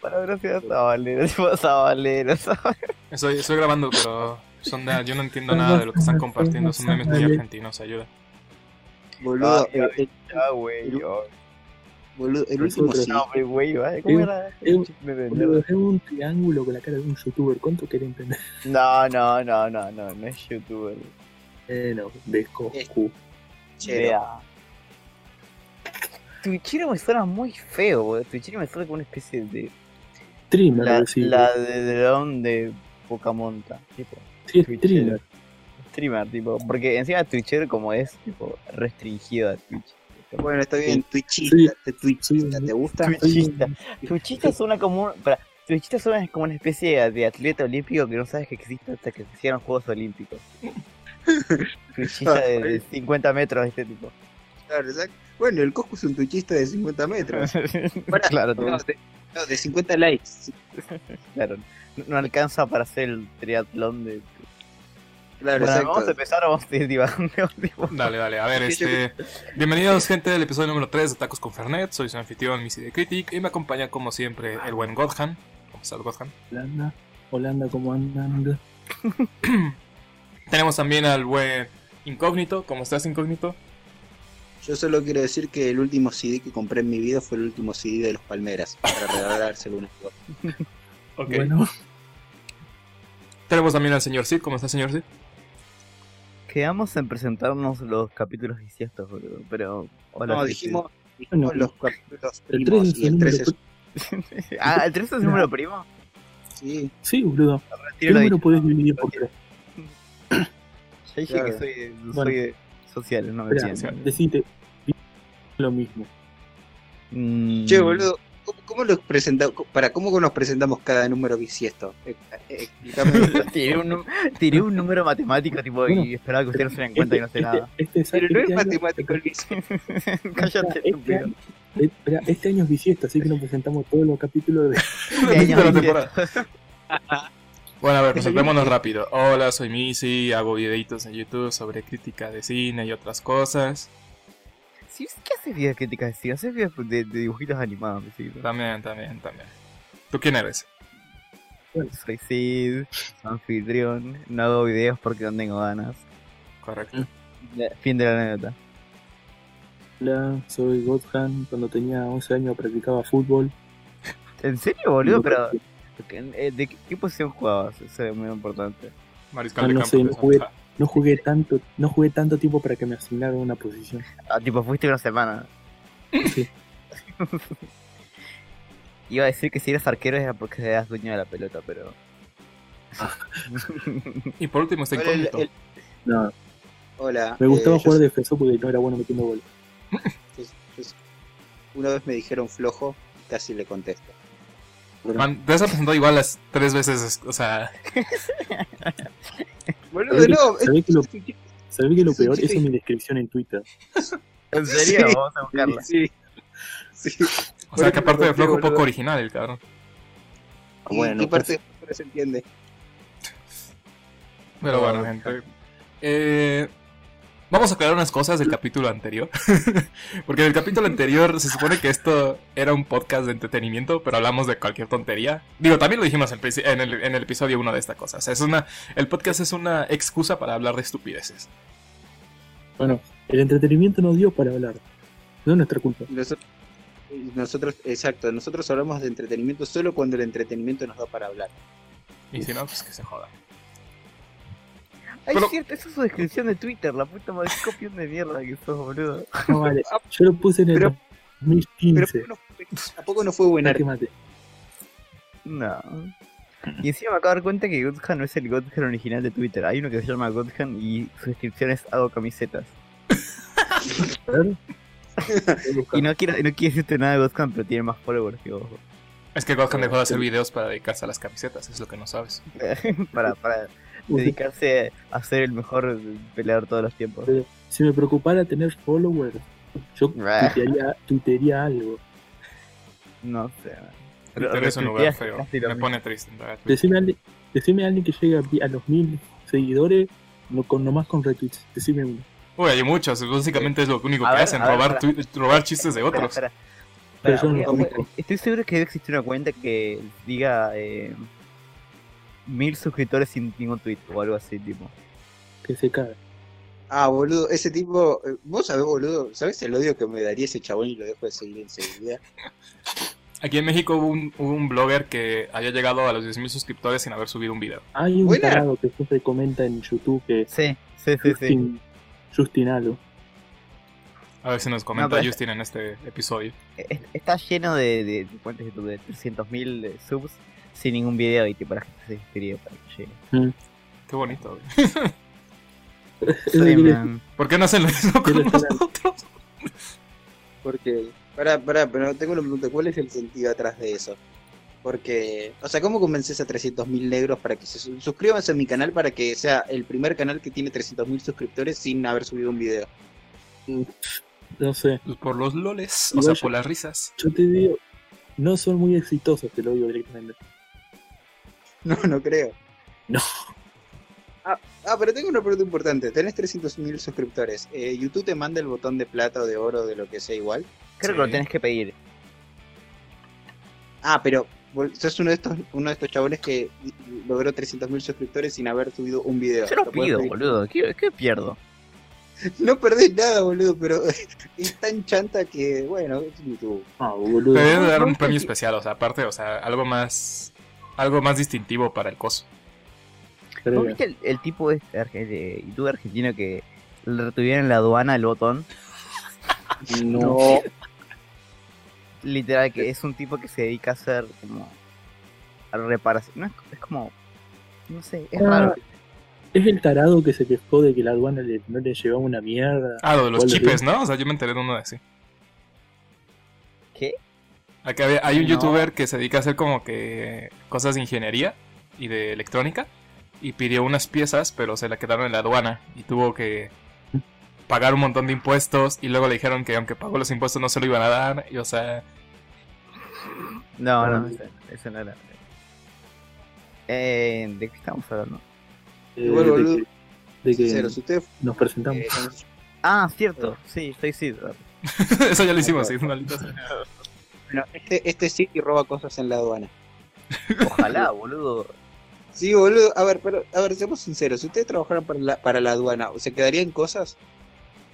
palabra que sabalero, sabalero. Estoy, estoy grabando, pero son de, yo no entiendo nada de lo que están compartiendo. Son memes muy argentinos, ayuda. Boludo, el, el- Ya, güey, yo. boludo, el último es un triángulo con la cara de un youtuber. ¿Cuánto entender? No, no, no, no, no, no es youtuber. Eh, no, de Coscu. Chero. Twitchero me suena muy feo, güey. Twitchero me suena como una especie de. Streamer, La, sí. la de dron de Pocamonta. Tipo, Sí, es Twitchero. streamer. streamer, tipo. Porque encima Twitchero como es, tipo, restringido a Twitch. Bueno, está bien, Twitchista, Sí. te- Twitchista. ¿te gusta? Twitchista. Twitchista suena como un. Para, Twitchista suena como una especie de, de atleta olímpico que no sabes que existe hasta que se hicieron Juegos Olímpicos. Twitchista de, de 50 metros, este tipo. Claro, exacto. Bueno, el Coscu es un Twitchista de 50 metros. Claro, no, de, no, de 50 likes. claro. No, no alcanza para hacer el triatlón de. Claro, Bueno, vamos a empezar, vamos a ir divagando. Dale, dale, a ver, este. Bienvenidos, gente, del episodio número 3 de Tacos con Fernet. Soy su anfitrión, Missy de Critic, y me acompaña, como siempre, el buen Godhan. ¿Cómo estás, Godhan? Holanda. Holanda, ¿cómo andan? Tenemos también al buen Incógnito. ¿Cómo estás, Incógnito? Yo solo quiero decir que el último CD que compré en mi vida fue el último CD de los Palmeras, para regalárselo a un amigo. Ok. Bueno, Tenemos también al señor Sid. ¿Cómo está, señor Sid? Quedamos en presentarnos los capítulos bisiestos, boludo. Pero. Hola, No, dijimos, dijimos Bueno, los capítulos el primos 3 es y el el 3 número. es... sí. Ah, ¿el 3 es el número primo? Sí, Sí, boludo. ¿Qué número podés dividir por tres? Ya dije Claro. que soy, soy Bueno. de sociales, no me decite lo mismo. Mm, Che, boludo, ¿cómo, cómo los presentamos? Para cómo nos presentamos cada número bisiesto? Eh, eh. Tiré un, num- tiré un número matemático tipo Bueno, y esperaba que ustedes no se den cuenta y no sé este, nada. este, es- Pero no es este año- matemático el bisiesto. Cállate, este estúpido. año- este año es bisiesto, así que nos presentamos todos los capítulos de. De la temporada. Bueno, a ver, presentémonos rápido. Hola, soy Missy, hago videitos en YouTube sobre crítica de cine y otras cosas. Sí, ¿Qué haces videos críticas de cine? Haces videos de, de dibujitos animados, sí. También, también, también. ¿Tú quién eres? Soy Sid, soy anfitrión, no hago videos porque no tengo ganas. Correcto. Fin de la anécdota. Hola, soy Godhan. Cuando tenía 11 años practicaba fútbol. ¿En serio, boludo? Pero, eh, ¿de qué, qué posición jugabas? Eso es muy importante. Mariscal Ah, de no campo. sé, de no Santa jugué. Fe. No jugué tanto, no jugué tanto tiempo para que me asignaran una posición. Ah, tipo, fuiste una semana. Sí. Iba a decir que si eras arquero era porque eras dueño de la pelota, pero... Y por último está el- incógnito. el- No, Hola. me gustaba eh, yo jugar defensor porque no era bueno metiendo soy- Una vez me dijeron flojo, casi le contesto. Man, te has presentado igual las tres veces, o sea, Boludo, ¿Sabés que- no, sabés que lo- es- ¿Sabés que lo peor? Eso es mi descripción en Twitter. ¿En serio? Sí. Vamos a buscarla. Sí. Sí. o sea que aparte de flojo, boludo. poco original el cabrón. ¿Y Bueno, qué parte pues- se entiende? Pero bueno, gente. Eh, vamos a aclarar unas cosas del capítulo anterior. Porque en el capítulo anterior se supone que esto era un podcast de entretenimiento, pero hablamos de cualquier tontería. Digo, también lo dijimos en, el, en el episodio 1 de esta cosa. O sea, es una, el podcast es una excusa para hablar de estupideces. Bueno, el entretenimiento nos dio para hablar. No es nuestra culpa. Nosotros, nosotros, exacto, nosotros hablamos de entretenimiento solo cuando el entretenimiento nos da para hablar. Y si no, pues que se joda. Ay, Pero- es cierto, esa es su descripción de Twitter, la puta madre, copión de mierda que sos, boludo. No vale. Yo lo puse en el Pero- 2015. Pero no fue- tampoco no fue buena. No. Y encima me acabo de dar cuenta que Godhan no es el Godhan original de Twitter. Hay uno que se llama Godhan y su descripción es hago camisetas. Y no quiero, no quiero decirte nada de Godhan, pero tiene más followers que vos. Es que Godhan dejó de hacer videos para dedicarse a las camisetas, es lo que no sabes. para, para dedicarse a ser el mejor peleador todos los tiempos. Si me preocupara tener followers, yo tuitearía, tuitearía algo. No sé. Twitter es un lugar feo. Me pone triste. en verdad. Decime a alguien, decime a, alguien que llegue a, a los mil seguidores no, con, nomás con retweets. Decime uno. Uy, hay muchos. Básicamente es lo único A que ver, hacen, ver, robar, espera. robar chistes de Espera, otros. espera. Pero yo no Espera, estoy seguro que debe existir una cuenta que diga eh, mil suscriptores sin ningún tweet o algo así, tipo. Que se caga. Ah, boludo, ese tipo, eh, vos sabés, boludo, ¿sabés el odio que me daría ese chabón y lo dejo de seguir enseguida? Aquí en México hubo un, hubo un blogger que había llegado a los 10.000 suscriptores sin haber subido un video. Hay un Buena. tarado que siempre comenta en YouTube que Sí, sí, sí, sí. Justin, Justin Halo. A ver si nos comenta No, Justin en este episodio. Es- Está lleno de, de, de cuentas de YouTube de 300.000 eh, subs sin ningún video y tipo la gente se inscribe para que llegue. Qué bonito, Sí, man. ¿Por qué no hacen lo mismo con nosotros? Porque, pará, pará, pero tengo una pregunta, ¿cuál es el sentido atrás de eso? Porque, o sea, ¿cómo convences a 300.000 negros para que se su- suscríbanse a mi canal para que sea el primer canal que tiene 300.000 suscriptores sin haber subido un video? no sé. Pues por los loles, o sea, yo- por las risas. Yo te digo, no son muy exitosos, te lo digo directamente. No, no creo. No. Ah, ah, pero tengo una pregunta importante. Tenés 300.000 suscriptores. Eh, ¿YouTube te manda el botón de plata o de oro de lo que sea igual? Creo Sí. que lo tenés que pedir. Ah, pero sos uno de estos, uno de estos chabones que logró 300.000 suscriptores sin haber subido un video. Yo lo pido, boludo. ¿Qué, qué pierdo? No perdés nada, boludo, pero es tan chanta que, bueno, es YouTube. Ah, boludo. Te deben de dar un premio especial, o sea, aparte, o sea, algo más. Algo más distintivo para el coso. ¿Vos viste el, el tipo este arge- de youtuber argentino que le retuvieron en la aduana el botón? No. Literal, que es un tipo que se dedica a hacer como a reparación. No es, es como. No sé, es Ah, raro. Es el tarado que se quejó de que la aduana le- no le llevaba una mierda. Ah, lo de los chipes, ¿no? O sea, yo me enteré de uno de así. ¿Qué? Aquí había- hay un No. youtuber que se dedica a hacer como que cosas de ingeniería y de electrónica y pidió unas piezas, pero se la quedaron en la aduana y tuvo que pagar un montón de impuestos y luego le dijeron que aunque pagó los impuestos no se lo iban a dar y o sea, No, no, eso, no era. Eh, ¿De qué estamos hablando? Eh, Igual, de boludo. que, de nos presentamos. eh, Ah, cierto, sí, soy Sid. eso ya lo hicimos, sí, sea. Bueno, este, este sí que roba cosas en la aduana. Ojalá, boludo. Sí, boludo. A ver, pero, a ver, seamos sinceros. Si ustedes trabajaran para la, para la aduana, ¿se quedarían cosas?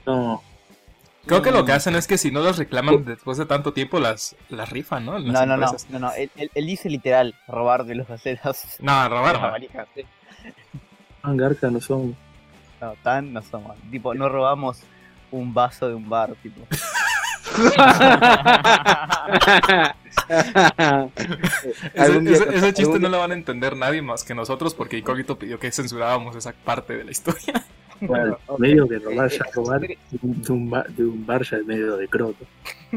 No, Creo que lo que Mm. hacen es que si no las reclaman después de tanto tiempo las, las rifan, ¿no? Las No, no, no, no, no, él, él- él dice literal robar de los aceros. No, robar, no. tan garca no son. No, tan no somos. Tipo, no robamos un vaso de un bar, tipo. Ese, día- ese- ese chiste no lo van a entender nadie más que nosotros porque Incógnito pidió que censurábamos esa parte de la historia. Bueno, medio que robar ya robar de un, de un bar, de un bar ya es medio de croto.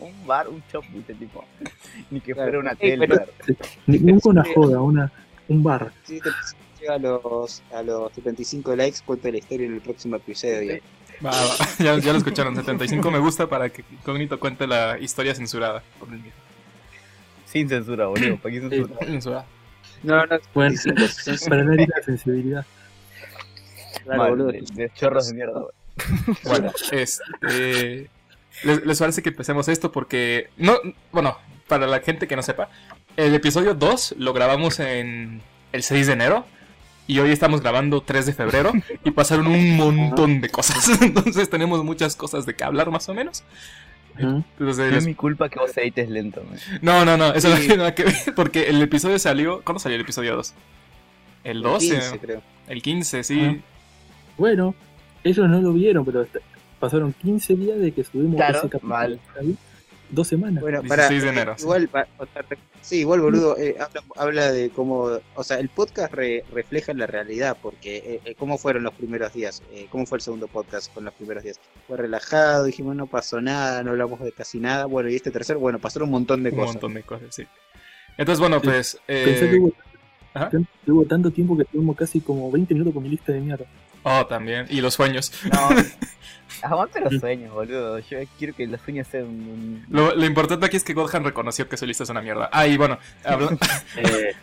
Un, bar, un shop, viste, tipo. Ni que fuera una tele. Nunca una joda, una, un bar. Si este llega a los, a los 75 likes, cuento la historia en el próximo episodio. Va, va, Ya, ya lo escucharon, 75 me gusta para que Incógnito cuente la historia censurada. por el mismo. Sin censura, boludo. ¿Para qué censura? Censurada. No, no, Bueno, 75, son- para no la sensibilidad. claro, Mal, boludo. de, de chorros de mierda, boludo. Bueno, este. Les, les parece que empecemos esto porque. No, bueno, para la gente que no sepa, el episodio 2 lo grabamos en el 6 de enero. Y hoy estamos grabando 3 de febrero. Y pasaron un montón de cosas. Entonces tenemos muchas cosas de que hablar, más o menos. Entonces, No es mi culpa que vos edites lento, man. no, no, no, eso no Sí. tiene nada que ver. Porque el episodio salió. ¿Cuándo salió el episodio 2? El 12, 15, creo. el 15, sí. Ah. Bueno, ellos no lo vieron, pero pasaron 15 días de que subimos Claro, ese capítulo. mal. Dos semanas. Bueno, 16 para, de enero, eh, sí. igual, pa- o sea, sí, igual, boludo, eh, habla, habla de cómo, o sea, el podcast re- refleja la realidad, porque eh, eh, cómo fueron los primeros días, eh, cómo fue el segundo podcast con los primeros días. Fue relajado, dijimos no pasó nada, no hablamos de casi nada, bueno, y este tercer, bueno, pasaron un montón de un cosas. montón de cosas, sí. Entonces, bueno, pues. Pensé eh, que hubo, ajá. que hubo tanto tiempo que tuvimos casi como 20 minutos con mi lista de mierda. Oh, también. Y los sueños. No. Aguante los sueños, boludo. Yo quiero que los sueños sean un... Lo, lo importante aquí es que Godhan reconoció que su lista es una mierda. Ah, y bueno, habla- Eh,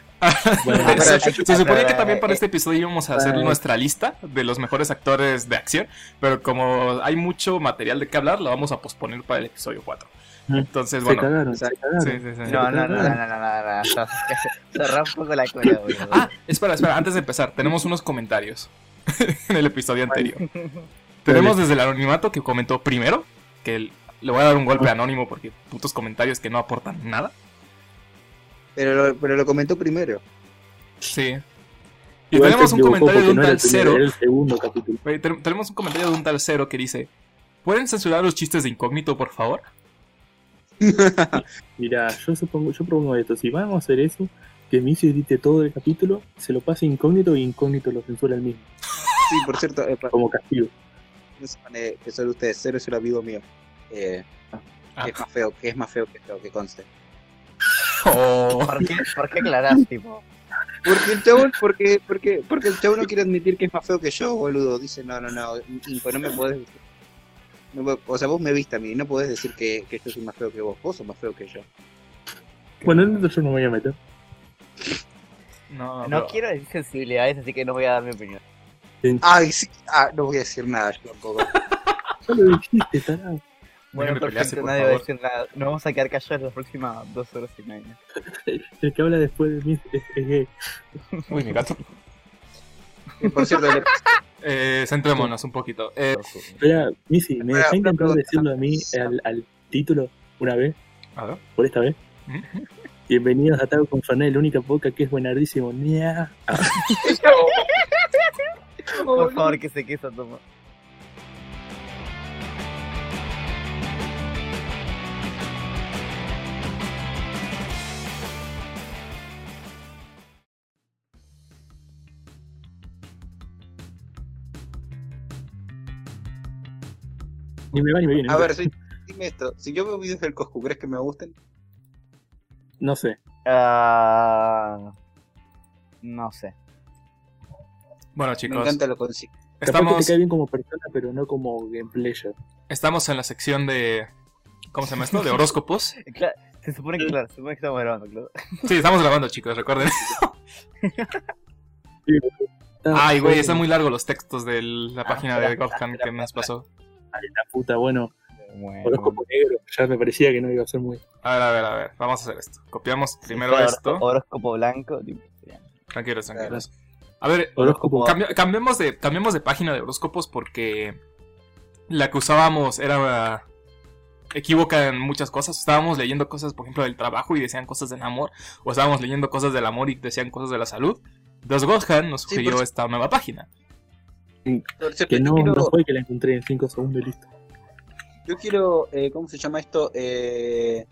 bueno, Ah, se, suponía que también para eh, este episodio íbamos a hacer eh. nuestra lista de los mejores actores de acción, pero como hay mucho material de qué hablar, lo vamos a posponer para el episodio 4. Entonces, Se bueno. cagaron, se Sí, cagaron. sí, sí. No, no, no, no, no, no, no, un poco la cola, boludo. Ah, espera, espera, antes de empezar, tenemos unos comentarios en el episodio anterior. Tenemos desde el anonimato que comentó primero, que el- le voy a dar un golpe anónimo porque putos comentarios que no aportan nada. Pero lo, pero lo comentó primero. Sí. Y Igual tenemos un comentario de un no tal cero. Tenemos un comentario de un tal cero que dice: ¿Pueden censurar los chistes de incógnito, por favor? Mira, yo supongo, yo propongo esto. Si vamos a hacer eso, que Missy edite todo el capítulo, se lo pase incógnito y incógnito lo censura el mismo, Sí, por cierto, eh, para como castigo. eh, que son ustedes, Cero es un amigo mío. Eh, Ah. que es más feo, que es más feo que feo, que conste. Oh. ¿Por qué, ¿Por qué aclarás, tipo? Porque el chabón, porque, porque, porque el chabón no quiere admitir que es más feo que yo, boludo. Dice, no, no, no, Inco, no me podés decir. no o sea, vos me viste a mí, no podés decir que, que yo soy más feo que vos, vos sos más feo que yo. Bueno, yo no me voy a meter. No, No pero- quiero decir sensibilidades, así que no voy a dar mi opinión. Ay, sí, ah, no voy a decir nada, yo tampoco. Ya lo dijiste, tarado. Bueno, peleaste, perfecto, por nadie va a decir nada. Nos vamos a quedar callados las próximas dos horas y media. El que habla después de mí es, gay. Uy, mi gato. Y por cierto, le- Eh, centrémonos un poquito. Eh, Espera, Missy, ¿me una intentar decirlo a mí al, al título una vez? a ver. Por esta vez. Bienvenidos a Tago con Fernet, el única boca que es buenardísimo. Nia. Por favor, que se queso toma. ni me va ni me viene. a ver, soy- dime esto, si yo veo videos del Coscu, ¿crees que me gusten? No sé. Ah, no sé. Bueno, Me chicos, encanta lo consigo. Capaz que estamos, te cae bien como persona, pero no como gameplayer. estamos en la sección de. ¿Cómo se llama esto? De horóscopos. Claro, se supone que, claro, se supone que estamos grabando, claro. Sí, estamos grabando, chicos, recuerden. Ah, Ay, güey, joder. están muy largos los textos de la página de Gotham que nos pasó. Ay, la puta, bueno. Bueno, Horóscopo negro. Ya me parecía que no iba a ser muy. A ver, a ver, a ver, vamos a hacer esto. Copiamos primero esto. Horóscopo blanco. tipo. Tranquilos, tranquilos. A ver, Horóscopo. cambi- cambiemos, de, cambiemos de página de horóscopos porque la que usábamos era equívoca en muchas cosas. Estábamos leyendo cosas, por ejemplo, del trabajo y decían cosas del amor. O estábamos leyendo cosas del amor y decían cosas de la salud. Entonces Gohan nos Sí, sugirió por- esta nueva página. Que no, no fue que la encontré en 5 segundos y listo. Yo quiero, eh, ¿cómo se llama esto? Eh,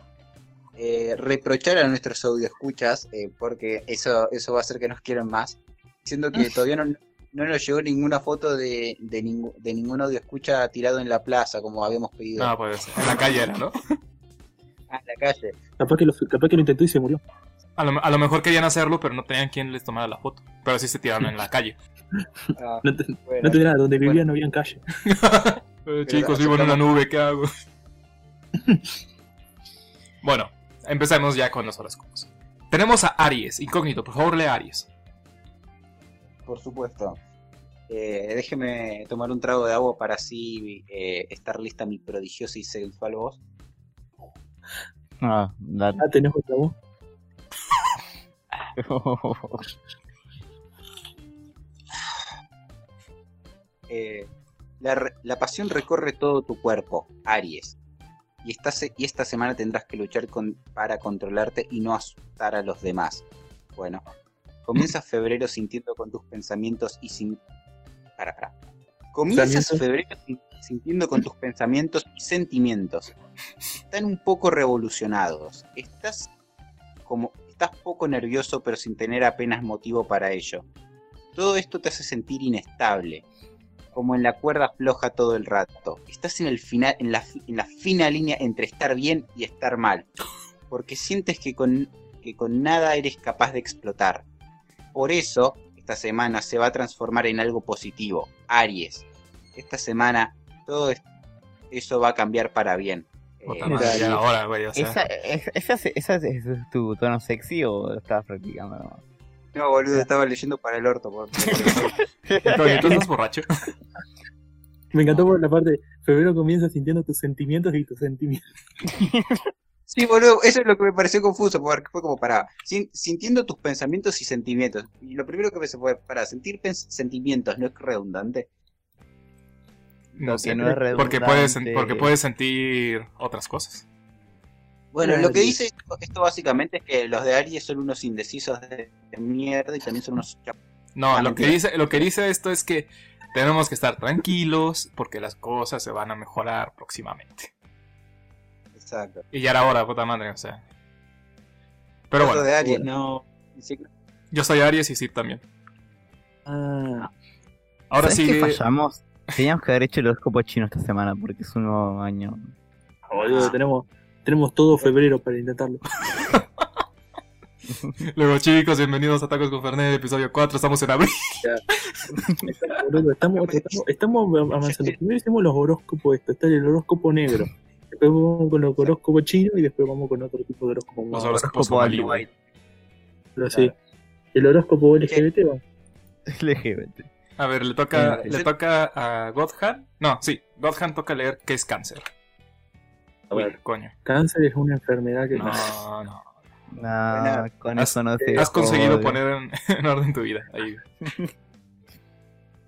eh, reprochar a nuestros audioscuchas, eh, porque eso, eso va a hacer que nos quieran más. Diciendo que todavía no, no nos llegó ninguna foto de, de, ningú- de ningún audio escucha tirado en la plaza, como habíamos pedido. No, pues en la calle era, ¿no? Ah, en la calle. Capaz que, lo, capaz que lo intentó y se murió. A lo, a lo mejor querían hacerlo, pero no tenían quien les tomara la foto. Pero sí se tiraron en la calle. Ah, No, te, bueno. no tenía nada, donde vivía Bueno. no había en calle. Eh, chicos, vivo en una nube, ¿qué hago? bueno, empecemos ya con los horóscopos. Tenemos a Aries, incógnito, por favor, lee Aries. Por supuesto. Eh, déjeme tomar un trago de agua para así eh, estar lista mi prodigiosa y sexual voz. Ah, dale. Ah, tenés otra voz. Eh, la, pasión recorre todo tu cuerpo, Aries. Y esta, se- y esta semana tendrás que luchar con- para controlarte y no asustar a los demás. Bueno, comienzas febrero sintiendo con tus pensamientos y sin... Para, para. Comienzas febrero sin- sintiendo con tus pensamientos y sentimientos. Están un poco revolucionados. Estás como... Estás poco nervioso pero sin tener apenas motivo para ello. Todo esto te hace sentir inestable, como en la cuerda floja todo el rato. Estás en, el final, en, la, fina línea entre estar bien y estar mal, porque sientes que con, nada eres capaz de explotar. Por eso, esta semana se va a transformar en algo positivo. Aries, esta semana todo es- eso va a cambiar para bien. Puta Eh, madre, ya ahora, güey, o sea. ¿Esa, es- esa, esa, es tu tono sexy o lo estabas practicando? nomás? no, boludo, estaba leyendo para el orto. por- Incógnito, ¿estás borracho? Me encantó por la parte, febrero comienza sintiendo tus sentimientos y tus sentimientos. Sí, boludo, eso es lo que me pareció confuso, porque fue como para, sin- sintiendo tus pensamientos y sentimientos. Y lo primero que pensé fue, para sentir sentimientos, ¿no es redundante? No que no es porque, puedes, porque puedes sentir otras cosas. Bueno, lo que dice esto, esto básicamente es que los de Aries son unos indecisos de, de mierda y también son unos No, lo que, dice, lo que dice esto es que tenemos que estar tranquilos porque las cosas se van a mejorar próximamente. Exacto. Y ya era hora, puta madre, o sea. Pero bueno, de Aries, bueno. no. Sí, yo soy Aries y Sid también. Ah, Ahora ¿Sabes sí. qué fallamos? Teníamos que haber hecho el horóscopo chino esta semana porque es un nuevo año. boludo, tenemos, tenemos todo febrero para intentarlo. Luego, chicos, bienvenidos a Tacos con Fernet, episodio 4. Estamos en abril. Estamos, estamos, estamos avanzando. Primero hicimos los horóscopos, esto, está el horóscopo negro. Después vamos con el horóscopo chino y después vamos con otro tipo de horóscopo. Los horóscopos. Pero sí. El horóscopo LGBT va. LGBT. A ver, le toca, Eh, le toca a Godhan. No, sí, Godhan toca leer qué es cáncer. A Uy, ver, coño. cáncer es una enfermedad que No, no. No, Buena. con Has- eso no se Has conseguido poner en, en orden tu vida. Ahí.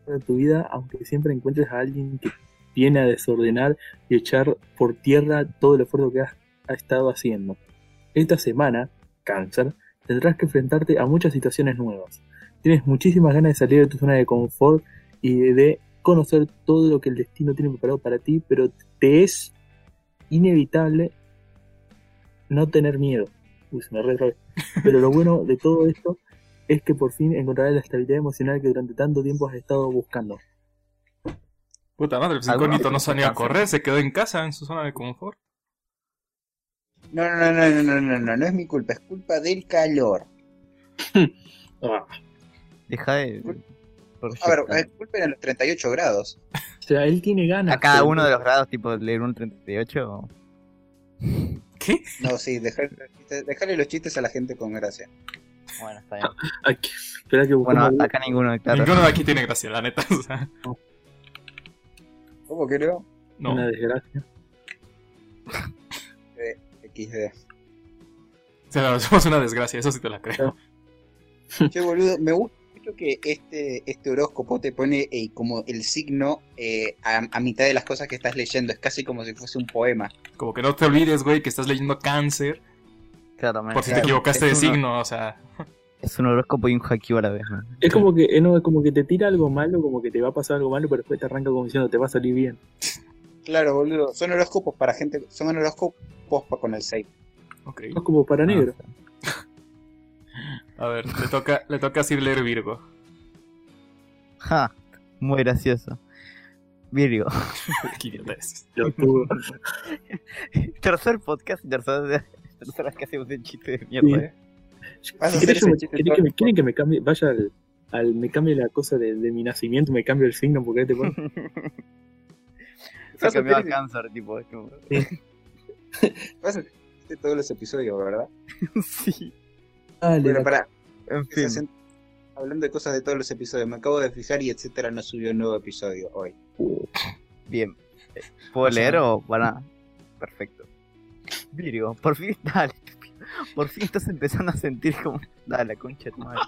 de tu vida, aunque siempre encuentres a alguien que viene a desordenar y echar por tierra todo el esfuerzo que has, has estado haciendo. Esta semana, cáncer, tendrás que enfrentarte a muchas situaciones nuevas. Tienes muchísimas ganas de salir de tu zona de confort y de, de conocer todo lo que el destino tiene preparado para ti, pero te es inevitable no tener miedo. Uy, se me re. Pero lo bueno de todo esto es que por fin encontrarás la estabilidad emocional que durante tanto tiempo has estado buscando. Puta madre, pues ¿Alguno incógnito no salió a correr, se quedó en casa, en su zona de confort. No, no, no, no, no, no, no, no, no es mi culpa, es culpa del calor. Ah, Deja de. A ver, es culpa de los 38 grados. o sea, él tiene ganas. a cada pero- uno de los grados, tipo, leer un 38. ¿Qué? No, sí, dejar- dejarle los chistes a la gente con gracia. Bueno, está bien. Ay, que- espera que Bueno, acá ninguno, claro. Ninguno de aquí tiene gracia, la neta. O sea, ¿Cómo que no? no. Una desgracia. XD. O sea, somos una desgracia, eso sí te la creo. Che, boludo, me gusta mucho que este, este horóscopo te pone eh, como el signo eh, a, a mitad de las cosas que estás leyendo. Es casi como si fuese un poema. Como que no te olvides, güey, que estás leyendo cáncer Claro, man. por si te equivocaste de uno- signo, o sea. Es un horóscopo y un hacking a la vez, man. Es como que, eh, no, es como que te tira algo malo, como que te va a pasar algo malo, pero después te arranca como diciendo te va a salir bien. Claro, boludo. Son horóscopos para gente. Son horóscopos con el 6. Ok. Es como para negro. A ver, le toca, le toca así leer Virgo. Ja, muy gracioso. Virgo. Tercer podcast, tercera, tercera vez que hacemos un chiste de mierda, Sí. eh. A ¿Quieren que que me, quieren que me cambie, vaya al, al- me cambie la cosa de, de mi nacimiento, me cambio el signo porque te pone. Se a cambió a cáncer, tipo. es como- Vas a todos los episodios, ¿verdad? sí. Dale, Bueno, para. En fin. Hablando de cosas de todos los episodios, me acabo de fijar y etcétera no subió un nuevo episodio hoy. Bien. Eh, ¿Puedo O sea- leer o para? Perfecto. Virgo, por fin, dale. Por fin estás empezando a sentir como. Dale, la concha de tu madre.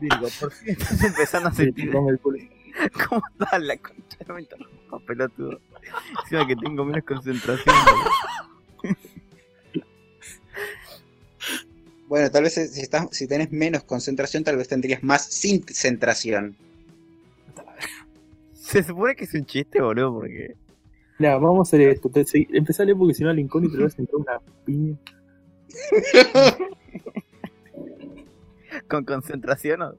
Virgo, por fin estás empezando a sentir como. Dale, la concha de interrumpa, pelotudo. Encima que tengo menos concentración. boludo. Bueno, tal vez si, estás, si tenés menos concentración, tal vez tendrías más sin concentración. Se supone que es un chiste, boludo, porque. Nada, vamos a hacer esto. Empezá a leer porque si no al incógnito le vas a entrar una piña. con concentración o...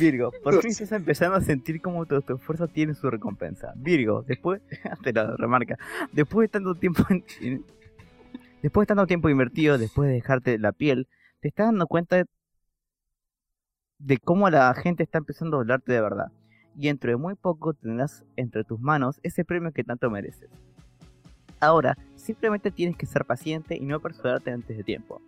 Virgo, por fin estás empezando a sentir como todo tu esfuerzo tiene su recompensa. Virgo, después, te la remarca, después de tanto tiempo, en- después de tanto tiempo invertido, después de dejarte la piel, te estás dando cuenta de, de cómo la gente está empezando a hablarte de verdad. Y dentro de muy poco tendrás entre tus manos ese premio que tanto mereces. Ahora, simplemente tienes que ser paciente y no apresurarte antes de tiempo.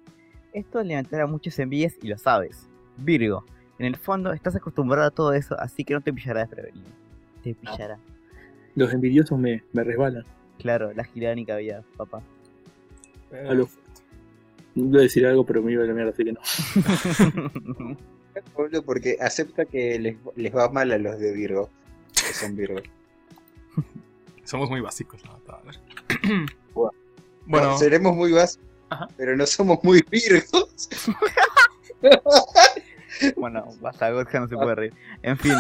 Esto alimentará muchas envidias y lo sabes. Virgo, en el fondo estás acostumbrado a todo eso, así que no te pillará desprevenido. Te pillará. Los envidiosos me, me resbalan. Claro, la giránica había, papá. A los- Iba a decir algo, pero me iba a la mierda, así que no. Porque acepta que les, les va mal a los de Virgo, que son Virgo. Somos muy básicos. A ver. Bueno. bueno, seremos muy básicos, Ajá. pero no somos muy Virgos. bueno, basta, Godja no se puede reír. En fin,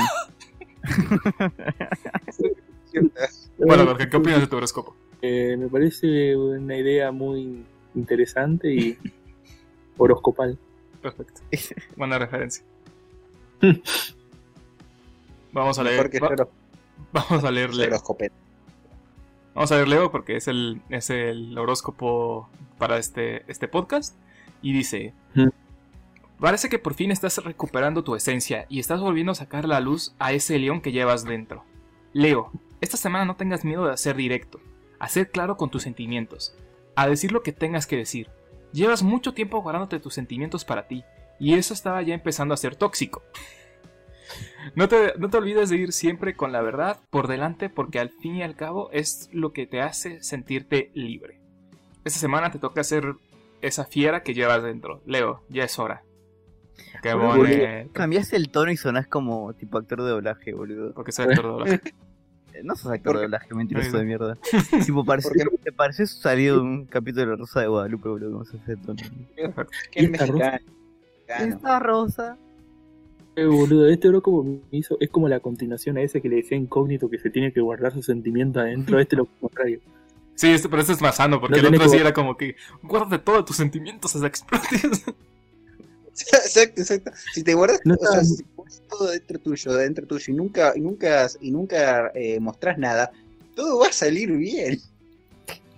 bueno, Jorge, ¿qué opinas de tu horóscopo? Eh, me parece una idea muy interesante y horoscopal. Perfecto. Buena referencia. Vamos a leer. Va- vamos a leer Leo. Vamos a leer Leo porque es el, es el horóscopo para este, este podcast. Y dice. Parece que por fin estás recuperando tu esencia y estás volviendo a sacar la luz a ese león que llevas dentro. Leo, esta semana no tengas miedo de ser directo, a ser claro con tus sentimientos, a decir lo que tengas que decir. Llevas mucho tiempo guardándote tus sentimientos para ti, y eso estaba ya empezando a ser tóxico. No te, no te olvides de ir siempre con la verdad por delante porque al fin y al cabo es lo que te hace sentirte libre. Esta semana te toca ser esa fiera que llevas dentro. Leo, ya es hora. Qué bonito. cambiaste el tono y sonás como tipo actor de doblaje, boludo. Porque soy actor de doblaje. No sos actor ¿Por de doblaje, mentiroso de mierda. tipo, parece, te pareces salido de un capítulo de La Rosa de Guadalupe, boludo, como se hace el tono. Que es ¿Y esta mexicano. mexicano. Esta rosa. Eh, boludo, este horóscopo me hizo, es como la continuación a ese que le decía incógnito que se tiene que guardar sus sentimientos adentro. Este lo contrario. Sí, este, pero este es más sano porque No el otro sí era como que guárdate todos tus sentimientos hasta que explotes. Exacto, exacto. Si te guardas, No o sea, está- si te guardas todo dentro tuyo, dentro tuyo, y nunca, y nunca, y nunca eh, mostrás nada, todo va a salir bien.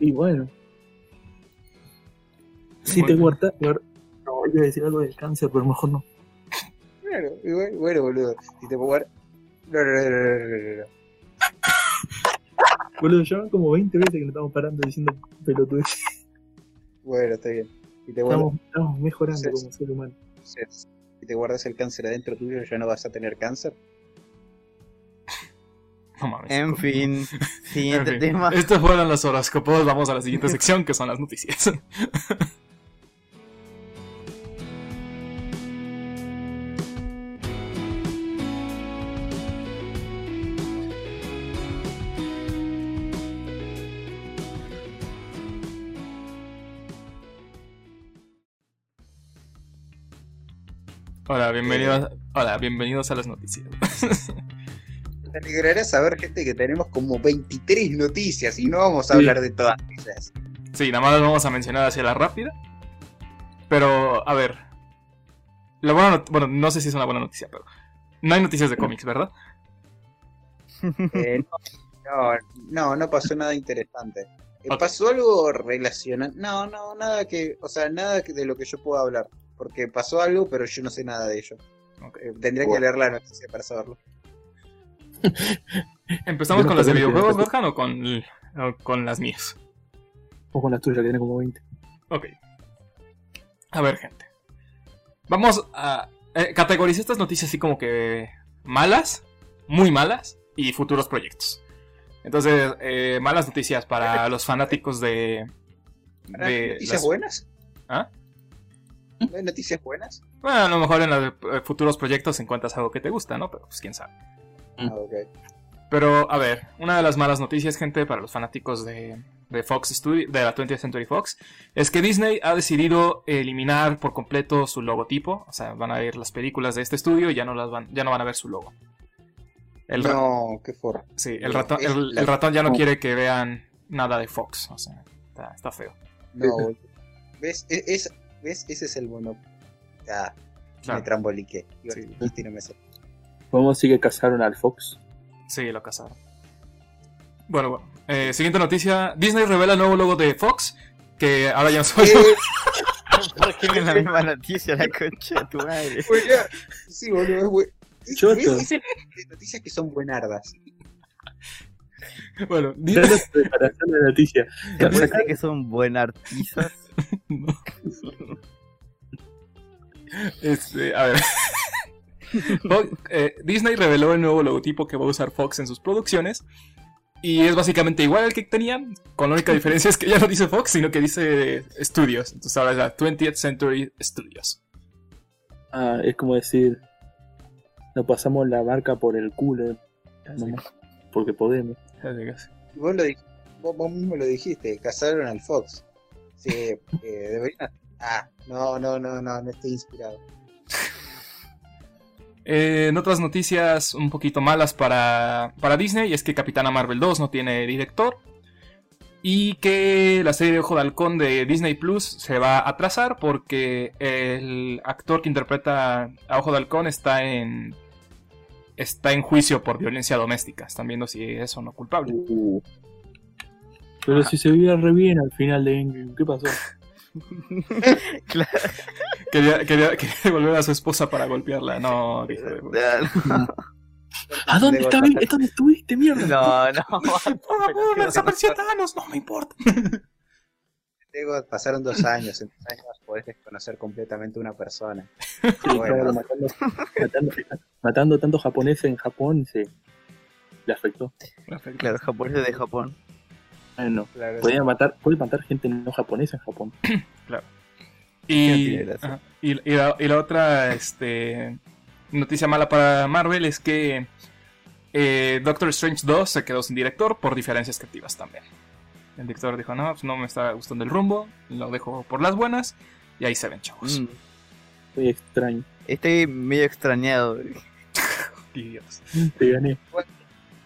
Y bueno. Si te guardas. guar- No, iba a decir algo del cáncer, pero mejor no. Claro, y bueno, bueno, boludo. Si te guardas. No, no, no, no, no, no, no. Boludo, ya van como 20 veces que nos estamos parando diciendo pelotudes. Bueno, está bien. Te Estamos, estamos mejorando Sí. como ser humano. Si te guardas el cáncer adentro tuyo, ya no vas a tener cáncer. No mames. En fin, siguiente En fin, tema. Estos fueron los horóscopos. Vamos a la siguiente sección que son las noticias. Hola, bienvenidos, hola, bienvenidos a las noticias. Te alegrará saber, gente, que tenemos como 23 noticias y no vamos a Sí. hablar de todas ellas. Sí, nada más las vamos a mencionar hacia la rápida. Pero, a ver. La buena bueno, no sé si es una buena noticia, pero. No hay noticias de cómics, ¿verdad? Eh, no, no, no pasó nada interesante. Eh. Pasó algo relacionado. No, no, nada que. O sea, nada que- de lo que yo pueda hablar. Porque pasó algo, pero yo no sé nada de ello. Eh, tendría que leer la noticia para saberlo. ¿Empezamos no con las de videojuegos, Gorjan, o con, o con las mías? O con la tuya, que tiene como 20. Ok. A ver, gente. Vamos a. Eh, categoricé estas noticias así como que. malas, muy malas, y futuros proyectos. Entonces, eh, malas noticias para los fanáticos de. de ¿Noticias las- buenas? ¿Ah? ¿No hay noticias buenas? Bueno, a lo mejor en los eh, futuros proyectos encuentras algo que te gusta, ¿no? Pero pues quién sabe. Ah, ok. Pero, a ver, una de las malas noticias, gente, para los fanáticos de, de Fox Studio, de la 20th Century Fox, es que Disney ha decidido eliminar por completo su logotipo. O sea, van a ver las películas de este estudio y ya no las van, ya no van a ver su logo. El, No, qué forra. sí, el ratón, el, ratón ya no quiere que vean nada de Fox. O sea, está, está feo. No. ¿Ves? E- es- ¿Ves? Ese es el mono. Ah, Claro. me tramboliqué. Sí. ¿Cómo sí que cazaron al Fox? Sí, lo casaron. Bueno, bueno. Eh, siguiente noticia. Disney revela el nuevo logo de Fox. Que ahora ya no soy ¿Por qué no es la misma noticia, la concha de tu madre? bueno, sí, boludo, es buen- es- Choto. ¿ves? Esas noticias que son buenardas. Bueno, Ya Disney. preparación de la noticia. ¿Te parece que son buenartizas? No. Este, a ver. Fo- eh, Disney reveló el nuevo logotipo que va a usar Fox en sus producciones. Y es básicamente igual al que tenían, con la única diferencia es que ya no dice Fox, sino que dice Studios. Entonces ahora es la 20th Century Studios. Ah, es como decir, nos pasamos la barca por el culo, nomás, porque podemos. Vos, lo vos, vos mismo lo dijiste, cazaron al Fox. Sí, eh, deberían. Ah, no, no, no, no, no estoy inspirado. Eh, en otras noticias un poquito malas para, para Disney, es que Capitana Marvel 2 no tiene director. Y que la serie de Ojo de Halcón de Disney Plus se va a atrasar porque el actor que interpreta a Ojo de Halcón está en. está en juicio por violencia doméstica. Están viendo si es o no culpable. Uh. Pero si se veía re bien al final de Endgame, ¿qué pasó? Claro. Quería, quería, quería devolver a su esposa para golpearla. No, dijo. ¿A dónde, está, ¿Dónde estuviste, mierda? No, no. Por favor, desapareció Thanos, no me importa. Diego, pasaron dos años, en dos años podés desconocer completamente una persona. Sí, Bueno. claro, matando, matando, matando tantos japoneses en Japón, se le afectó. Claro, japoneses de Japón. Bueno, Claro, podía matar, puede matar gente no japonesa en Japón. Y, gracia. ajá, y, y la, y la otra este, noticia mala para Marvel es que eh, Doctor Strange 2 se quedó sin director por diferencias creativas también. El director dijo, no, pues no me está gustando el rumbo, lo dejo por las buenas, y ahí se ven, chavos. Mm, Muy extraño. Estoy medio extrañado. Idiotas. Te gané.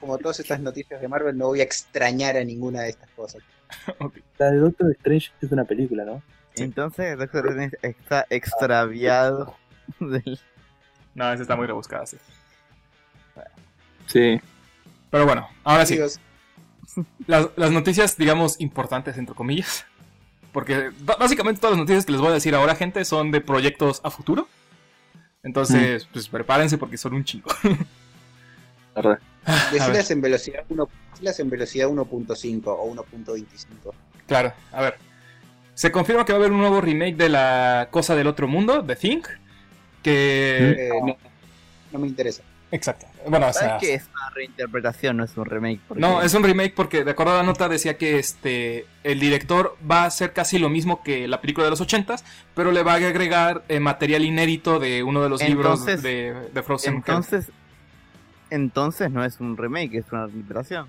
Como todas estas noticias de Marvel, no voy a extrañar a ninguna de estas cosas. La de Doctor Strange es una película, ¿no? Sí. Entonces, Doctor Strange está extraviado del... No, esa está muy rebuscada, sí. Sí. Pero bueno, ahora sí. Las, las noticias, digamos, importantes, entre comillas. Porque básicamente todas las noticias que les voy a decir ahora, gente, son de proyectos a futuro. Entonces, pues prepárense porque son un chingo. Verdad. A ver. decilas en velocidad 1, decilas en velocidad 1.5 o 1.25. Claro, a ver. Se confirma que va a haber un nuevo remake de la cosa del otro mundo, The Thing. Que. Eh, no, no me interesa. Exacto. Bueno, o sea. ¿Sabes que es una reinterpretación, no es un remake? Porque- No, es un remake porque de acuerdo a la nota decía que este el director va a hacer casi lo mismo que la película de los ochentas, pero le va a agregar eh, material inédito de uno de los libros Entonces- de, de Frozen. Entonces, entonces no es un remake, es una recuperación.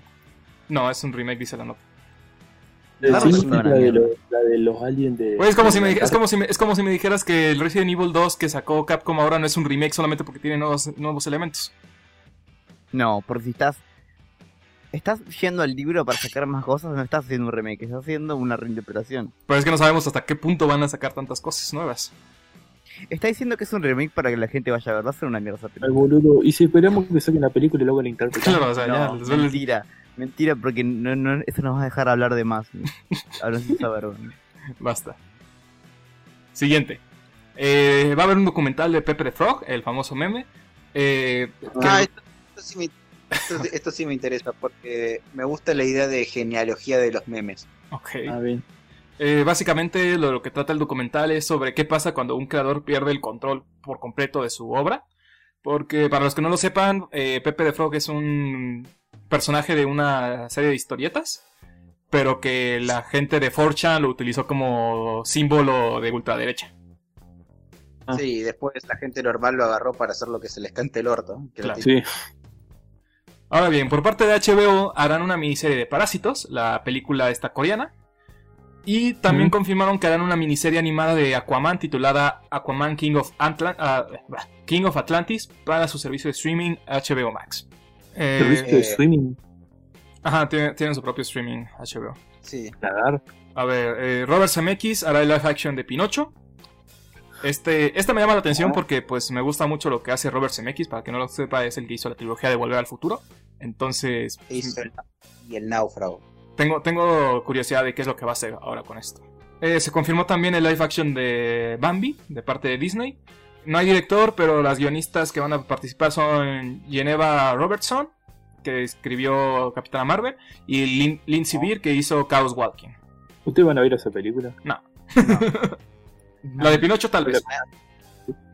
No, es un remake, dice la nota. La, sí, de los, la de los aliens de. Pues es como, si me, de- dij- es, como si me, es como si me dijeras que el Resident Evil 2 que sacó Capcom ahora no es un remake solamente porque tiene nuevos, nuevos elementos. No, porque si estás... Estás yendo al libro para sacar más cosas, no estás haciendo un remake, estás haciendo una reinterpretación. Pero es que no sabemos hasta qué punto van a sacar tantas cosas nuevas. Está diciendo que es un remake para que la gente vaya a ver, va a ser una mierda esa Ay, boludo. Y si esperamos que saquen la película y luego la interpreten. Claro, o sea, ya, No, duele- mentira, mentira, porque no, no, eso nos va a dejar hablar de más. Ahora sin saber. Basta. Siguiente. Eh, va a haber un documental de Pepe the Frog, el famoso meme. eh, que- Ah, esto, esto sí me, esto, esto sí me interesa porque me gusta la idea de genealogía de los memes. ok. A ver. Eh, básicamente lo, lo que trata el documental es sobre qué pasa cuando un creador pierde el control por completo de su obra. Porque para los que no lo sepan, eh, Pepe the Frog es un personaje de una serie de historietas, pero que la gente de 4chan lo utilizó como símbolo de ultraderecha. Ah. Sí, y después la gente normal lo agarró para hacer lo que se les cante el orto. que Claro. Sí. Ahora bien, por parte de HBO harán una miniserie de Parásitos, la película esta coreana. Y también confirmaron que harán una miniserie animada de Aquaman titulada Aquaman King of, Antla- ah, King of Atlantis para su servicio de streaming HBO Max. Eh, Servicio de streaming. ajá, tienen, tienen su propio streaming HBO. Sí. A ver, eh, Robert Zemeckis hará el live action de Pinocho. Este, este me llama la atención Ah. porque pues me gusta mucho lo que hace Robert Zemeckis, para que no lo sepa, es el que hizo la trilogía de Volver al Futuro. Entonces, hizo el- y el náufrago. Tengo, tengo curiosidad de qué es lo que va a hacer ahora con esto. Eh, se confirmó también el live action de Bambi, de parte de Disney. No hay director, pero las guionistas que van a participar son Geneva Robertson, que escribió Capitana Marvel, y Lin- Lindsay Beer, que hizo Chaos Walking. ¿Ustedes van a ver esa película? La de Pinocho tal vez.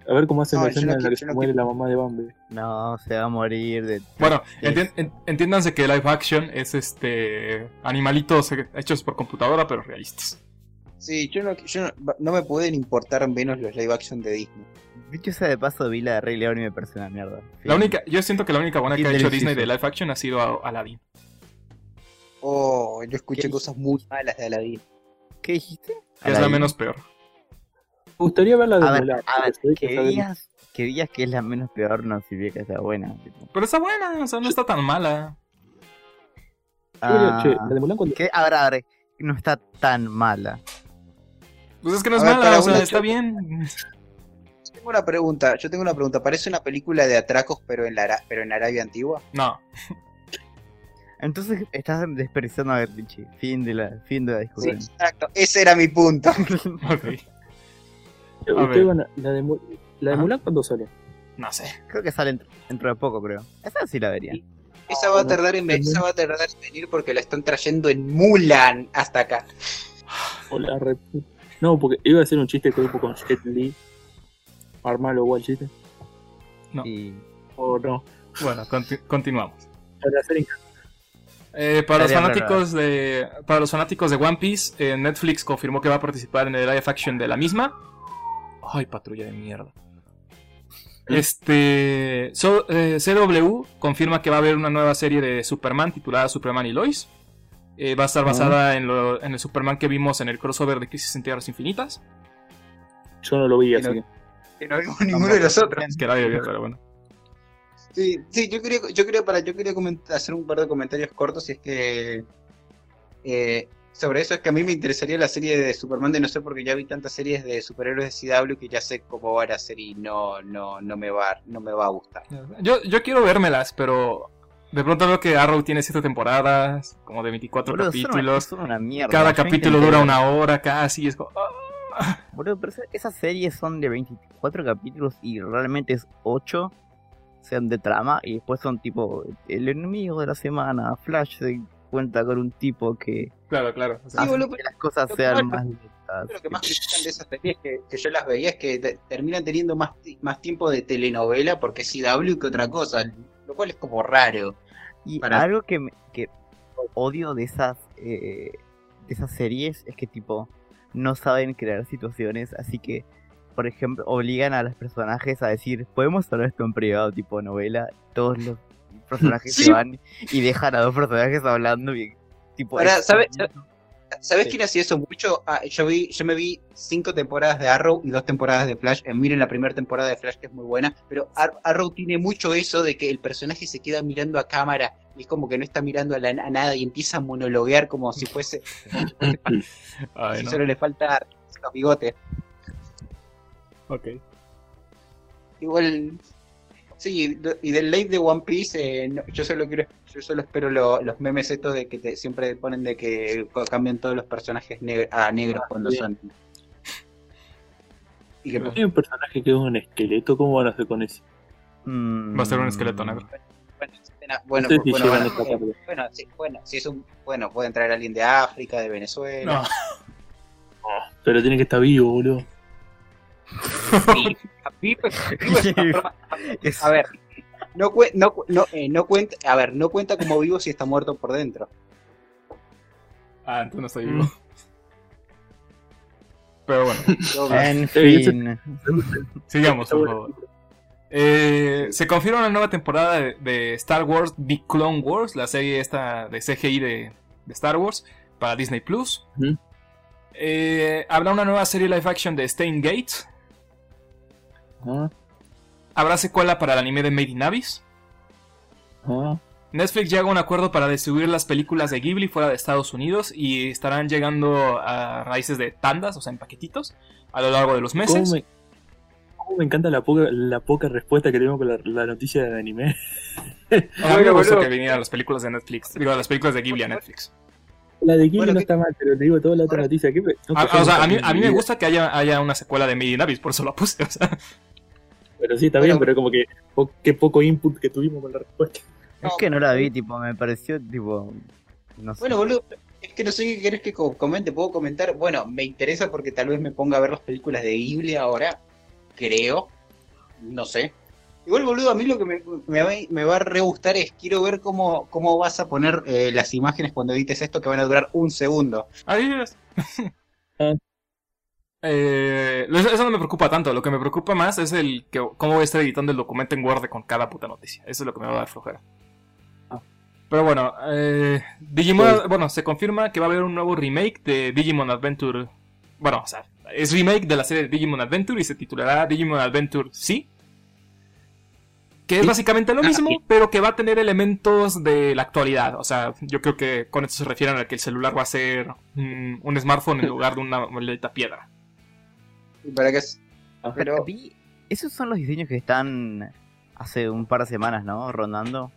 A ver cómo hacen No, la escena no en la que se muere la mamá de Bambi. No, se va a morir de. Bueno, Sí. entien- en- entiéndanse que live action es este animalitos hechos por computadora pero realistas. Sí, yo no, yo no, no me pueden importar menos los live action de Disney. Dicho sea de paso, vi la de Rey León y me pareció una mierda. La única, yo siento que la única buena que ha hecho. Disney de live action ha sido a- Aladdin. Oh, yo escuché ¿Qué? cosas muy malas de Aladdin. ¿Qué dijiste? Que es la menos peor. Me gustaría ver la de A ver, Mulan. a ver, que que digas, que digas que es la menos peor no significa que sea buena. tipo. Pero está buena, o sea, no está tan mala. Ah, Che, la de Mulan cuando... que, a ver, a ver, no está tan mala. Pues es que no es ver, mala, o sea, está bien. Yo tengo una pregunta, yo tengo una pregunta. Parece una película de atracos, pero en la Ara- pero en Arabia antigua. No. Entonces estás desperdiciando a Bertichi. Fin de la, fin de la Sí, discusión. exacto. Ese era mi punto. Ok. Che, a ustedes ver. van a- la de, la. Mulan cuando sale. No sé. Creo que sale dentro, dentro de poco, creo. Esa sí la vería. Esa va a no. tardar en venir, esa va a tardar en venir porque la están trayendo en Mulan hasta acá. Hola, re... No, porque iba a hacer un chiste grupo con Jet Li. Armalo igual chiste. No. Y O no. Bueno, conti- continuamos. Eh, para, los fanáticos de, para los fanáticos de One Piece, eh, Netflix confirmó que va a participar en el live action de la misma. Ay, patrulla de mierda. Este. so- eh, CW confirma que va a haber una nueva serie de Superman titulada Superman y Lois. Eh, va a estar basada en, lo- en el Superman que vimos en el crossover de Crisis en Tierras Infinitas. Yo no lo vi, así no- que. Que no vimos ninguno de los otros. Es que nadie vio, pero bueno. Sí, sí, yo quería, yo quería, para, yo quería hacer un par de comentarios cortos y es que eh, sobre eso es que a mí me interesaría la serie de Superman de no sé porque ya vi tantas series de superhéroes de CW que ya sé cómo van a ser y no, no, no me va, no me va a gustar. Yo, yo quiero vérmelas, pero de pronto veo que Arrow tiene 7 temporadas, como de 24 boludo, son una, capítulos. son una mierda. Cada capítulo dura una hora casi. Es como, ah. Boludo, pero esa- esas series son de 24 capítulos y realmente es 8 sean de trama y después son tipo el enemigo de la semana. Flash se cuenta con un tipo que Claro, claro. o sea, Sí, hace boludo, que las cosas lo que sean más- más lentas. Lo que más critican de esas series que, que yo las veía es que te- terminan teniendo más, más tiempo de telenovela porque es CW que otra cosa, lo cual es como raro. Y para- algo que, me- que odio de esas eh, de esas series es que tipo no saben crear situaciones, así que por ejemplo obligan a los personajes a decir podemos hablar esto en privado tipo novela, todos los personajes Sí. se van y dejan a dos personajes hablando y tipo Ahora, es- ¿sabe- ¿Sabes Sí. quién hacía eso mucho? Ah, yo vi, yo me vi cinco temporadas de Arrow y dos temporadas de Flash. Eh, miren la primera temporada de Flash que es muy buena, pero Ar- Arrow tiene mucho eso de que el personaje se queda mirando a cámara y es como que no está mirando a, la- a nada y empieza a monologuear como si fuese, como si, fuese- ay, si no. solo le falta los bigotes. Ok. Igual, sí, do- y del live de One Piece, eh, no, yo solo quiero, yo solo espero lo- los memes estos de que te, siempre ponen de que cambian todos los personajes neg- a negros cuando bien. son. Y que Hay un personaje que es un esqueleto, ¿cómo van a hacer con ese? Mm, Va a ser un esqueleto negro. Bueno, bueno, si es un, bueno, puede entrar alguien de África, de Venezuela. No. Pero tiene que estar vivo, boludo. Sí, vivo- vivo es una forma- Es- A ver, no, cue- no, cu- no, eh, no cuenta, a ver, no cuenta como vivo si está muerto por dentro. Ah, entonces no estoy Mm. vivo. Pero bueno, En fin. sigamos, por favor. Eh, se confirma una nueva temporada de, de Star Wars The Clone Wars, la serie esta de CGI de, de Star Wars para Disney Plus. Eh, habrá una nueva serie live action de Stain Gate. Ah, Habrá secuela para el anime de Made in Abyss. ah. Netflix llega a un acuerdo para distribuir las películas de Ghibli fuera de Estados Unidos y estarán llegando a raíces de tandas, o sea, en paquetitos, a lo largo de los ¿Cómo meses. me, cómo me encanta la poca, la poca respuesta que tenemos con la, la noticia del anime? A mí me gustó que vinieran las películas de Netflix, digo, las películas de Ghibli a Netflix. La de Ghibli Bueno, no ¿qué- está mal, pero te digo toda la otra noticia. ¿qué me- no A, o sea, a mí, a me gusta que haya, haya una secuela de Made in Abyss, por eso la puse. O sea, Pero sí, está Bueno, bien, pero como que po- qué poco input que tuvimos con la respuesta. Es que no la vi, tipo, me pareció, tipo, no sé. Bueno, boludo, es que no sé qué querés que co- comente, puedo comentar. Bueno, me interesa porque tal vez me ponga a ver las películas de Ghibli ahora, creo. no sé. Igual, boludo, a mí lo que me, me va, me va a re gustar es quiero ver cómo, cómo vas a poner eh, las imágenes cuando edites esto que van a durar un segundo. Es. Ah. Eh, eso no me preocupa tanto. Lo que me preocupa más es el que cómo voy a estar editando el documento en Word con cada puta noticia. Eso es lo que me va a dar flojera. Ah. Pero bueno, eh, Digimon, Sí. bueno, se confirma que va a haber un nuevo remake de Digimon Adventure. Bueno, o sea, es remake de la serie de Digimon Adventure y se titulará Digimon Adventure Sí. Que es Sí. básicamente lo Ah, mismo, sí. pero que va a tener elementos de la actualidad. O sea, yo creo que con esto se refieren a que el celular va a ser mm, un smartphone en lugar de una maldita piedra. Y para que es- Pero- Vi- Esos son los diseños que están hace un par de semanas, ¿no? Rondando.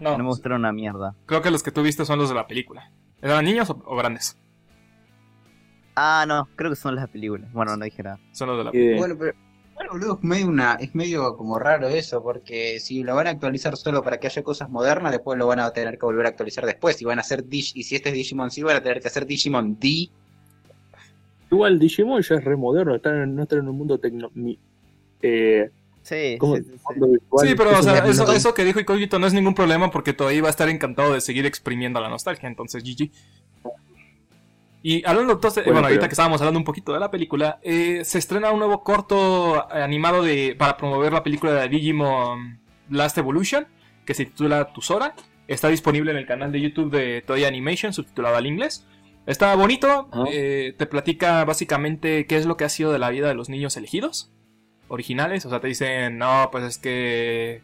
No, No me gustaron una mierda. creo que los que tú viste son los de la película. ¿Eran niños o, o grandes? Ah, no, creo que son las películas. Bueno, no dije nada. Son los de la que- Bueno, pero bueno, boludo, es medio, una, es medio como raro eso, porque si lo van a actualizar solo para que haya cosas modernas, después lo van a tener que volver a actualizar después. Y van a hacer Dig- y si este es Digimon sí, van a tener que hacer Digimon D. Igual Digimon ya es re moderno, está en- no está en un mundo tecno... mi- eh, Sí, sí, pero o sea, es eso, eso que dijo Icogito no es ningún problema porque todavía va a estar encantado de seguir exprimiendo la nostalgia, entonces GG. Y hablando entonces, Bueno, bueno, ahorita pero- que estábamos hablando un poquito de la película, eh, se estrena un nuevo corto animado de para promover la película de Digimon Last Evolution, que se titula Tusora. Está disponible en el canal de YouTube de Toy Animation, subtitulado al inglés. Está bonito, eh, te platica básicamente qué es lo que ha sido de la vida de los niños elegidos originales. O sea, te dicen, no, pues es que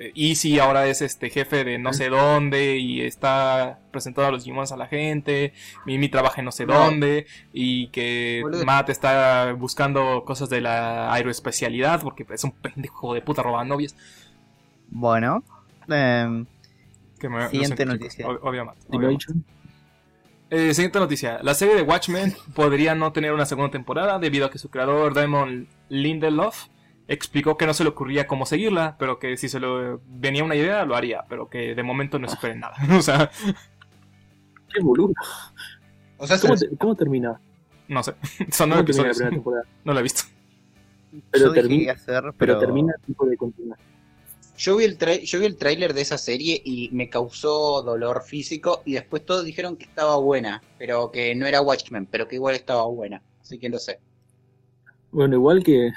eh, Easy ahora es este jefe de no sé dónde y está presentando a los Digimons a la gente. Mimi trabaja en no sé No. dónde y que Boludo. Matt está buscando cosas de la aeroespecialidad porque es un pendejo de puta roba novias. Bueno. em, Que me- lo Siguiente noticia. Obvio Matt, obvio Matt. Eh, siguiente noticia. La serie de Watchmen podría no tener una segunda temporada debido a que su creador, Damon Lindelof, explicó que no se le ocurría cómo seguirla, pero que si se le venía una idea lo haría, pero que de momento no esperen nada. o sea, Qué boludo. O sea, ¿Cómo, se- te- cómo termina? no sé. Son nueve ¿Cómo termina la episodios. primera temporada? No lo he visto. Pero termina- hacer, Pero pero, termina tipo de continuar. Yo vi el trai- yo vi el tráiler de esa serie y me causó dolor físico y después todos dijeron que estaba buena, pero que no era Watchmen, pero que igual estaba buena. Así que no sé. Bueno, igual que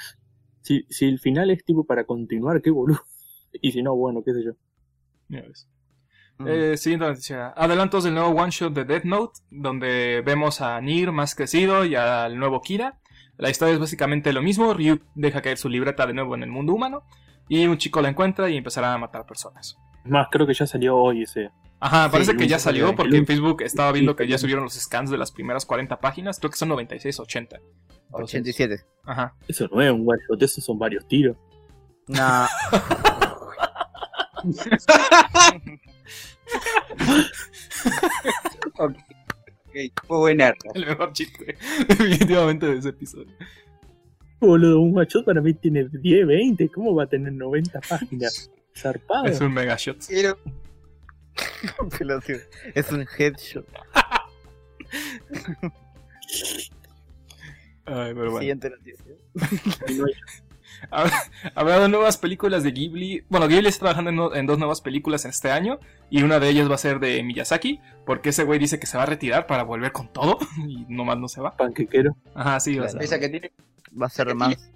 si, si el final es tipo para continuar, qué boludo. Y si no, bueno, qué sé yo. Ya ves. Mm. Eh, siguiente noticia. Adelantos del nuevo one shot de Death Note, donde vemos a Nier más crecido y al nuevo Kira. La historia es básicamente lo mismo. Ryu deja caer su libreta de nuevo en el mundo humano. Y un chico la encuentra y empezará a matar personas. Es más, creo que ya salió hoy ese. Ajá, Sí, parece que el ya salió porque en Facebook estaba viendo Sí, que ya sí. subieron los scans de las primeras 40 páginas. Creo que son 96, 80. 87. Ajá. Eso no es un one shot, esos son varios tiros. No. Ok, fue buena. El mejor chiste, definitivamente, de ese episodio. Boludo, un one shot para mí tiene 10, 20. ¿Cómo va a tener 90 páginas? Zarpado. Es un mega shot. Pero es un headshot. Ay, pero bueno. Siguiente noticia. Habrá dos nuevas películas de Ghibli. Bueno, Ghibli está trabajando en, no- en dos nuevas películas en este año. Y una de ellas va a ser de Miyazaki. Porque ese güey dice que se va a retirar para volver con todo. Y nomás no se va. panquequero. Ajá, sí, va a Claro. ser. esa que tiene, Va a ser ¿Qué más.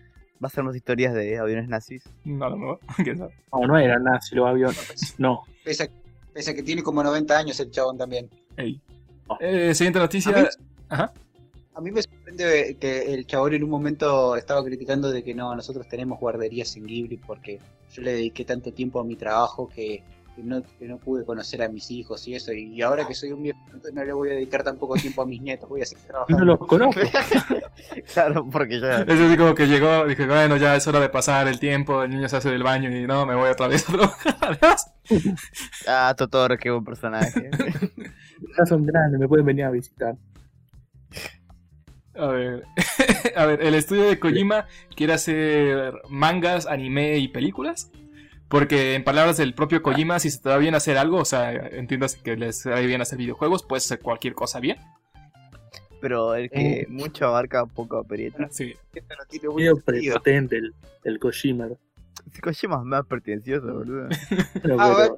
Va a ser más historias de aviones nazis. No, no, no. No, no era nada, si lo avión. No. esa, esa que tiene como 90 años el chabón también. Ey. Oh. Eh, siguiente A noticia. mí- Ajá. A mí me sorprende que el chabón en un momento estaba criticando de que no, nosotros tenemos guarderías en Ghibli porque yo le dediqué tanto tiempo a mi trabajo que, que no, que no pude conocer a mis hijos y eso. Y ahora que soy un viejo, no le voy a dedicar tan poco tiempo a mis nietos, voy a seguir trabajando. no los conozco. claro, porque ya. Es así como que llegó, dije, bueno, ya es hora de pasar el tiempo, el niño se hace del baño y no, me voy otra vez a trabajar. Ah, Totoro, qué buen personaje. Ya son grandes, me pueden venir a visitar. A ver, a ver, el estudio de Kojima quiere hacer mangas, anime y películas. Porque en palabras del propio Kojima, si se te da bien hacer algo, o sea, entiendas que les da bien hacer videojuegos, puedes hacer cualquier cosa bien. Pero el que mucho abarca, poco aprieta. Sí. Esto no tiene mucho Medio sentido. prepotente el, el Kojima. Kojima es más pretencioso, boludo. Ah, pero-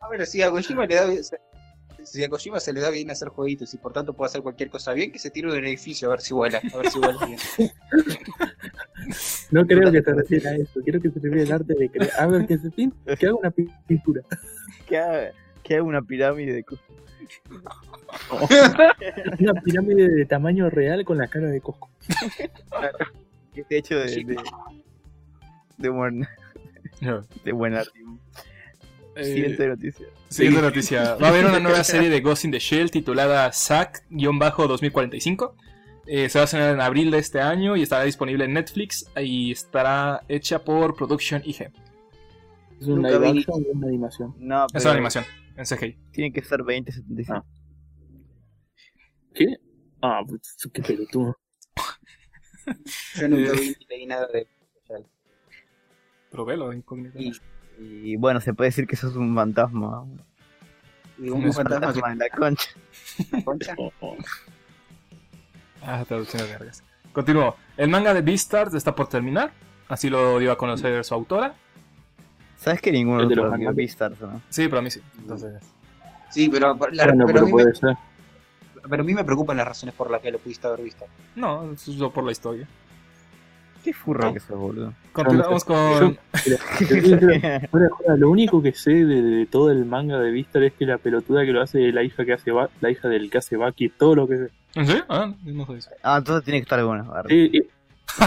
A ver, si a Kojima le da bien- si a Kojima se le da bien hacer jueguitos y por tanto puede hacer cualquier cosa bien, que se tire de un edificio a ver si vuela, a ver si vuela bien. no creo que se refiera a eso. Quiero que se refiera al arte de crear. A ver, que se pin- que haga una pi- pintura. Que haga, que haga una pirámide de cosas. Una pirámide de tamaño real con la cara de Cosco. Que esté hecho de. de, de buen. De buen arte. Eh, Siguiente noticia. Siguiente noticia. Va a haber una nueva serie de Ghost in the Shell titulada SAC-2045. Eh, se va a estrenar en abril de este año y estará disponible en Netflix y estará hecha por Production IG. Es una action o animación. No, Es una animación en CGI. Tiene que ser 2075. Ah. ¿Qué? Ah, pues, qué pelotudo. Yo nunca vi ni leí nada de Pero velo, incógnito. y, Y bueno, se puede decir que sos un fantasma. Un y un fantasma que en la concha. concha. Oh, oh. Ah, traducciones vergas. Continúo. El manga de Beastars está por terminar. Así lo dio a conocer su autora. ¿Sabes que ninguno El de los mangas. Beastars, no? Sí, pero a mí sí. Entonces, Sí, pero, la- Bueno, pero, a pero mí me, puede ser. pero a mí me preocupan las razones por las que lo pudiste haber visto. no, eso es por la historia. Qué furro que sos, boludo. Continuamos con. Lo único que sé de, de todo el manga de Vistar es que la pelotuda que lo hace es la hija que hace Ba- la hija del que hace Baki, todo lo que sé. ¿En serio? Ah, no sé eso. ah, entonces tiene que estar bueno. arre.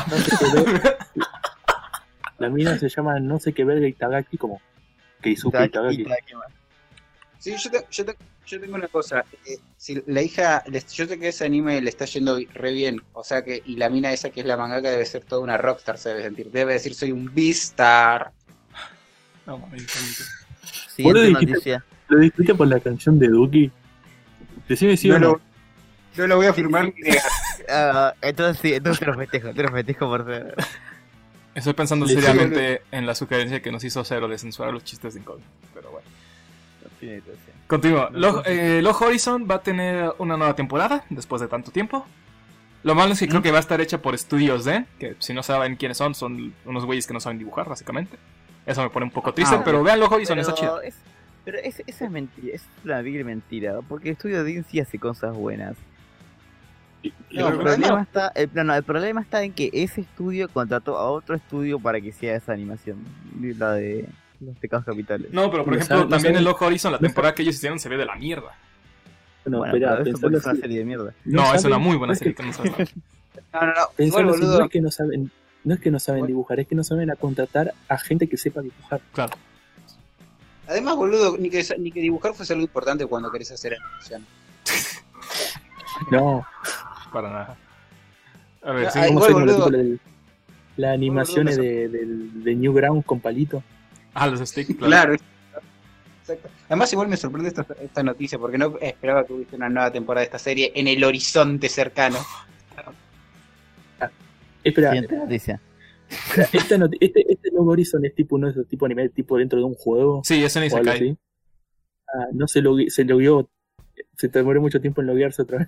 No sé qué ver. La mina se llama no sé qué verga Itagaki como Keisuke Itaki- Itagaki. Sí, yo, te- yo, te- yo tengo una cosa. eh, si la hija, yo sé que ese anime le está yendo re bien. O sea que, y la mina esa que es la mangaka debe ser toda una rockstar, se debe sentir. Debe decir, soy un Beastar. No, incógnito. Siguiente dijiste- noticia. ¿Lo discute por la canción de Duki? Decime si No o no. lo, lo voy a firmar. Ah, entonces sí, entonces te lo festejo, te lo festejo por ser. Estoy pensando Le seriamente en la sugerencia que nos hizo Cero de censurar los chistes de incógnito. Pero bueno. Continúo. Log, eh, Log Horizon va a tener una nueva temporada después de tanto tiempo. Lo malo es que creo que va a estar hecha por Studios D, que si no saben quiénes son, son unos güeyes que no saben dibujar, básicamente. Eso me pone un poco triste, Ah, pero vean Log Horizon, está chido. es, pero es, esa es mentira, es una vil mentira, porque Estudio Dean sí hace cosas buenas. No, el, problema está, el, no, no, el problema está en que ese estudio contrató a otro estudio para que sea esa animación, la de los pecados capitales. No, pero por No ejemplo, no también saben- en Log Horizon, la no temporada que ellos hicieron se ve de la mierda. bueno, bueno, pero eso es una serie de mierda. No, es saben- una muy buena no es serie que- no. No, no, no. Igual, no es que no saben, no es que no saben Bueno. dibujar, es que no saben a contratar a gente que sepa dibujar. Claro. Además, boludo, ni que, ni que dibujar fuese algo importante cuando querés hacer animación. No, Para nada. A ver, sí. ah, ¿cómo igual, boludo. animaciones boludo, de, del- de Newgrounds con palito. Ah, los sticks, claro. Claro. Exacto. Además, igual me sorprende esta, esta noticia porque no esperaba que hubiese una nueva temporada de esta serie en el horizonte cercano. Espera, Siguiente noticia. esta noti- este, este Log Horizon es tipo uno de esos tipos de anime tipo dentro de un juego Sí, algo cae. así. Ah, no se logui- se logueó, se demoró mucho tiempo en loguearse otra vez.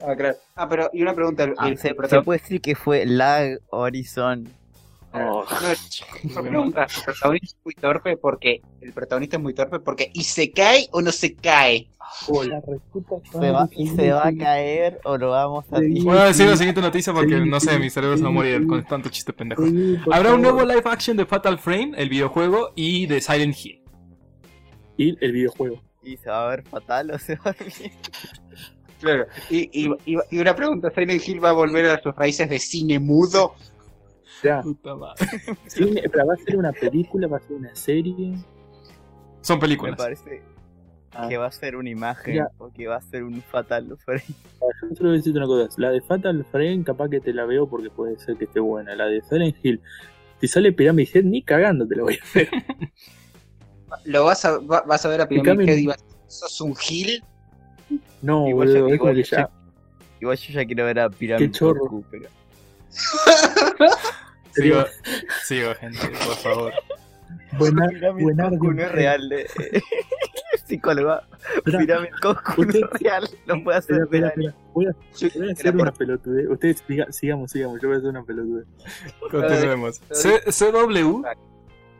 Ah, claro. Ah, pero, y una pregunta. Ah, el se, puede decir que fue Lag Horizon. Oh, No, pregunta, ¿El protagonista es muy torpe porque el protagonista es muy torpe porque y se cae o no se cae? oh, la reputa ¿Se va, madre, y se va a caer o lo vamos a? Voy a decir la siguiente noticia porque Sí, no sé, mi cerebro se va a morir con tanto chiste pendejo. Habrá un nuevo live action de Fatal Frame, el videojuego, y de Silent Hill. Y el videojuego. ¿Y se va a ver fatal o se va a ver bien? Claro. Y, y, y, y una pregunta, ¿Silent Hill va a volver a sus raíces de cine mudo? Ya, Puta madre. pero va a ser una película, va a ser una serie. Son Me películas. parece Ah, que va a ser una imagen Ya. o que va a ser un fatal frame. Yo solo voy a decirte una cosa. La de Fatal Frame, capaz que te la veo porque puede ser que esté buena. La de Silent Hill, si sale Pyramid Head, ni cagando te la voy a ver. ¿Lo vas a, va- vas a ver a Pyramid Head y vas ¿Sos un Gil? No, Igual boludo, yo- igual que ya. Igual yo ya quiero ver a Pyramid Qué chorro. Goku, pero... Sigo, sigo, gente, por favor. Buena, buena no es real. eh. Psicóloga. Pyramid Goku no Usted- es real. No puede hacer espera, espera. Voy a, Yo- voy a hacer por- una pelotudez. Ustedes siga- sigamos, sigamos. Yo voy a hacer una pelotudez. Continuemos. C- CW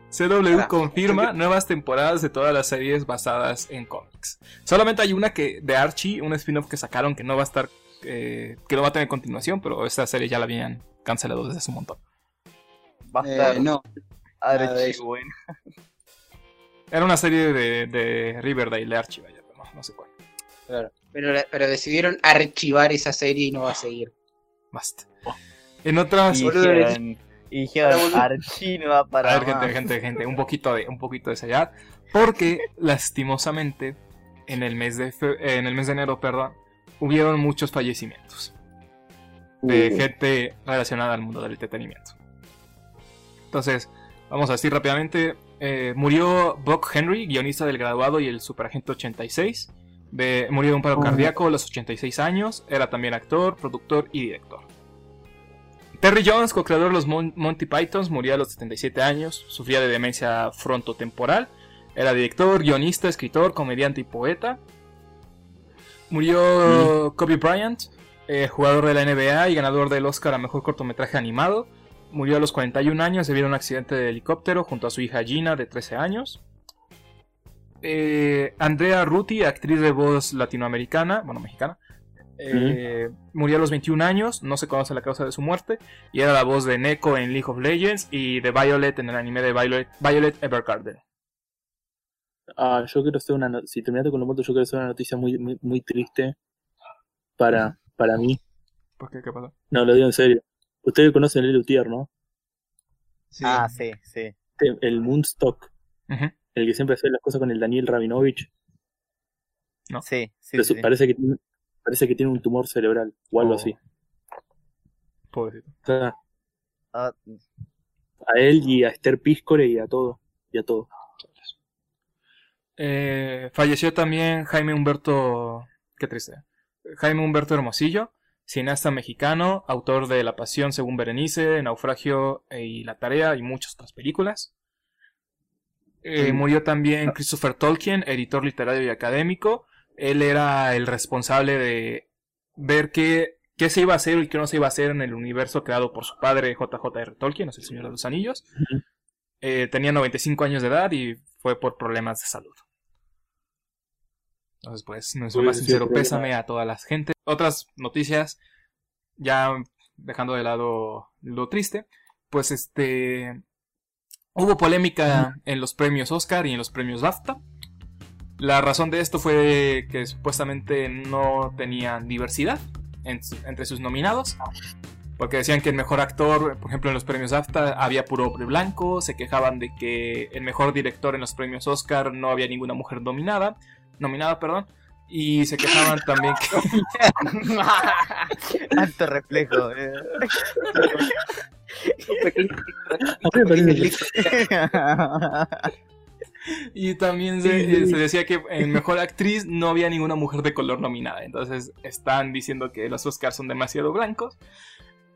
CW Ah, confirma yo- nuevas temporadas de todas las series basadas en cómics. Solamente hay una que de Archie, un spin-off que sacaron que no va a estar, eh, que no va a tener continuación, pero esta serie ya la habían cancelado desde hace un montón. Va a Eh, no, nada de archi eso. bueno. Era una serie de, de Riverdale, de Archie, vaya, pero no, no sé cuál. claro. Pero, decidieron archivar esa serie y no va a seguir. Basta. En otras... Y dijeron, y. Archie no va para A ver, gente, más". gente, gente, un poquito de, un poquito de seriedad. Porque, lastimosamente, en el mes de fe- eh, en el mes de enero, perdón, hubieron muchos fallecimientos de Uh, gente relacionada al mundo del entretenimiento. Entonces, vamos a decir rápidamente. eh, murió Buck Henry, guionista del graduado y el superagente 86. De- murió de un paro Oh. cardíaco a los 86 años. Era también actor, productor y director. Terry Jones, co-creador de los Mon- Monty Pythons, murió a los 77 años. Sufría de demencia frontotemporal. Era director, guionista, escritor, comediante y poeta. Murió Kobe Bryant, eh, jugador de la NBA y ganador del Oscar a Mejor Cortometraje Animado. Murió a los 41 años debido a un accidente de helicóptero junto a su hija Gina de 13 años. Eh, Andrea Ruti, actriz de voz latinoamericana, bueno, mexicana, eh, murió a los 21 años, no se conoce la causa de su muerte, y era la voz de Neko en League of Legends y de Violet en el anime de Violet, Violet Evergarden. ah, yo quiero hacer una. no- Si terminaste con los muertos, yo quiero hacer una noticia muy, muy, muy triste para, para mí. ¿Por qué? ¿Qué pasó? No, lo digo en serio. Ustedes conocen el Lutier, ¿no? Sí. Ah, sí, sí. Este, El Moonstock, el que siempre hace las cosas con el Daniel Rabinovich. ¿No? Sí, sí, pero sí. Parece, que tiene, parece que tiene un tumor cerebral o algo Oh. así. Pobrecito. O sea, Ah, a él y a Esther Piscore y a todo. Y a todo. Eh, falleció también Jaime Humberto. Qué triste. Jaime Humberto Hermosillo, cineasta mexicano, autor de La Pasión según Berenice, Naufragio y La Tarea y muchas otras películas. Eh. Murió también Christopher Tolkien, editor literario y académico. Él era el responsable de ver qué, qué se iba a hacer y qué no se iba a hacer en el universo creado por su padre JJ.R. Tolkien, es el Señor de los Anillos. Eh, tenía 95 años de edad y fue por problemas de salud. Entonces, pues, nuestro más sincero pésame a toda la gente. Otras noticias, ya dejando de lado lo triste, pues este. Hubo polémica en los premios Oscar y en los premios BAFTA. La razón de esto fue que supuestamente no tenían diversidad en entre sus nominados. Porque decían que el mejor actor, por ejemplo, en los premios BAFTA había puro hombre blanco. Se quejaban de que el mejor director en los premios Oscar no había ninguna mujer nominada. Nominada, perdón. Y se quejaban también que. Alto reflejo. eh. Y también se, eh, se decía que en mejor actriz no había ninguna mujer de color nominada. Entonces están diciendo que los Oscars son demasiado blancos.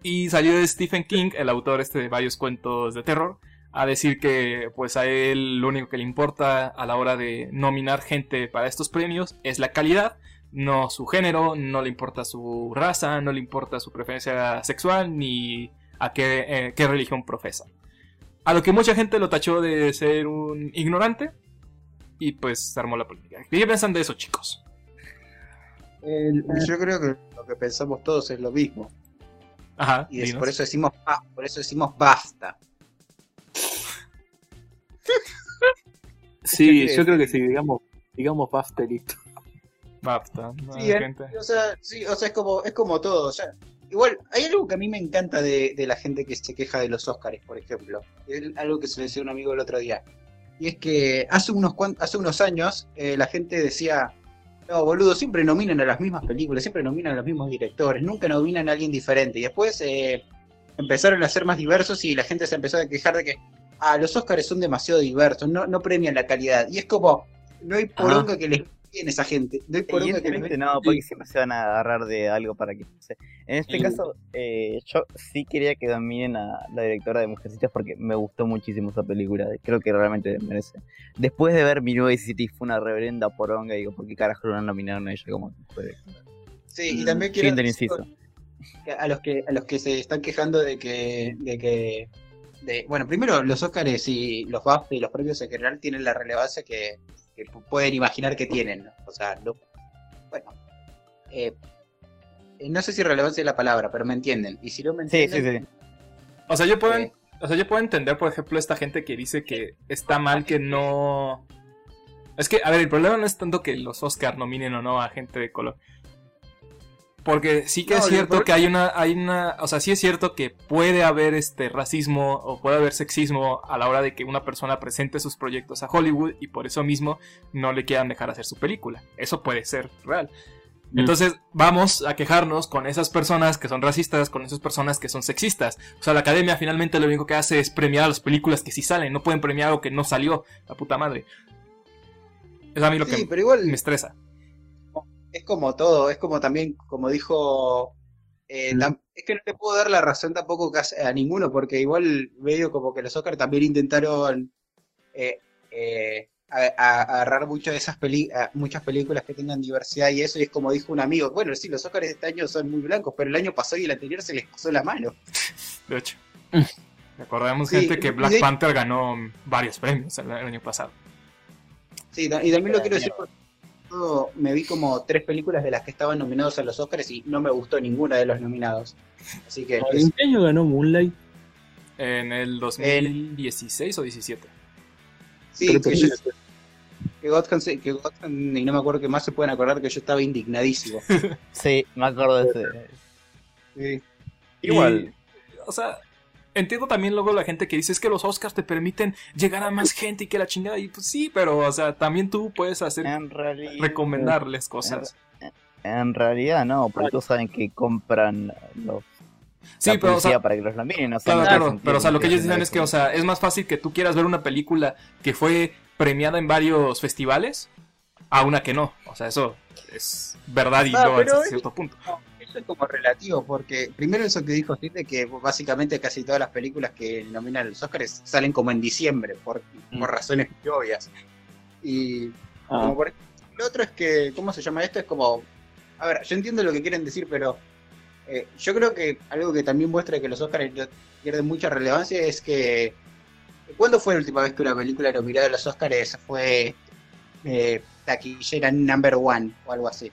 Y salió Stephen King, el autor este de varios cuentos de terror, a decir que pues a él lo único que le importa a la hora de nominar gente para estos premios es la calidad, no su género, no le importa su raza, no le importa su preferencia sexual ni a qué, eh, qué religión profesa. A lo que mucha gente lo tachó de ser un ignorante y pues se armó la política. ¿Qué piensan de eso, chicos? El- yo creo que lo que pensamos todos es lo mismo. Ajá, Y es- por eso decimos ah, por eso decimos basta. Sí, ¿Qué yo creo que sí, digamos, digamos basta y listo. Basta, no, Sí, eh, o sea, sí, o sea, es como, es como todo. O sea, igual, hay algo que a mí me encanta de, de la gente que se queja de los Oscars, por ejemplo. Es algo que se le decía a un amigo el otro día. Y es que hace unos, hace unos años eh, la gente decía, no, boludo, siempre nominan a las mismas películas, siempre nominan a los mismos directores, nunca nominan a alguien diferente. Y después eh, empezaron a ser más diversos y la gente se empezó a quejar de que, ah, los Oscars son demasiado diversos, no, no premian la calidad. Y es como, no hay poronga que les en esa gente. No hay poronga que les no, porque siempre se van a agarrar de algo para que no sé. En este Sí. caso, eh, yo sí quería que dominen a la directora de Mujercitas porque me gustó muchísimo esa película. Creo que realmente merece. Después de ver mi nueva City fue una reverenda poronga. Digo, ¿por qué carajo no nominaron a ella como directora? Sí, y también quiero decir inciso. que a los que a los que se están quejando de que de que de, bueno, primero los Oscars y los BAFTA y los premios en general tienen la relevancia que, que pu- pueden imaginar que tienen. ¿no? O sea, lo- bueno, eh, eh, no sé si relevancia es la palabra, pero me entienden. Y si no me Sí, entienden, sí, sí. O sea, yo puedo, Eh. o sea, yo puedo entender, por ejemplo, esta gente que dice que está mal que no. Es que, a ver, el problema no es tanto que los Oscar nominen o no a gente de color. Porque sí que No, es cierto que hay una, hay una, o sea, sí es cierto que puede haber este racismo o puede haber sexismo a la hora de que una persona presente sus proyectos a Hollywood y por eso mismo no le quieran dejar hacer su película. Eso puede ser real. Mm. Entonces vamos a quejarnos con esas personas que son racistas, con esas personas que son sexistas. O sea, la academia finalmente lo único que hace es premiar a las películas que sí salen, no pueden premiar algo que no salió, la puta madre. Es a mí lo sí, que pero igual me estresa. Es como todo, es como también, como dijo, eh, Mm. es que no le puedo dar la razón tampoco casi a ninguno, porque igual medio como que los Oscars también intentaron eh, eh, a- a- agarrar mucho de esas peli a- muchas películas que tengan diversidad y eso, y es como dijo un amigo, bueno, sí, los Oscars de este año son muy blancos, pero el año pasado y el anterior se les pasó la mano. De hecho. Recordemos Sí, gente que Black de- Panther ganó varios premios el, el año pasado. Sí, y también lo quiero de decir porque yo me vi como tres películas de las que estaban nominados a los Oscars y no me gustó ninguna de los nominados. Así que es- ¿En qué año ganó Moonlight? En el 2016 o 17. sí, que, yo- que Godham se- que Godham, y no me acuerdo que más se pueden acordar que yo estaba indignadísimo. Sí, me acuerdo de ese. Sí. Igual. Y, o sea, entiendo también luego la gente que dice es que los Oscars te permiten llegar a más gente y que la chingada. Y pues sí, pero, o sea, también tú puedes hacer, En realidad. recomendarles cosas. En realidad no, porque todos saben que compran los, Sí, la pero, o sea, para que los nominen. O sea, Claro, no claro, pero o sea, lo que ellos dicen es que, o sea, es más fácil que tú quieras ver una película que fue premiada en varios festivales a una que no. O sea, eso es verdad y no pero hasta es- cierto punto. Eso es como relativo, porque primero eso que dijo Steve, que básicamente casi todas las películas que nominan los Oscars salen como en diciembre, por, Mm. por razones muy obvias. Y Ah, como por- lo otro es que, ¿cómo se llama esto? Es como, a ver, yo entiendo lo que quieren decir, pero eh, yo creo que algo que también muestra que los Oscars pierden mucha relevancia es que, ¿cuándo fue la última vez que una película nominada a los Oscars fue eh, taquillera number one o algo así?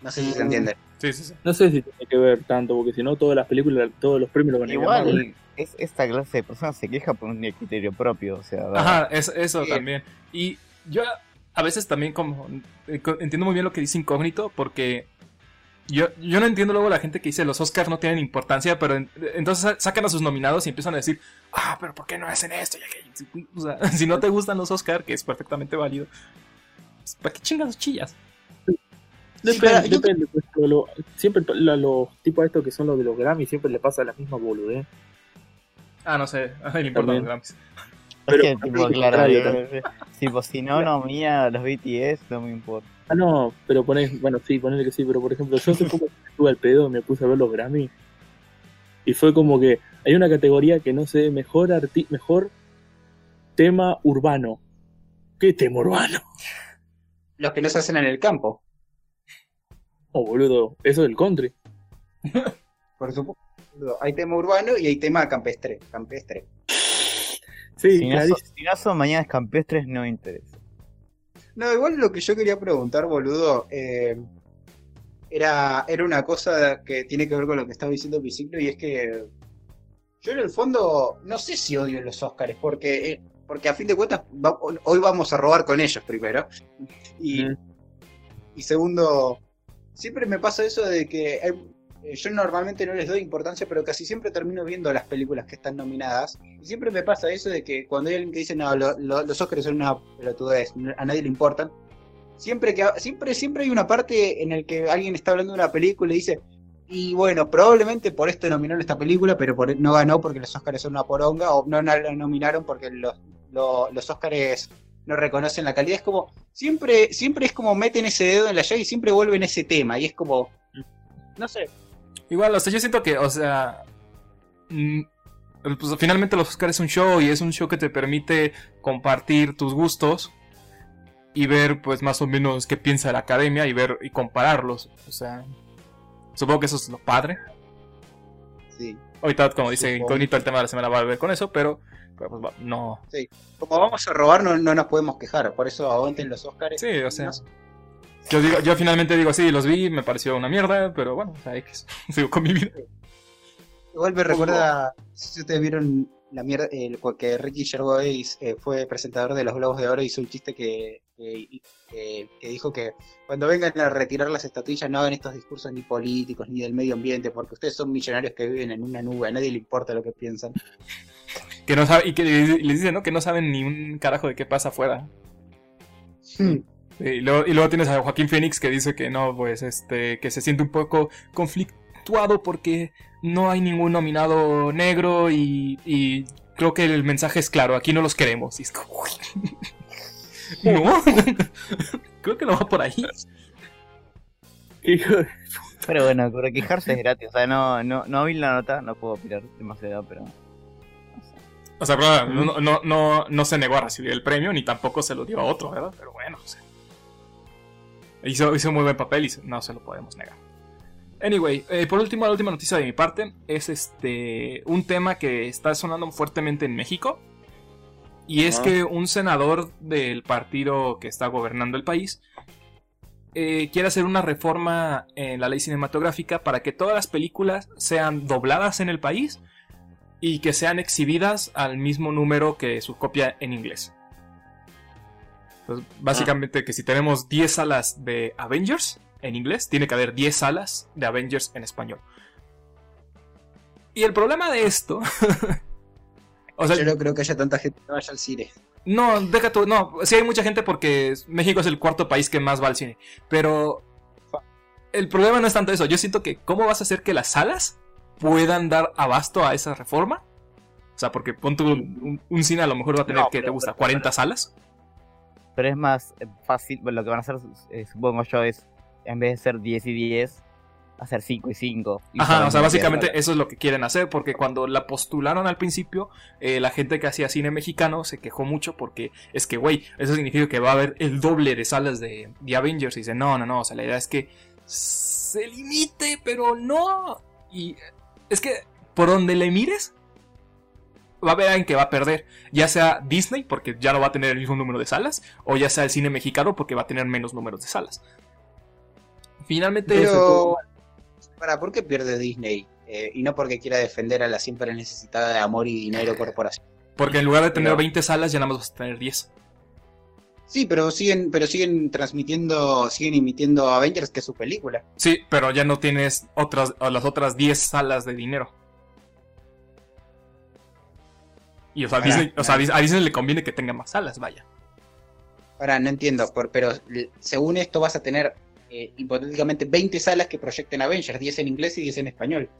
No sé si se Mm. entiende. Sí, sí, sí. no sé si tiene que ver tanto, porque si no, todas las películas, todos los premios los van a. Igual, es, esta clase de personas se queja por un criterio propio. O sea, Ajá, es- eso Sí. también. Y yo a veces también como eh, entiendo muy bien lo que dice Incógnito porque yo, yo no entiendo luego la gente que dice los Oscars no tienen importancia, pero en- entonces sa- sacan a sus nominados y empiezan a decir, ah, pero ¿por qué no hacen esto? Y aquello?". O sea, si no te gustan los Oscars, que es perfectamente válido, pues, ¿para qué chingas chillas? Depende, Sí, yo- depende, pues, lo- lo- siempre lo- los tipos estos que son los de los Grammy siempre le pasa la misma boludez. Ah, no sé, a nadie le importan los. Grammys. es pero que, tipo, claro, tipo, si no nomina a los BTS, no me importa. Ah, no, pero ponés, bueno, sí, ponele que sí, pero por ejemplo, yo hace poco estuve al pedo, me puse a ver los Grammy y fue como que hay una categoría que no sé, mejor arti mejor tema urbano. ¿Qué tema urbano? Los que no se hacen en el campo, Oh, boludo, eso del country. por supuesto. Hay tema urbano y hay tema campestre. campestre. Sí, Si no, clarísimo. so- si no son mañanas campestres, no me interesa. No, igual lo que yo quería preguntar, boludo, eh, era, era una cosa que tiene que ver con lo que estaba diciendo Biciclo, y es que yo en el fondo no sé si odio los Oscars, porque, eh, porque a fin de cuentas va- hoy vamos a robar con ellos primero. Y, Mm. y segundo, siempre me pasa eso de que hay- eh, yo normalmente no les doy importancia, pero casi siempre termino viendo las películas que están nominadas. Y siempre me pasa eso de que cuando hay alguien que dice, no, lo- lo- los Oscars son una pelotudez, a nadie le importan. Siempre, que, siempre, siempre hay una parte en la que alguien está hablando de una película y dice, y bueno, probablemente por esto nominaron esta película, pero por- no ganó porque los Oscars son una poronga, o no la nominaron porque los, lo- los Oscars no reconocen la calidad. Es como, siempre, siempre es como meten ese dedo en la llaga y siempre vuelven ese tema. Y es como, no sé, Igual, o sea, yo siento que, o sea, mm, pues, finalmente los Oscars es un show y es un show que te permite compartir tus gustos y ver, pues, más o menos qué piensa la academia y ver y compararlos. O sea, supongo que eso es lo padre. Sí. Ahorita, como dice Supongo. Incógnito, el tema de la semana va a ver con eso, pero pues, no. Como vamos a robar, no, no nos podemos quejar. Por eso aguanten los Oscars. Sí, o sea. Yo, digo, yo finalmente digo, sí, los vi, me pareció una mierda, pero bueno, o sea, X. Sigo con mi vida. Igual me recuerda, si ustedes vieron la mierda, el, que Ricky Gervais eh, fue presentador de los Globos de Oro y hizo un chiste que, que, que- que dijo que cuando vengan a retirar las estatuillas no hagan estos discursos ni políticos ni del medio ambiente porque ustedes son millonarios que viven en una nube, a nadie le importa lo que piensan. Que no sabe, y que les dicen, ¿no? Que no saben ni un carajo de qué pasa afuera. Hmm. Y luego, y luego tienes a Joaquín Phoenix que dice que no, pues, este, que se siente un poco conflictuado porque no hay ningún nominado negro y, y creo que el mensaje es claro, aquí no los queremos. Y es como. No, creo que no va por ahí. Hijo de- Pero bueno, para quejarse es gratis. O sea, no, no, no vi la nota, no puedo opinar demasiado, pero. no sé. O sea, pero no, no, no, no se negó a recibir el premio ni tampoco se lo dio a otro, ¿verdad? Pero bueno, o sea, hizo, hizo un muy buen papel y no se lo podemos negar. Anyway, eh, por último, la última noticia de mi parte es este un tema que está sonando fuertemente en México. Y es que un senador del partido que está gobernando el país eh, quiere hacer una reforma en la ley cinematográfica para que todas las películas sean dobladas en el país y que sean exhibidas al mismo número que su copia en inglés. Entonces, básicamente que si tenemos 10 salas de Avengers en inglés, tiene que haber 10 salas de Avengers en español. Y el problema de esto... o sea, Yo no creo que haya tanta gente que vaya al cine. no, deja tú, no, sí hay mucha gente porque México es el cuarto país que más va al cine, pero el problema no es tanto eso, yo siento que cómo vas a hacer que las salas puedan dar abasto a esa reforma. O sea, porque pon tú un, un cine a lo mejor va a tener No, que te gusta pero- 40 salas. Pero es más fácil, lo que van a hacer, eh, supongo yo, es en vez de ser 10 y 10, hacer 5 y 5. y Ajá, o sea, básicamente eso es lo que quieren hacer, porque cuando la postularon al principio, eh, la gente que hacía cine mexicano se quejó mucho porque es que, güey, eso significa que va a haber el doble de salas de, de Avengers. Y dicen, no, no, no, o sea, la idea es que se limite, pero no. Y es que por donde le mires, va a haber alguien que va a perder, ya sea Disney, porque ya no va a tener el mismo número de salas, o ya sea el cine mexicano, porque va a tener menos números de salas. Finalmente, Pero, para, ¿por qué pierde Disney? Eh, y no porque quiera defender a la siempre necesitada de amor y dinero corporación. porque en lugar de tener Pero- 20 salas, ya nada más vas a tener 10. Sí, pero siguen, pero siguen transmitiendo, siguen emitiendo Avengers, que es su película. Sí, pero ya no tienes otras, las otras 10 salas de dinero. Y o sea, Disney- o sea, a Disney le conviene que tenga más salas, vaya. Ahora, no entiendo, por- pero según esto vas a tener eh, hipotéticamente 20 salas que proyecten Avengers, 10 en inglés y 10 en español.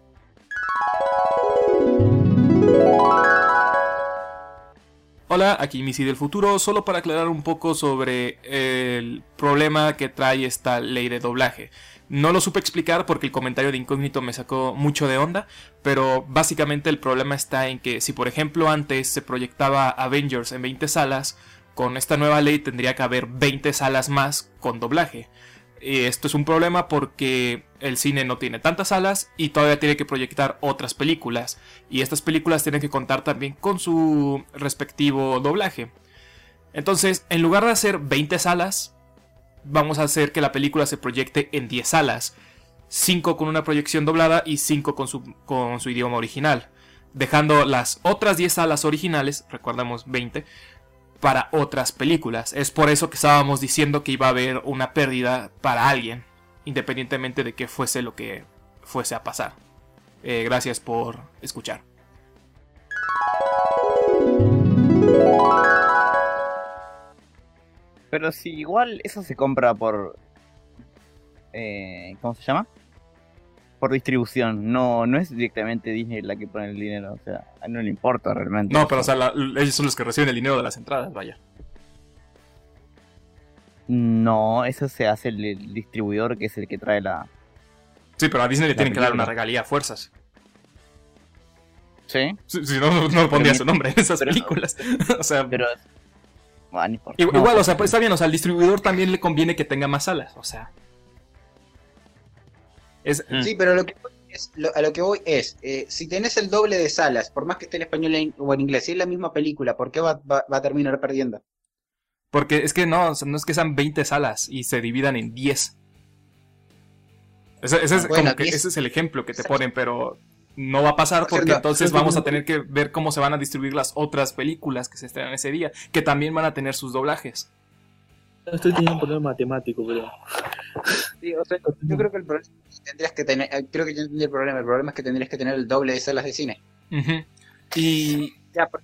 Hola, aquí Missy del futuro, solo para aclarar un poco sobre el problema que trae esta ley de doblaje. No lo supe explicar porque el comentario de incógnito me sacó mucho de onda, pero básicamente el problema está en que si por ejemplo antes se proyectaba Avengers en 20 salas, con esta nueva ley tendría que haber 20 salas más con doblaje. Esto es un problema porque el cine no tiene tantas salas y todavía tiene que proyectar otras películas. Y estas películas tienen que contar también con su respectivo doblaje. Entonces, en lugar de hacer 20 salas, vamos a hacer que la película se proyecte en 10 salas. 5 con una proyección doblada y 5 con su, con su idioma original. Dejando las otras 10 salas originales, recordamos 20, para otras películas. Es por eso que estábamos diciendo que iba a haber una pérdida para alguien, independientemente de que fuese lo que fuese a pasar. Eh, gracias por escuchar. Pero si igual eso se compra por. Eh, ¿Cómo se llama? Por distribución. No, no es directamente Disney la que pone el dinero. O sea, a no le importa realmente. No, pero o sea, la- ellos son los que reciben el dinero de las entradas, vaya. No, eso se hace el, el distribuidor que es el que trae la. Sí, pero a Disney le tienen que dar una regalía a fuerzas. Sí, Si, si no, no pondría su nombre en esas pero- películas. o sea, pero. Bueno, no importa. igual, No, o sea, pues está bien, o sea, al distribuidor también le conviene que tenga más salas, o sea. Es. Sí, pero lo que es lo- a lo que voy es, eh, si tenés el doble de salas, por más que esté en español en- o en inglés, si es la misma película, ¿por qué va, va- va a terminar perdiendo? Porque es que no, no es que sean 20 salas y se dividan en 10. Ese, ese es, Bueno, como que 10. ese es el ejemplo que te ponen, pero no va a pasar Por porque cierto, entonces vamos a tener que ver cómo se van a distribuir las otras películas que se estrenan ese día, que también van a tener sus doblajes. Estoy teniendo un problema matemático, pero. Sí, o sea, yo creo que el problema es que tendrías que tener, eh, creo que yo entendí el problema, el problema es que tendrías que tener el doble de salas de cine. Ujú. Y Ya, por,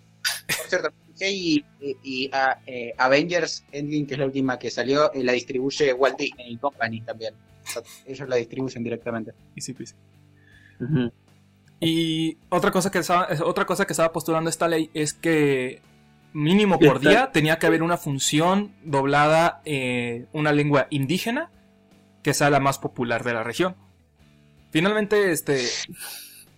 por cierto, y, y- y, eh, Avengers Endgame, que es la última que salió, eh, la distribuye Walt Disney Company también. O sea, ellos la distribuyen directamente. y sí, pues. Y otra cosa que estaba, es- otra cosa que estaba postulando esta ley es que mínimo por está- día tenía que haber una función doblada en una lengua indígena que sea la más popular de la región. Finalmente, este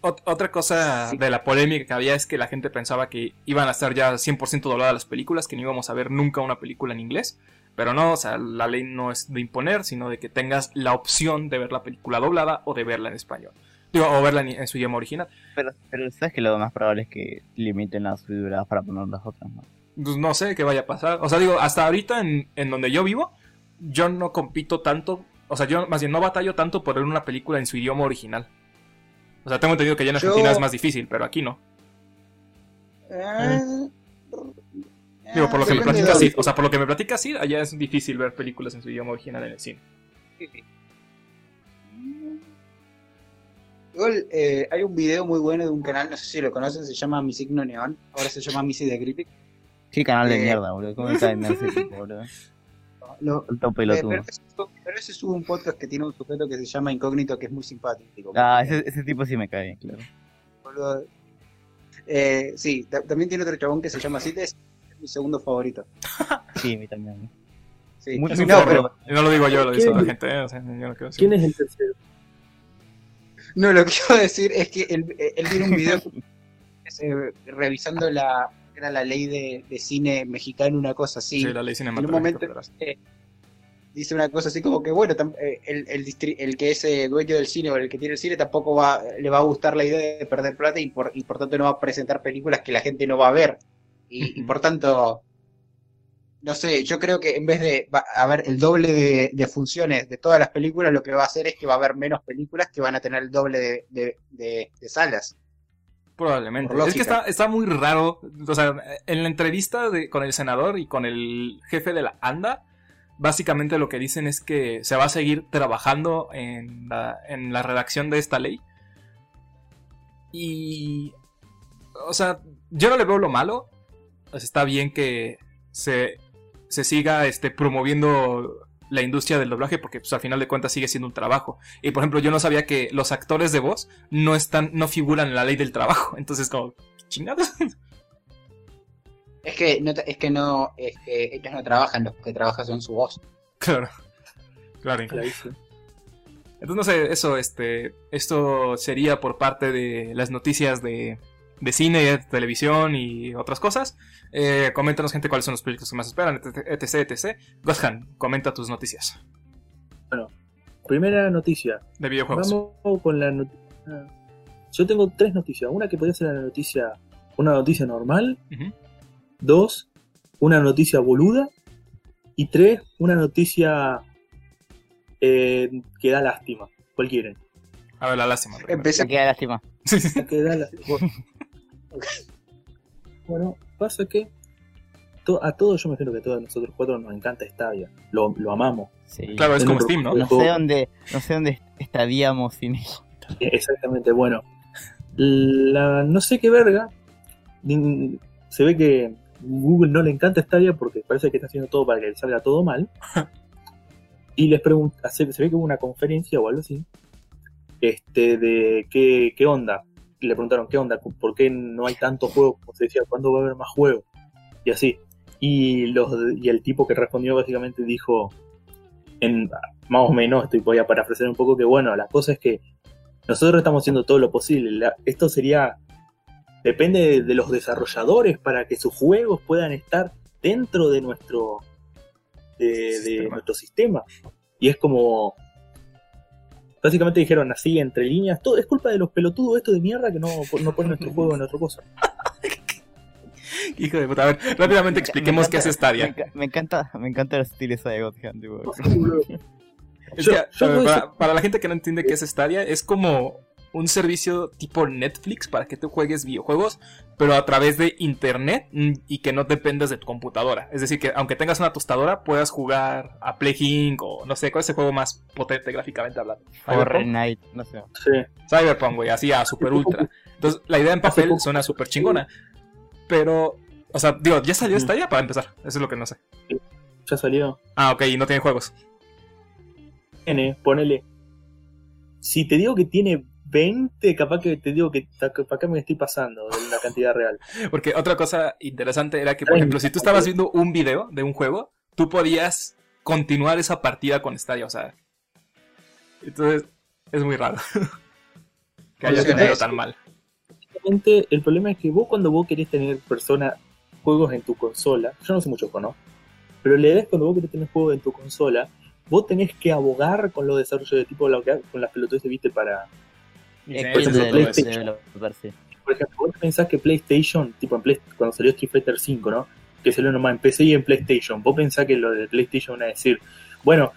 ot- otra cosa Sí. de la polémica que había es que la gente pensaba que iban a estar ya 100% dobladas las películas, que no íbamos a ver nunca una película en inglés. Pero no, o sea, la ley no es de imponer, sino de que tengas la opción de ver la película doblada o de verla en español. Digo, o verla en, en su idioma original. Pero, pero sabes que lo más probable es que limiten las figuras para poner las otras, ¿no? pues no sé qué vaya a pasar. O sea, digo, hasta ahorita en, en donde yo vivo, yo no compito tanto. O sea, yo más bien no batallo tanto por ver una película en su idioma original. O sea, tengo entendido que ya en Yo- Argentina es más difícil, pero aquí no. Eh, Digo, por lo que me platica Sid. O sea, por lo que me platica Sid, allá es difícil ver películas en su idioma original en el cine. Igual, eh, hay un video muy bueno de un canal, no sé si lo conocen, se llama Mi Signo Neón, ahora se llama Missy de Critic. Sí, canal de Eh, mierda, boludo. ¿Cómo está en ese tipo, boludo? Lo- Alto eh, pelotudo. pero, ese, pero ese sube un podcast que tiene un sujeto que se llama Incógnito, que es muy simpático. Ah, ese, ese tipo sí me cae, claro. Boludo. Eh, sí, ta- también tiene otro chabón que se llama Cite, es mi segundo favorito. Sí, a mí también. Sí. Un no, pero, no lo digo yo, lo dice la gente. ¿eh? O sea, yo no quiero decir- ¿Quién es el tercero? No, lo que iba a decir es que él, eh, él tiene un video eh, revisando la, era la ley de, de cine mexicano, una cosa así. Sí, la ley en un cinematográfica momento eh, dice una cosa así como que bueno eh, el, el, el que es eh, dueño del cine o el que tiene el cine tampoco va le va a gustar la idea de perder plata y por, y por tanto no va a presentar películas que la gente no va a ver y, y por tanto no sé yo creo que en vez de va- haber el doble de, de funciones de todas las películas lo que va a hacer es que va a haber menos películas que van a tener el doble de, de- de- de salas Probablemente. Es que está, está muy raro. O sea, en la entrevista de- con el senador y con el jefe de la ANDA, básicamente lo que dicen es que se va a seguir trabajando en la, en la redacción de esta ley. Y. O sea, yo no le veo lo malo. Pues está bien que se, se siga este, promoviendo la industria del doblaje porque pues, al final de cuentas sigue siendo un trabajo. Y por ejemplo, yo no sabía que los actores de voz no están, no figuran en la ley del trabajo. Entonces, como, chingados. es que no te- es que no es que ellos no trabajan los que trabajan son su voz claro. Claro. Entonces, no sé, eso, este, esto sería por parte de las noticias de, de cine, televisión y otras cosas. Eh, coméntanos, gente, cuáles son los películas que más esperan, etc, etc. Goshan, comenta tus noticias Primera noticia. de videojuegos. Vamos con la noticia. Yo tengo tres noticias. Una que podría ser la noticia, una noticia normal. Dos, una noticia boluda. Y tres, una noticia eh, que da lástima. ¿Cuál quieren? A ver, la lástima. empecé Me queda lástima. La que da lástima. bueno, pasa que to- a todos, yo me imagino que a todos nosotros cuatro nos encanta Stadia. Lo, lo amamos. Sí. Claro, es como Steam, ¿no? No sé dónde, no sé dónde estaríamos sin ello. Exactamente, bueno. La, no sé qué verga. Se ve que Google no le encanta Stadia porque parece que está haciendo todo para que le salga todo mal. Y les pregunta, se, se ve que hubo una conferencia o algo así. Este, de qué, qué onda. Le preguntaron qué onda, por qué no hay tantos juegos, como se decía, cuándo va a haber más juegos. Y así. Y, los, y el tipo que respondió básicamente dijo, en, más o menos, estoy, voy a parafrasear un poco, que bueno, la cosa es que nosotros estamos haciendo todo lo posible. La- esto sería. Depende de, de los desarrolladores para que sus juegos puedan estar dentro de nuestro. de, de Sistema. nuestro sistema. Y es como. Básicamente dijeron así, entre líneas, todo es culpa de los pelotudos estos de mierda que no, no ponen nuestro juego en otra cosa. Hijo de puta. A ver, rápidamente expliquemos Me qué es Me, Stadia. me encanta, me encanta el estilo esa de a para, para la gente que no entiende qué es Stadia, es como un servicio tipo Netflix para que tú juegues videojuegos, pero a través de internet y que no dependas de tu computadora. Es decir, que aunque tengas una tostadora, puedas jugar a Play o no sé, ¿cuál es el juego más potente gráficamente hablando? Fortnite, no sé. Sí. Cyberpunk, güey, así a super ultra. Entonces, la idea en papel suena súper chingona. Pero, o sea, digo, ya salió Ujú. Stadia para empezar. Eso es lo que no sé. Ya salió. Ah, ok, y no tiene juegos. Tiene, ponele. Si te digo que tiene 20, capaz que te digo que capaz que me estoy pasando de la cantidad real. Porque otra cosa interesante era que, por ejemplo, si tú estabas viendo un video de un juego, tú podías continuar esa partida con Stadia, o sea. Entonces, es muy raro. que haya salido eso. tan mal. El problema es que vos cuando vos querés tener persona juegos en tu consola, yo no sé mucho ¿no? Pero la idea es cuando vos querés tener juegos en tu consola, vos tenés que abogar con los desarrollos de tipo lo que con las pelotudas que viste para. Por ejemplo, vos pensás que PlayStation, tipo en Play, cuando salió Street Fighter 5, ¿no? Que salió nomás en PC y en PlayStation. Vos pensás que lo de PlayStation van a decir, bueno,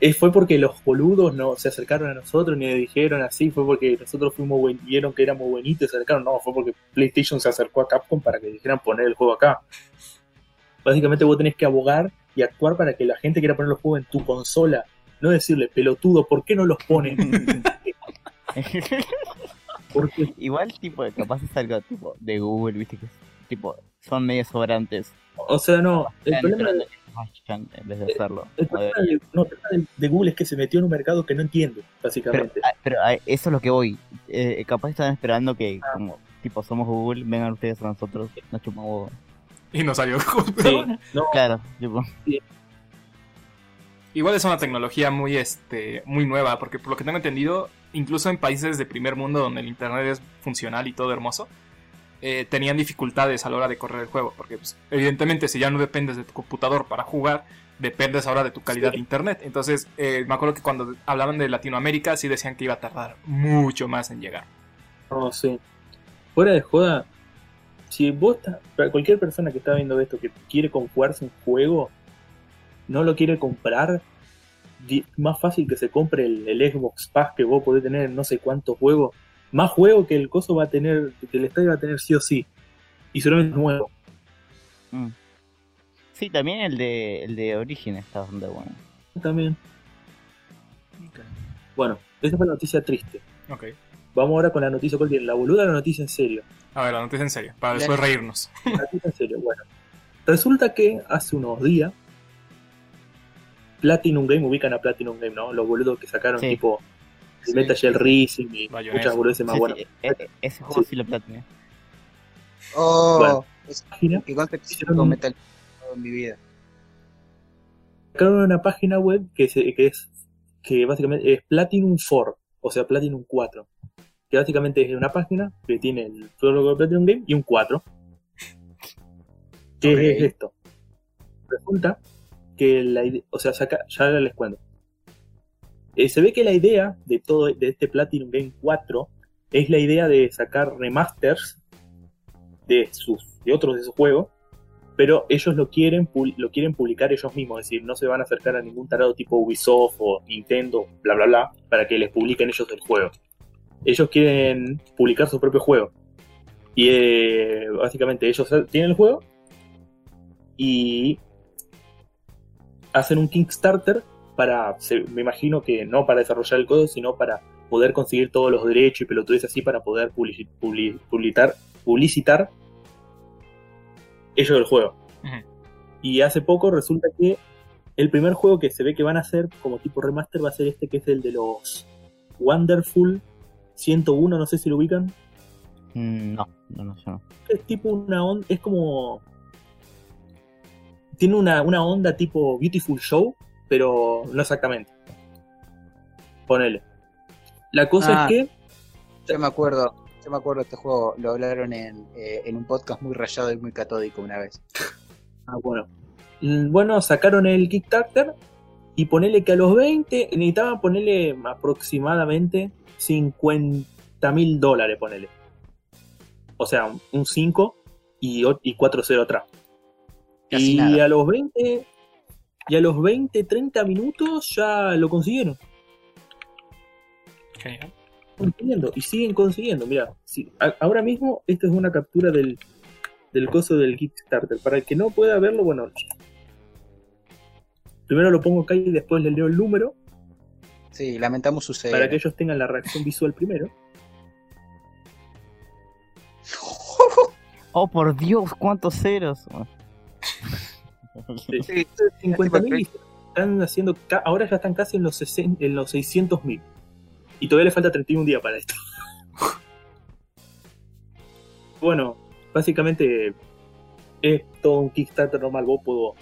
eh, fue porque los boludos no se acercaron a nosotros ni le dijeron así, fue porque nosotros fuimos buen- vieron que éramos buenitos y se acercaron. No, fue porque PlayStation se acercó a Capcom para que dijeran poner el juego acá. Básicamente vos tenés que abogar y actuar para que la gente quiera poner los juegos en tu consola. No decirle, pelotudo, ¿por qué no los ponen? Porque Igual, tipo, capaz es algo tipo de Google, viste que es, tipo, son medio sobrantes. O sea, no, el problema, en vez de hacerlo. el problema de, no, el problema de- de Google es que se metió en un mercado que no entiende, básicamente. ah, pero ah, eso es lo que voy. Eh, capaz están esperando que, como, tipo, somos Google, vengan ustedes a nosotros, nos chupamos. Y no salió. Sí, no, Claro, tipo. Igual es una tecnología muy, este, muy nueva, porque por lo que tengo entendido, incluso en países de primer mundo donde el internet es funcional y todo hermoso, eh, tenían dificultades a la hora de correr el juego, porque pues, evidentemente si ya no dependes de tu computador para jugar, dependes ahora de tu calidad Sí. de internet. Entonces, eh, me acuerdo que cuando hablaban de Latinoamérica, sí decían que iba a tardar mucho más en llegar. no, sí. Fuera de joda, si vos estás, cualquier persona que está viendo esto que quiere jugarse un juego, no lo quiere comprar, más fácil que se compre el, el Xbox Pass que vos podés tener en no sé cuántos juegos. Más juego que el coso va a tener, que el estadio va a tener sí o sí. Y solamente nuevo. mm. Sí, también el de, el de Origin está bastante bueno. También. Bueno, esa fue la noticia triste. Ok. Vamos ahora con la noticia cuál tiene, la boluda o la noticia en serio. A ver, la noticia en serio, para después reírnos. La noticia en serio, bueno. Resulta que hace unos días Platinum Game, ubican a Platinum Game, ¿no? Los boludos que sacaron Sí. tipo Sí. Metal Gear Rising y Bayonetta. muchas boludeces más Sí, buenas. sí, e- ese juego Sí. sí lo platiné. Oh, Bueno. es Página, que con Metal en mi vida. sacaron una página web que, se- que es que básicamente es Platinum 4, o sea, Platinum 4. Que básicamente es una página que tiene el logo de Platinum Game y un 4. ¿Qué es esto? Resulta que la idea, o sea, saca, ya les cuento. Eh, se ve que la idea de todo de este Platinum Game 4 es la idea de sacar remasters de sus de otros de sus juegos, pero ellos lo quieren lo quieren publicar ellos mismos, es decir, no se van a acercar a ningún tarado tipo Ubisoft o Nintendo, bla bla bla, para que les publiquen ellos el juego. Ellos quieren publicar su propio juego. Y eh, básicamente ellos tienen el juego y hacen un Kickstarter para, se- me imagino que no para desarrollar el código, sino para poder conseguir todos los derechos y pelotudes así para poder publici- publi- publicitar, publicitar ellos el juego. Y hace poco resulta que el primer juego que se ve que van a hacer como tipo remaster va a ser este que es el de los Wonderful 101, no sé si lo ubican. Mm, no, no, no, no. Es tipo una onda, es como... Tiene una, una onda tipo Beautiful Show, pero no exactamente. Ponele. La cosa Ah. es que Yo me acuerdo, yo me acuerdo de este juego, lo hablaron en, eh, en un podcast muy rayado y muy catódico una vez. Ah, bueno. Mm, Bueno, sacaron el Kickstarter y ponele que a los 20 necesitaban ponerle aproximadamente 50 mil dólares, ponele. O sea, un 5 y, y 4-0 atrás. Casi y nada. a los 20 y a los 20, 30 minutos ya lo consiguieron. Genial. consiguiendo y siguen consiguiendo. Mira, si, a- ahora mismo esto es una captura del, del coso del Kickstarter. Para el que no pueda verlo, bueno, primero lo pongo acá y después le leo el número Sí, lamentamos suceder. para que ellos tengan la reacción visual primero. Oh, por Dios, cuántos ceros. Sí. Sí, 50.000 están haciendo, ahora ya están casi en los, 60 en los 600.000 y todavía le falta 31 días para esto. bueno, básicamente es todo un Kickstarter normal. Vos puedo,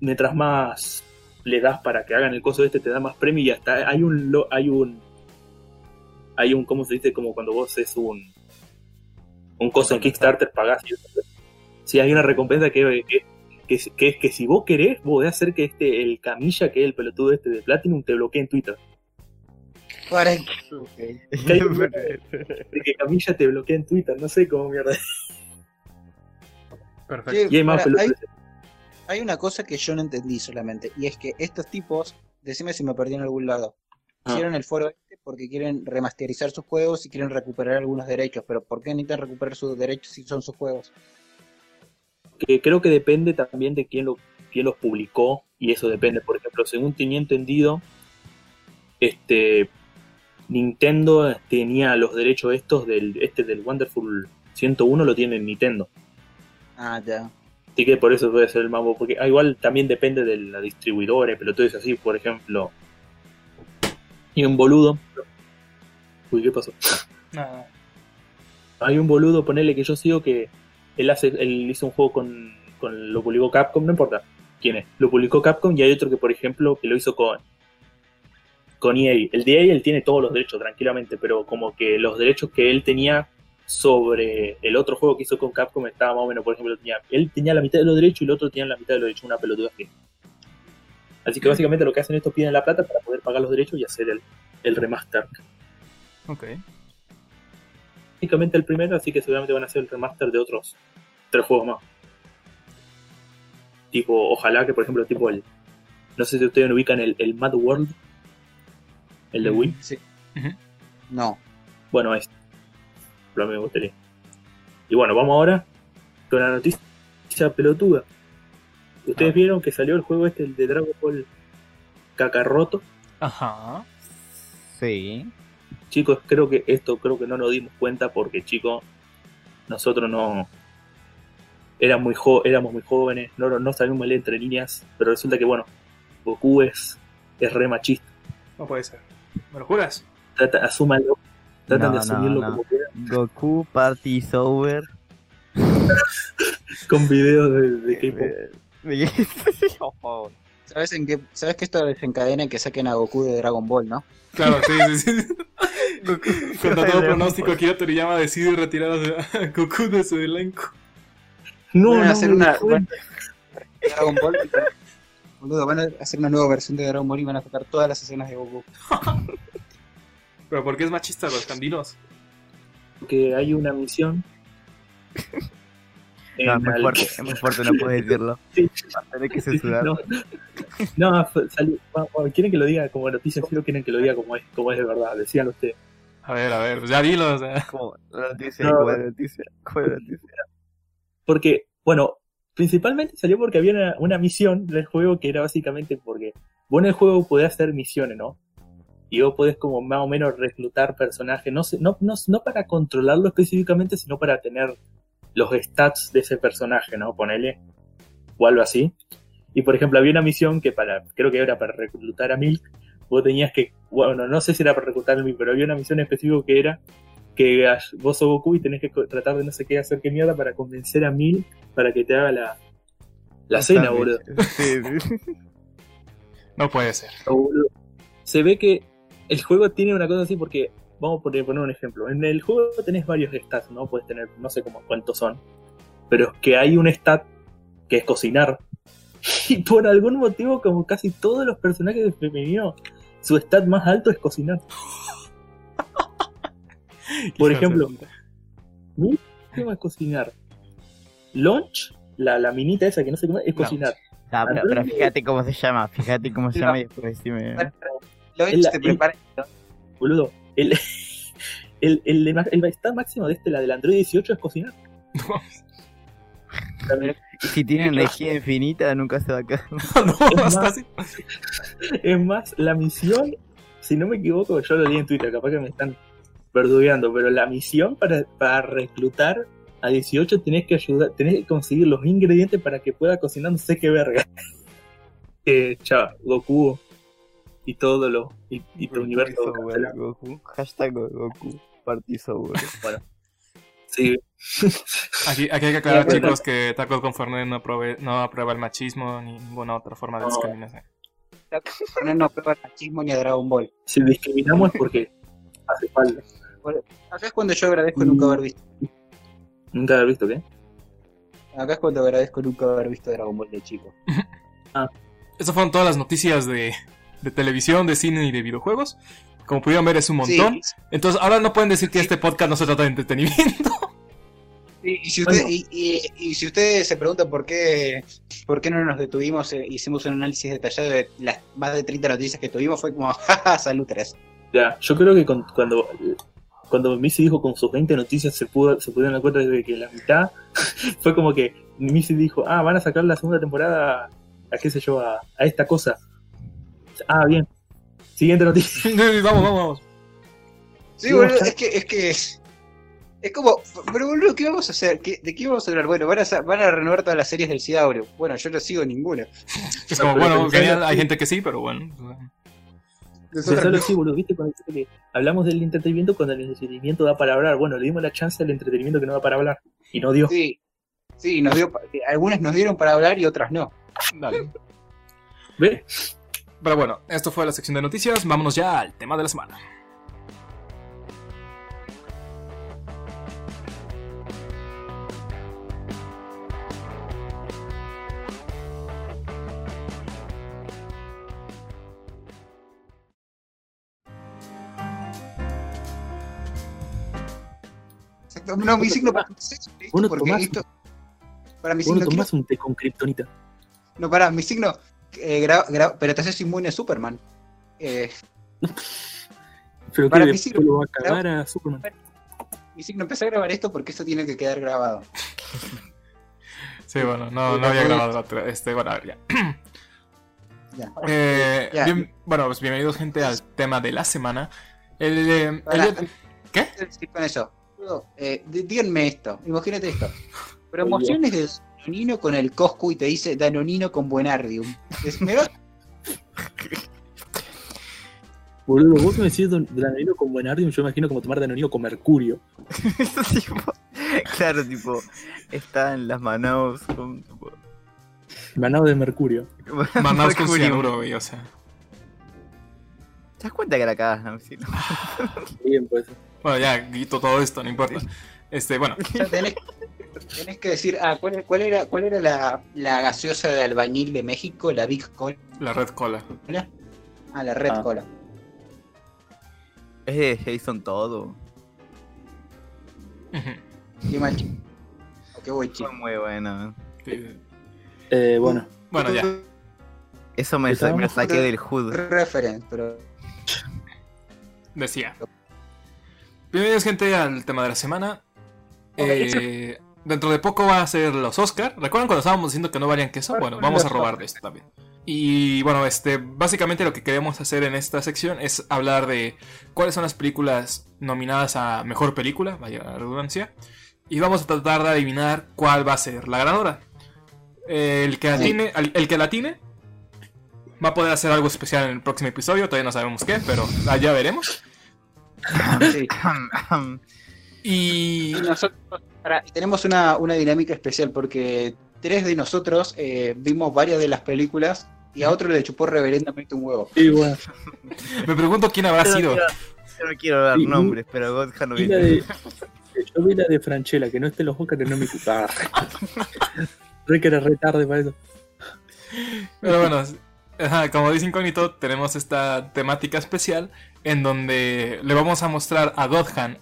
mientras más le das para que hagan el coso este, te da más premio y hasta hay un, lo- hay un, hay un, ¿cómo se dice? Como cuando vos es un, un coso en Kickstarter, pagás. y- Sí, hay una recompensa que, que que, es- que que si vos querés, vos podés hacer que este, el camilla, que es el pelotudo este de Platinum, te bloquee en Twitter. Para que- camilla te bloquee en Twitter, no sé cómo mierda. Perfecto. Che, Y hay más para, hay, pelotudos. hay una cosa que yo no entendí solamente, y es que estos tipos, decime si me perdí en algún lado, Ah. hicieron el foro este porque quieren remasterizar sus juegos y quieren recuperar algunos derechos, pero ¿por qué necesitan recuperar sus derechos si son sus juegos? Que creo que depende también de quién, lo, quién los publicó, y eso depende. Por ejemplo, según tenía entendido, este Nintendo tenía los derechos estos del este del Wonderful 101 lo tiene Nintendo. Ah, ya. Así que por eso puede ser el mambo, porque ah, igual también depende de la distribuidora, pero todo es así, por ejemplo. Y un boludo. Uy, ¿qué pasó? Nada. Hay un boludo, ponele que yo sigo que él hace, él hizo un juego con, con lo publicó Capcom, no importa quién es. Lo publicó Capcom y hay otro que, por ejemplo, que lo hizo con con EA. El de EA él tiene todos los derechos tranquilamente, pero como que los derechos que él tenía sobre el otro juego que hizo con Capcom estaba más o menos, por ejemplo, tenía, él tenía la mitad de los derechos y el otro tenía la mitad de los derechos, una pelotuda así. Así que básicamente lo que hacen estos piden la plata para poder pagar los derechos y hacer el, el remaster. Ok. Únicamente el primero, así que seguramente van a hacer el remaster de otros tres juegos más. Tipo, ojalá que por ejemplo, tipo el. No sé si ustedes ubican el, el Mad World. El de Wii. Sí. No. Bueno, es. Lo me gustaría. Y bueno, vamos ahora con la noticia pelotuda. Ustedes Ah. vieron que salió el juego este, el de Dragon Ball Kakarroto. Ajá. Sí. Chicos, creo que esto creo que no nos dimos cuenta porque, chicos, nosotros no éramos muy, jo- éramos muy jóvenes, no, no sabíamos leer entre líneas, pero resulta que, bueno, Goku es, es re machista. No puede ser. ¿Me lo juras? Trata, asúmanlo, tratan de No, no, asumirlo no. como quieran, Goku Party is over. con videos de, de K-pop. Eh, oh, ¿Sabes, en qué, ¿Sabes que esto desencadena en que saquen a Goku de Dragon Ball, no? Claro, sí, sí, sí. Contra todo pronóstico, Akira Toriyama decide retirar a Goku de su elenco. No, van a no, hacer una. Dragon Ball. van- Boludo, van a hacer una nueva versión de Dragon Ball y van a sacar todas las escenas de Goku. Pero ¿por qué es machista los candilos? que hay una misión. No, es en muy fuerte, es muy fuerte, no puedes decirlo. Sí. Tener que censurar. No, salió- quieren que lo diga como noticia, sí lo quieren que lo diga como es, como es de verdad, decían ustedes. A ver, a ver, pues ya dilo, o sea. Como la noticia, No. como la noticia, como la noticia. Porque, bueno, principalmente salió porque había una, una misión del juego que era básicamente porque vos en el juego podés hacer misiones, ¿no? Y vos podés como más o menos reclutar personajes, no, sé, no, no, no para controlarlo específicamente, sino para tener los stats de ese personaje, ¿no? Ponele, o algo así. Y por ejemplo, había una misión que para, creo que era para reclutar a Milk, vos tenías que, bueno, no sé si era para reclutar a Milk, pero había una misión específica que era que vos sos Goku y tenés que tratar de no sé qué hacer qué mierda para convencer a Milk para que te haga la, la cena, boludo. Sí, sí. No puede ser. Se ve que el juego tiene una cosa así porque, vamos a poner, poner un ejemplo. En el juego tenés varios stats, ¿no? Puedes tener, no sé cómo cuántos son. Pero es que hay un stat que es cocinar. Y por algún motivo, como casi todos los personajes de femenino, su stat más alto es cocinar. Por ejemplo. Mi tema es cocinar. Launch, la, la minita esa que no sé cómo es No. cocinar. Ah, pero, pero fíjate cómo se llama, fíjate cómo se No. llama y después decime. La- te prepara. Boludo, el, el, el, el stat máximo de este, la del Android 18, es cocinar. Y si tienen energía infinita, nunca se va a quedar. no, hasta más- así. Es más, la misión, si no me equivoco, yo lo leí en Twitter, capaz que me están verdugueando, pero la misión para, para reclutar a 18 tenés que ayudar, tenés que conseguir los ingredientes para que pueda cocinar no sé qué verga. Eh, chao, Goku y todo lo, y, y tu universo. Hashtag Goku. Party software. Sí, Aquí, aquí hay que aclarar, Sí, chicos, que Tacos con Fernet no, aprove- no aprueba el machismo ni ninguna otra forma de No. discriminación. No, no prueba el machismo ni a Dragon Ball. si discriminamos es porque hace falta. Acá es cuando yo agradezco nunca haber visto. Nunca haber visto qué. Acá es cuando agradezco nunca haber visto Dragon Ball de chico. Estas fueron todas las noticias de, de televisión, de cine y de videojuegos. Como pudieron ver, es un montón. Sí, Entonces, ahora no pueden decir que este podcast no se trata de entretenimiento. y, y si Bueno. usted- y- y- y si ustedes se preguntan por qué, por qué no nos detuvimos, eh, hicimos un análisis detallado de las más de 30 noticias que tuvimos, fue como, jaja, salud tres. Ya, yo creo que con- cuando cuando Missy dijo con sus 20 noticias se pudo se pudieron dar cuenta de que la mitad fue como que Missy dijo, ah, van a sacar la segunda temporada a qué sé yo, a, a esta cosa. Ah, bien. Siguiente noticia. vamos, vamos, vamos. Sí, Sí, boludo, es que, es que es como, pero boludo, ¿qué vamos a hacer? ¿Qué- ¿De qué vamos a hablar? Bueno, van a, van a renovar todas las series del Cidauro. Bueno, yo no sigo ninguna. Es como, bueno, genial, hay gente que sí, pero bueno. Nosotros no. así, boludo, ¿viste? Cuando dice que hablamos del entretenimiento cuando el entretenimiento da para hablar. Bueno, le dimos la chance al entretenimiento que no da para hablar. Y no dio. Sí, sí, nos dio, eh, algunas nos dieron para hablar y otras no. Dale. ¿Ve? Pero bueno, esto fue la sección de noticias. Vámonos ya al tema de la semana. Exacto. No, mi signo para Uno porque tomás- esto, para mi signo, un té con kriptonita. no, para mi signo, eh, gra- gra- pero te haces inmune a Superman. Eh, Pero Para que sí, después lo va a cagar a Superman. mi signo, empecé a grabar esto porque esto tiene que quedar grabado. Sí, bueno, no, no había grabado la otra. Este, bueno, a ver, ya. Ya. Eh, Ya. bien- bueno, pues bienvenidos, gente, al tema de la semana. El, ¿Qué? ¿Qué decir con eso? Eh, díganme esto, imagínate esto. Promociones de Danonino con el Coscu y te dice Danonino con Buenardium. Es- me va- Boludo, vos me decís Danonino con Buenardium, yo me imagino como tomar Danonino con Mercurio. Tipo, claro, tipo, está en las Manaus con. Tipo, Manado de Mercurio. Manaus con Mercurio. cianuro, güey, o sea. ¿Te das cuenta que la cagas, no? Sí, no. Bien, pues. Bueno, ya quito todo esto, no importa. Este, bueno, sea, tenés, tenés que decir, ah, ¿cuál, cuál era, cuál era la, la gaseosa de albañil de México? La Big Cola. la red cola. Ah, la Red Ah. Cola. Es de Jason todo. Qué mal chico. Qué buen chico. Fue muy bueno. Sí. Eh, bueno, Bueno, ya. Eso me, me lo saqué del hood. Reference, pero Decía. Bienvenidos, gente, al tema de la semana. Eh, dentro de poco va a ser los Oscar. ¿Recuerdan cuando estábamos diciendo que no valían queso? Bueno, vamos a robar de esto también. Y bueno, este, básicamente lo que queremos hacer en esta sección es hablar de cuáles son las películas nominadas a mejor película, vaya la redundancia. Y vamos a tratar de adivinar cuál va a ser la ganadora. El que atine, el, el que la atine va a poder hacer algo especial en el próximo episodio. Todavía no sabemos qué, pero ya veremos. sí. Y Y nosotros pará, y tenemos una, una dinámica especial porque tres de nosotros eh, vimos varias de las películas y a otro le chupó reverendamente un huevo. sí, bueno. me pregunto quién habrá sido. quiero- Yo no quiero dar nombres, pero Godja no viene. de, yo vi la de Franchella, que no esté en los Oscars, que no me culpa. Re que era re tarde para eso. Pero bueno, como dice Incógnito, tenemos esta temática especial en donde le vamos a mostrar a Godhan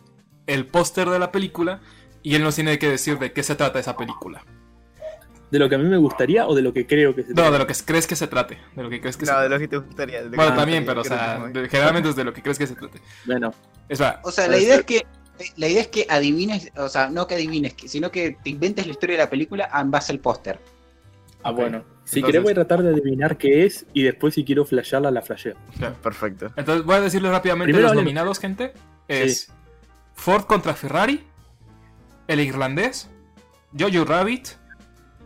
el póster de la película y él nos tiene que decir de qué se trata esa película. ¿De lo que a mí me gustaría o de lo que creo que se No, trata? de lo que crees que se trate. De lo que crees que se No, de trate. lo que te gustaría. de lo que Bueno, también, gustaría, pero o creo sea, que de- generalmente es de lo que crees que se trate. Bueno, Es verdad. O sea, la idea es que la idea es que adivines, o sea, no que adivines, que- sino que te inventes la historia de la película en base al póster. ah, bueno. Si Entonces- querés voy a tratar de adivinar qué es y después si quiero flashearla, la flasheo. Perfecto. Entonces voy a decirles rápidamente Primero los nominados, gente. Es Ford contra Ferrari, El Irlandés, Jojo Rabbit,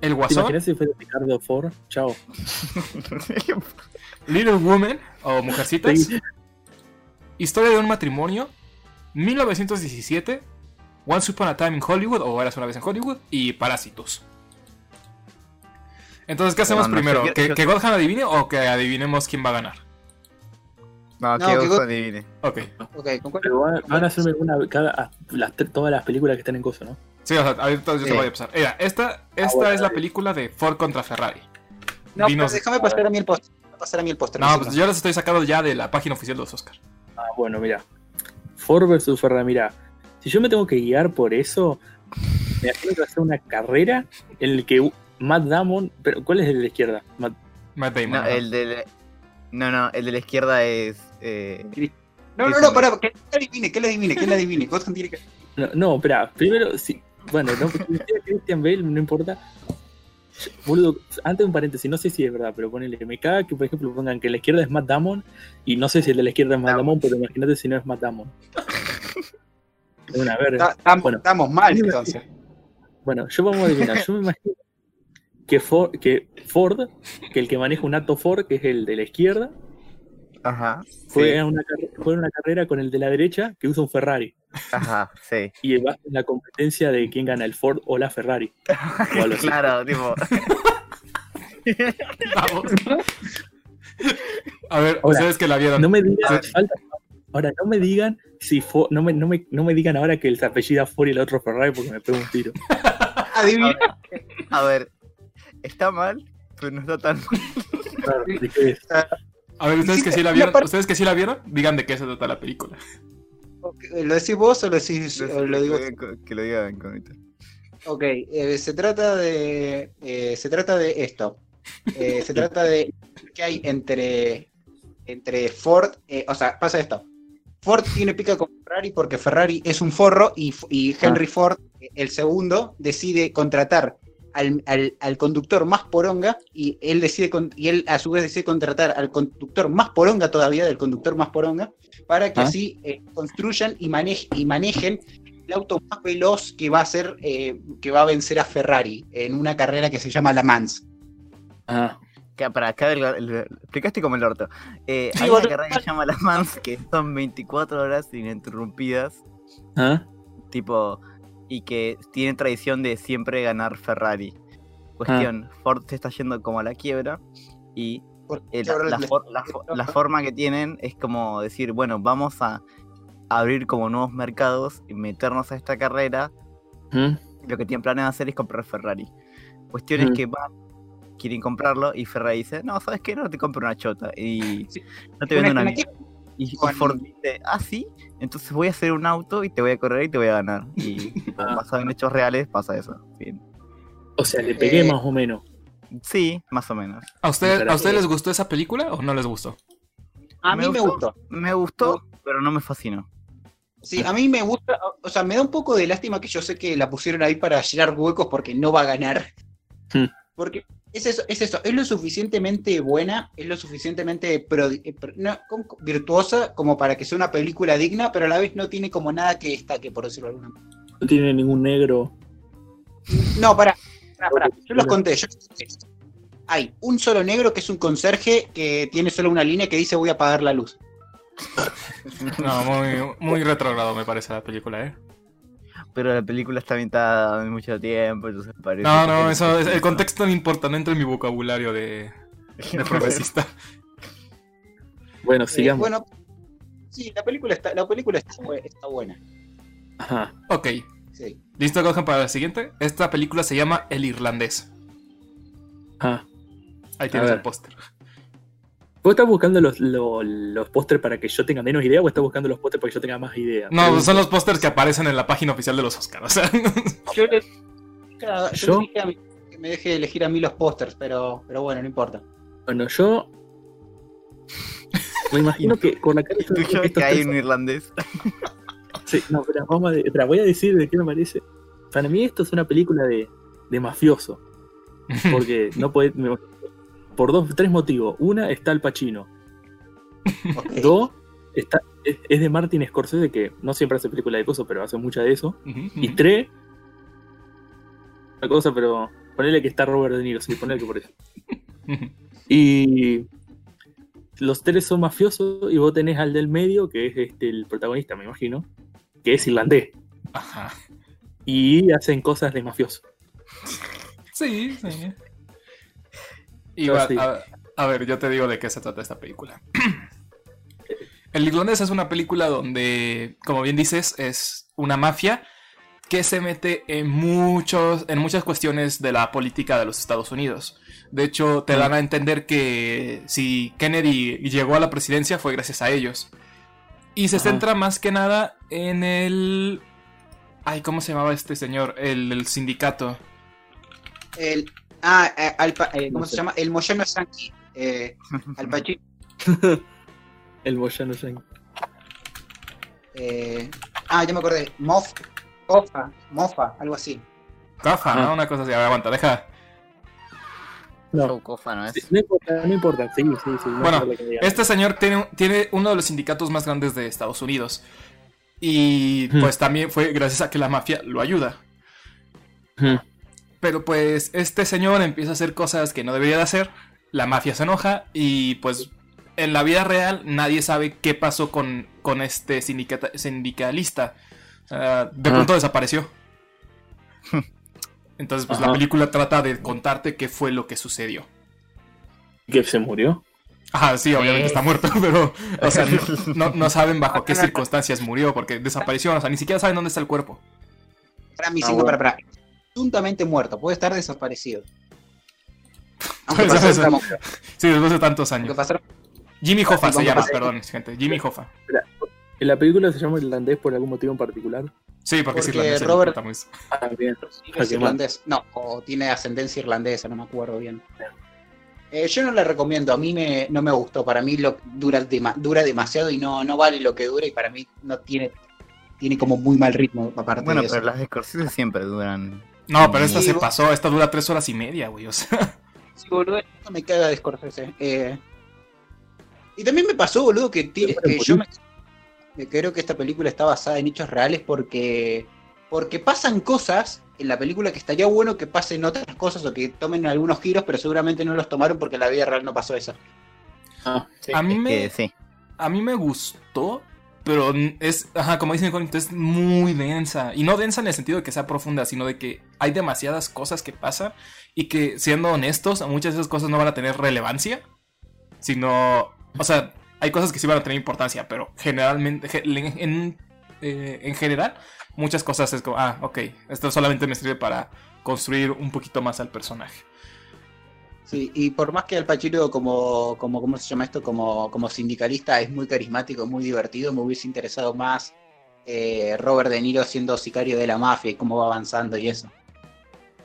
El ¿Te Guasón, imaginas si fuera Ricardo Ford? Chao. Little Woman o Mujercitas, Sí. Historia de un matrimonio, 1917, Once Upon a Time in Hollywood o Eras una vez en Hollywood y Parásitos. Entonces, ¿qué hacemos no, primero? yo- ¿Que, yo- que Godham adivine o que adivinemos quién va a ganar? No, No, que God- adivine. Ok. Ok, ¿con cuál? Pero van, van a hacerme una cada, las, todas las películas que están en coso, ¿no? Sí, o sea, ahorita yo te voy a pasar. Mira, esta, esta bueno, es la película de Ford contra Ferrari. No, Dinos- pero déjame pasar a mí el póster. déjame pasar a mí el póster. No, pues yo les estoy sacando ya de la página oficial de los Oscars. Ah, bueno, mira. Ford versus Ferrari, mira. Si yo me tengo que guiar por eso, me tengo que hacer una carrera en el que Matt Damon. Pero, ¿cuál es el de la izquierda? Matt- Matt Damon. No, ¿no? el de no, no, el de la izquierda es. Eh... No, no, no, pará, que él adivine, que él adivine, que él adivine. Godham tiene que- No, no, espera. Primero, sí. Bueno, no, porque Christian Bale, no importa. Boludo, antes un paréntesis, no sé si es verdad, pero ponele, me caga que por ejemplo pongan que la izquierda es Matt Damon y no sé si el de la izquierda es Matt Damon. Damon, pero imagínate si no es Matt Damon. Una verga. Ta- Estamos Bueno. estamos mal entonces. Bueno, yo vamos a adivinar. Yo me imagino que Ford, que Ford, que el que maneja un Atto Ford, que es el de la izquierda, Ajá. fue, sí, a una, fue una carrera con el de la derecha que usa un Ferrari. Ajá, sí. Y va en la competencia de quién gana, el Ford o la Ferrari. O claro, tipo. Vamos. A ver, Ahora, ustedes que la vieron. No me digan, falta- ahora no me digan si Ford, no me, no me, no me digan ahora que el apellida Ford y el otro Ferrari porque me pego un tiro. Adivina. A ver, está mal, pero no está tan mal. Claro, ¿de qué es? A ver, ustedes que sí la vieron, parte- ustedes que sí la vieron, digan de qué se trata la película. ¿Lo decís vos o lo decís o lo digo? Que lo diga incógnito. Ok, eh, se trata de. eh, se trata de esto. Eh, se trata de que hay entre. Entre Ford. eh, o sea, pasa esto. Ford tiene pica con Ferrari porque Ferrari es un forro y, y Henry Ford, eh, el segundo, decide contratar al, al- al conductor más poronga y él decide con- y él a su vez decide contratar al conductor más poronga todavía del conductor más poronga para que Ah. así eh, construyan y, manej- y manejen el auto más veloz que va a ser eh, que va a vencer a Ferrari en una carrera que se llama La Mans. Ah, Que para acá el- el- explicaste como el orto. Eh, Sí, hay una carrera que se llama las Mans que son 24 horas ininterrumpidas, ah, tipo, y que tienen tradición de siempre ganar Ferrari. Cuestión, Ford se está yendo como a la quiebra y eh, la, ahora la les- for- la fo- la forma que tienen es como decir, bueno, vamos a abrir como nuevos mercados y meternos a esta carrera. mm, Lo que tienen planeado hacer es comprar Ferrari. Cuestión es Mm. que van, quieren comprarlo y Ferrari dice, no, ¿sabes qué? No te compro una chota. Y Sí. no te vendo una Una-. Y, y Ford dice, ah, sí, entonces voy a hacer un auto y te voy a correr y te voy a ganar. Y basado en hechos reales pasa eso. O sea, le pegué Eh, más o menos. Sí, más o menos. ¿A ustedes, ¿A ustedes les gustó esa película o no les gustó? A mí Me me gustó. gustó. Me gustó, pero no me fascinó. Sí, a mí me gusta, o sea, me da un poco de lástima que yo sé que la pusieron ahí para llenar huecos porque no va a ganar. Hmm. Porque es eso, es eso, es lo suficientemente buena, es lo suficientemente pro- eh, pro- no, como- virtuosa como para que sea una película digna, pero a la vez no tiene como nada que destaque, por decirlo de alguna manera. No tiene ningún negro. No, para, yo los conté, yo los conté. Hay un solo negro que es un conserje que tiene solo una línea que dice voy a apagar la luz. No, muy, muy retrogrado me parece la película, ¿eh? Pero la película está ambientada en mucho tiempo, entonces parece. No, que no, eso, es- el contexto no importa, no entra en mi vocabulario de, de progresista. Bueno, Eh, sigamos. bueno, sí, la película está, la película está, bu- está buena. Ajá. Ok, Sí. ¿listo, Gohan, para la siguiente? Esta película se llama El Irlandés. Ah, Ahí tienes el póster. ¿Vos estás buscando los, los, los pósters para que yo tenga menos idea o estás buscando los pósters para que yo tenga más idea? No, son los pósters que aparecen en la página oficial de los Oscars. O sea, Yo le, Claro, yo ¿Yo? dije a mí que me deje elegir a mí los pósters, pero, pero bueno, no importa. Bueno, yo. Me imagino que con la cara de estos- que hay tres- un irlandés. Sí, no, pero vamos a, de- espera, voy a decir de qué me parece. Para mí esto es una película de, de mafioso. Porque no puede. me- por dos, tres motivos. Una, está el Pacino. Ok. Dos, está, es, es de Martin Scorsese, que no siempre hace película de cosas, pero hace mucha de eso. Y tres, una cosa, pero ponele que está Robert De Niro, sí, ponele que por eso. Y los tres son mafiosos y vos tenés al del medio, que es este, el protagonista, me imagino, que es irlandés. Ajá. Y hacen cosas de mafioso. Sí, sí. A, a ver, yo te digo de qué se trata esta película. El Irlandés es una película donde, como bien dices, es una mafia que se mete en muchos, en muchas cuestiones de la política de los Estados Unidos. De hecho, te dan a entender que si Kennedy llegó a la presidencia fue gracias a ellos. Y se Ajá. centra más que nada en el... Ay, ¿cómo se llamaba este señor? El, el sindicato. El, ah, eh, Al Pa- eh, ¿cómo No se sé. llama? El Moyano Yankee. Eh, Al Pacino. El Moyano Yankee. eh, ah, ya me acordé. Mof, Mofa, Mofa, algo así. Ah. ¿no? Una cosa así. A ver, aguanta, deja. No. Cofa, ¿no es? Sí, no importa, no importa. Sí, sí, sí. no Bueno. Este señor tiene, tiene uno de los sindicatos más grandes de Estados Unidos. Y Hmm. pues también fue gracias a que la mafia lo ayuda. Ujú. Pero pues este señor empieza a hacer cosas que no debería de hacer. La mafia se enoja y pues en la vida real nadie sabe qué pasó con, con este sindicata- sindicalista. O sea, de Ah. pronto desapareció. Entonces pues la película trata de contarte qué fue lo que sucedió. Que se murió. Ajá, sí, obviamente Eh. está muerto, pero, o sea, no, no- no saben bajo qué circunstancias murió, porque desapareció, o sea, ni siquiera saben dónde está el cuerpo. Para mí, Ah, cinco, bueno. para, para. Presuntamente muerto, puede estar desaparecido. Aunque pasaron, Sí, después de tantos años. pasaron- Jimmy Hoffa se llama, perdón, gente, Jimmy Hoffa. En la película se llama irlandés por algún motivo en particular. Sí, porque, es irlandés, Robert-. Ah, bien. Sí, es irlandés. No, o tiene ascendencia irlandesa, no me acuerdo bien. Eh, yo no le recomiendo, a mí me, no me gustó. Para mí lo, dura, dema- dura demasiado y no, no vale lo que dura. Y para mí no tiene, tiene como muy mal ritmo. Aparte Bueno, de eso. pero las Scorsese siempre duran. No, pero esta Sí, se pasó, esta dura tres horas y media, güey, o sea. Sí, boludo, eso me caga de Scorsese. Eh, y también me pasó, boludo, que, yo me, me creo que esta película está basada en hechos reales porque, porque pasan cosas en la película que estaría bueno que pasen otras cosas o que tomen algunos giros, pero seguramente no los tomaron porque en la vida real no pasó eso. Ah, Sí, A mí me- que sí. A mí me gustó, pero es, ajá, como dicen es muy densa. Y no densa en el sentido de que sea profunda, sino de que hay demasiadas cosas que pasan y que, siendo honestos, muchas de esas cosas no van a tener relevancia, sino, o sea, hay cosas que sí van a tener importancia, pero generalmente, ge- en, en, eh, en general, muchas cosas es como, ah, ok, esto solamente me sirve para construir un poquito más al personaje. Sí, y por más que Al Pacino como, como ¿cómo se llama esto? Como, como sindicalista es muy carismático, muy divertido, me hubiese interesado más eh, Robert De Niro siendo sicario de la mafia y cómo va avanzando y eso.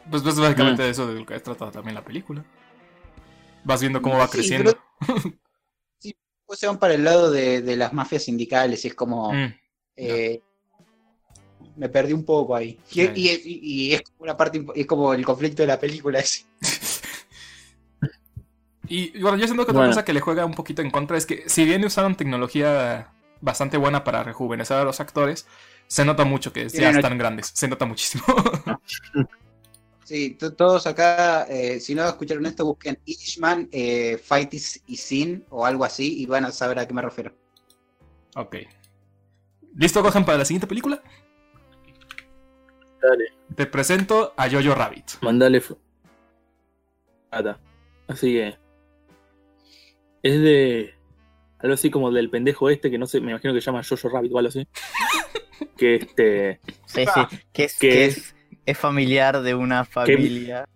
Pues, pues básicamente de eso de lo que trata también la película. Vas viendo cómo va Sí, creciendo. Pues se van para el lado de, de las mafias sindicales y es como... Mm. eh, me perdí un poco ahí. Y, Sí. y- y- y es como una parte es como el conflicto de la película ese. Y y bueno, yo siento que otra Bueno. cosa que le juega un poquito en contra es que si bien usaron tecnología bastante buena para rejuvenecer a los actores, se nota mucho que ya Tienen- están grandes, se nota muchísimo. Sí, to- todos acá, eh, si no escucharon esto, busquen Irishman, eh, Fight is, is Sin o algo así y van a saber a qué me refiero. ok. ¿Listo, Gohan, para la siguiente película? dale, Te presento a Jojo Rabbit. mandale. Ata. Así que. Es de. Algo así como del pendejo este que no sé, me imagino que se llama Jojo Rabbit o algo así. que este. Sí, sí. Que es, ¿Qué que es? familiar de una familia.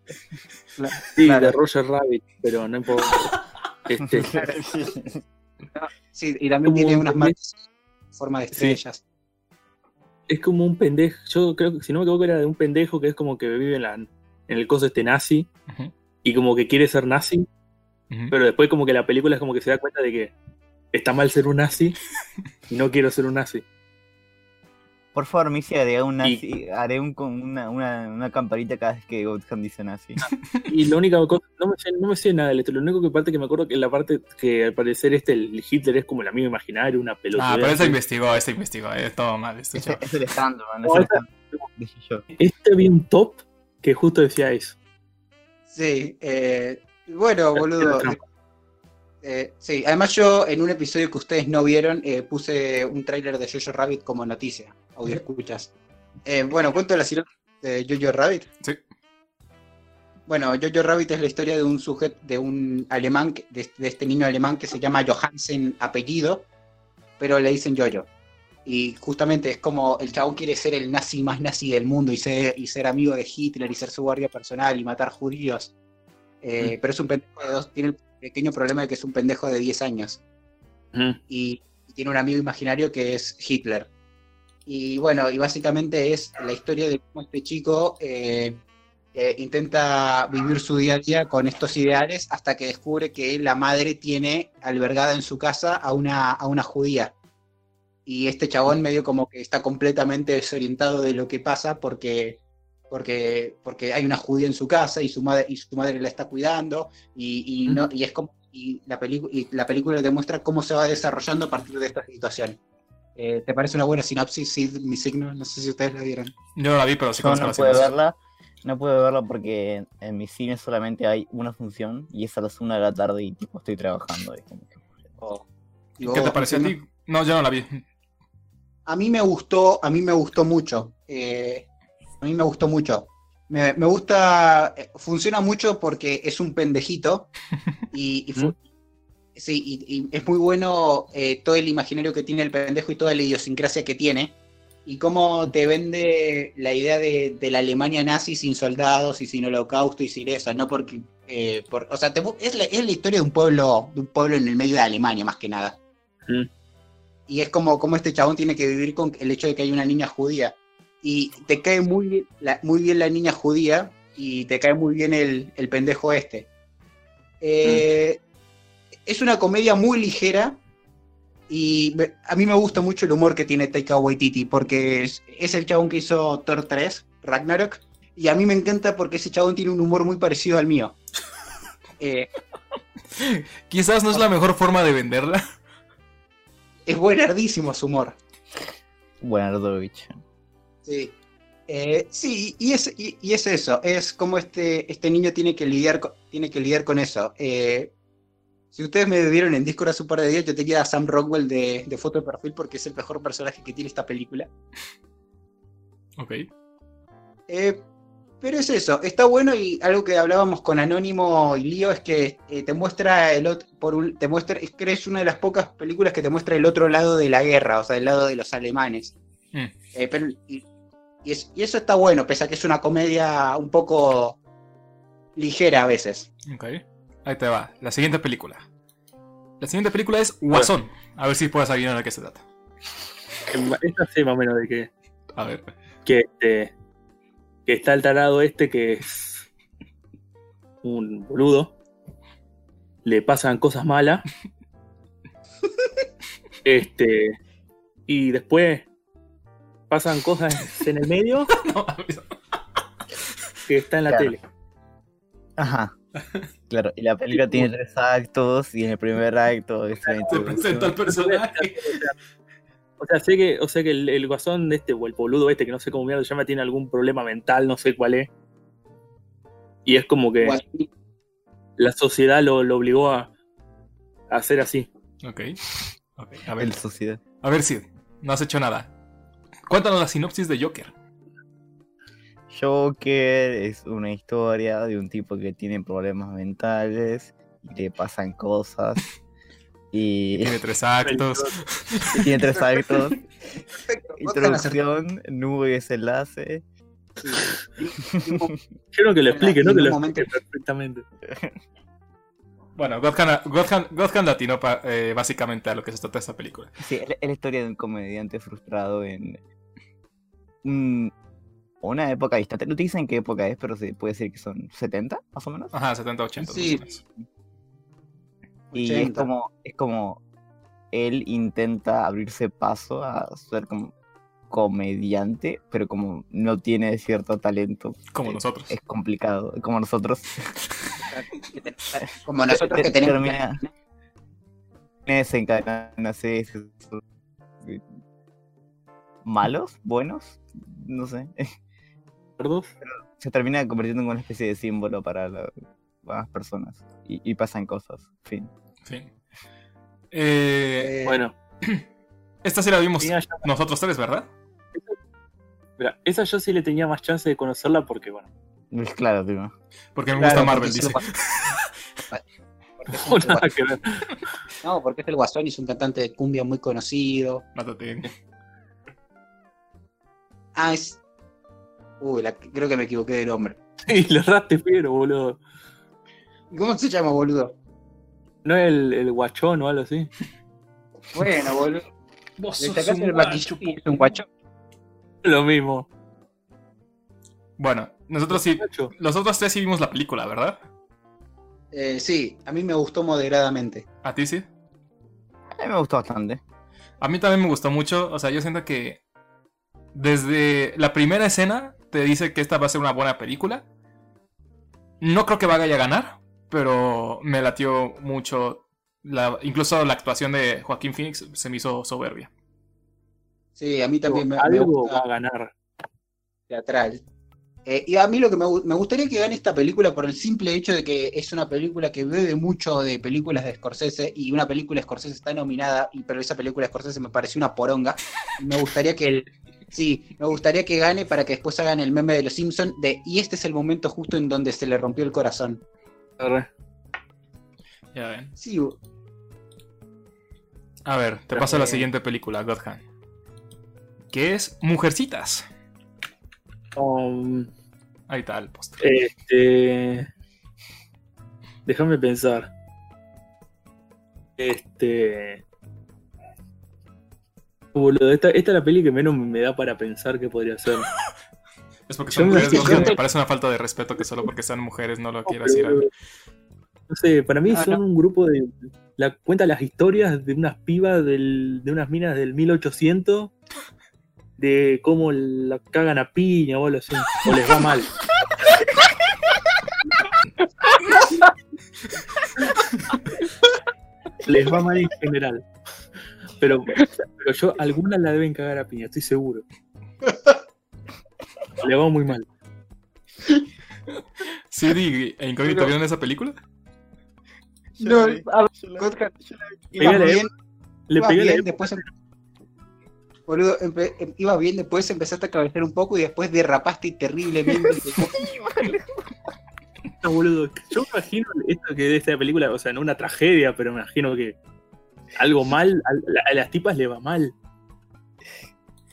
Sí, Claro. de Roger Rabbit, pero no importa. Este, Sí, y también Como tiene un unas marcas en forma de estrellas. es como un pendejo. Yo creo que, si no me equivoco, era de un pendejo que es como que vive en, la, en el coso este nazi y como que quiere ser nazi, pero después como que la película es como que se da cuenta de que está mal ser un nazi y no quiero ser un nazi. Por favor, Missy, haré, un Y- nazi- haré un, con una, una, una campanita cada vez que Gotham dice nazi. Y la única cosa, no me sé, no me sé nada de esto, lo único que parte que me acuerdo que la parte que al parecer este, el Hitler es como el amigo imaginario, una pelota. Ah, pero esta investigó, esta investigó, eh, todo mal. Esto, Es, es el stand, man. No, Es el esta- stand. Dije yo. Este había un top que justo decía eso. Sí, eh, bueno, boludo. trampa. eh, sí, además yo en un episodio que ustedes no vieron eh, puse un tráiler de Jojo Rabbit como noticia, audio escuchas. Eh, bueno, cuento la sinopsis de Jojo Rabbit. Sí. Bueno, Jojo Rabbit es la historia de un sujeto, de un alemán, de este niño alemán que se llama Johansen apellido, pero le dicen Jojo. Y justamente es como el chabón quiere ser el nazi más nazi del mundo y ser, y ser amigo de Hitler y ser su guardia personal y matar judíos. Eh, Pero es un pendejo de dos, tiene el pequeño problema de que es un pendejo de 10 años Ujú. y, y tiene un amigo imaginario que es Hitler. Y bueno, y básicamente es la historia de cómo este chico eh, eh, intenta vivir su día a día con estos ideales hasta que descubre que la madre tiene albergada en su casa a una, a una judía. Y este chabón medio como que está completamente desorientado de lo que pasa porque, porque, porque hay una judía en su casa y su madre, y su madre la está cuidando y, y no, y es como y la, y la película te muestra cómo se va desarrollando a partir de esta situación. Eh, ¿Te parece una buena sinopsis, Sid, mi signo? No sé si ustedes la vieron. Yo no la vi, pero sí no la puedo sinopsis. verla. No puedo verla porque en, mi cine solamente hay una función y es a las una de la tarde y tipo estoy trabajando. y como que- ¿Y ¿Qué te pareció a ti? No, yo no la vi. A mí me gustó, a mí me gustó mucho. Eh, a mí me gustó mucho. Me, me gusta, eh, funciona mucho porque es un pendejito y, sí, y, y es muy bueno eh, todo el imaginario que tiene el pendejo y toda la idiosincrasia que tiene y cómo te vende la idea de, de la Alemania nazi sin soldados y sin holocausto y sin eso, no porque, eh, por- o sea, te es, la, es la historia de un pueblo, de un pueblo en el medio de Alemania más que nada. Mm. Y es como, como este chabón tiene que vivir con el hecho de que hay una niña judía. Y te cae muy bien la, muy bien la niña judía y te cae muy bien el, el pendejo este. Eh, Es una comedia muy ligera y me- a mí me gusta mucho el humor que tiene Taika Waititi porque es, es el chabón que hizo Thor 3, Ragnarok, y a mí me encanta porque ese chabón tiene un humor muy parecido al mío. Eh, Quizás no es la mejor forma de venderla. es buenardísimo su humor. Buenardovich. Sí. Eh, sí, y es, y, y es eso, es como este, este niño tiene que lidiar con, tiene que lidiar con eso. Eh, si ustedes me vieron en Discord hace un par de días, yo tenía a Sam Rockwell de, de foto de perfil porque es el mejor personaje que tiene esta película. Ok. Eh, pero es eso, está bueno y algo que hablábamos con Anónimo y Lío es que eh, te muestra el otro, por un, te muestra, es que es una de las pocas películas que te muestra el otro lado de la guerra, o sea, el lado de los alemanes. Mm. Eh, pero- y, y es- y eso está bueno, pese a que es una comedia un poco ligera a veces. Ok. Ahí te va. La siguiente película. La siguiente película es Guasón. A ver si puedes adivinar de qué se trata. Esta sé más o menos de que, A ver. que, este, que está el tarado este que es un boludo. Le pasan cosas malas. Este. Y después pasan cosas en el medio No, que está en la Claro. tele. Ajá. Claro, y la película tiene tres actos y en el primer acto es la te presento al introducción. personaje. O sea, sé que, o sea que el, el guasón de este, o el boludo este, que no sé cómo mierda se llama, tiene algún problema mental, no sé cuál es. Y es como que la sociedad lo, lo obligó a, a hacer así. Ok. Ok. A ver. El sociedad. A ver, Sid. No has hecho nada. Cuéntanos la sinopsis de Joker. Joker es una historia de un tipo que tiene problemas mentales y le pasan cosas. Y, Tiene tres actos. y tiene tres actos. Perfecto. Introducción, nube y desenlace. Sí. Quiero que lo explique, no que lo explique perfectamente. Bueno, Godhand, Godhand, pa- eh, básicamente a lo que se trata esta película. Sí, es la historia de un comediante frustrado en un- una época distante. No te dicen qué época es, pero se puede decir que son 70, más o menos. Ajá, 70, 80. Sí. Y es 80. como, es como él intenta abrirse paso a ser como comediante, pero como no tiene cierto talento, Como eh, nosotros. es complicado, como nosotros. Como nosotros que tenemos. termina desencadenando así, malos, buenos, no sé. ¿Gordos? Se termina convirtiendo en una especie de símbolo para la- las personas y, y pasan cosas. Fin. Sí. Eh, Eh, Bueno, esta sí la vimos ya- nosotros tres, ¿verdad? mira, esa yo sí le tenía más chance de conocerla porque, bueno, Es claro, tío. Porque me claro, gusta Marvel, dice. no el nada guasón. que ver. No, porque es el Guasón y es un cantante de cumbia muy conocido. Mátate. Ah, es. Uy, la- creo que me equivoqué de nombre. Sí, le erraste pero, boludo. ¿Cómo se llama, boludo? ¿No es el, el guachón o algo así? Bueno, boludo. Vos sos un el guacho, es un guachón. Lo mismo. Bueno, nosotros sí. Los otros tres sí vimos la película, ¿verdad? Eh, sí, a mí me gustó moderadamente. ¿A ti sí? A mí me gustó bastante. A mí también me gustó mucho. O sea, yo siento que desde la primera escena te dice que esta va a ser una buena película. No creo que vaya a ganar, pero me latió mucho. La, incluso la actuación de Joaquín Phoenix se me hizo soberbia. Sí, a mí también me, gusta va a ganar. teatral. Eh, y a mí lo que me, me gustaría que gane esta película por el simple hecho de que es una película que bebe mucho de películas de Scorsese y una película de Scorsese está nominada, y, pero esa película de Scorsese me pareció una poronga. Me gustaría que el, sí, me gustaría que gane para que después hagan el meme de los Simpsons de y este es el momento justo en donde se le rompió el corazón. Arre. Ya ven. Sí, A ver, te paso a la siguiente película, God Hand. Que es Mujercitas. Um, Ahí está el póster. este. Déjame pensar. Este. Boludo, esta, esta es la peli que menos me da para pensar que podría ser. Es porque son mujeres. Me parece una falta de respeto que solo porque sean mujeres no lo quieras ir a No sé, para mí Ah, son un grupo de. La, cuenta las historias de unas pibas del- de unas minas del 1800 de cómo la cagan a piña o algo así, o les va mal. les va mal en general. Pero, pero yo, algunas la deben cagar a piña, estoy seguro. Le va muy mal. Siri e Incógnito vieron esa película? No, a ver, ibas Pégale, bien, Le pegué la bien, después em- Boludo, empe- em- ibas bien, después empezaste a cabecear un poco y después derrapaste terriblemente. No, boludo. Yo me imagino esto que de esta película, o sea, no una tragedia, pero me imagino que algo mal, a, la- a las tipas le va mal.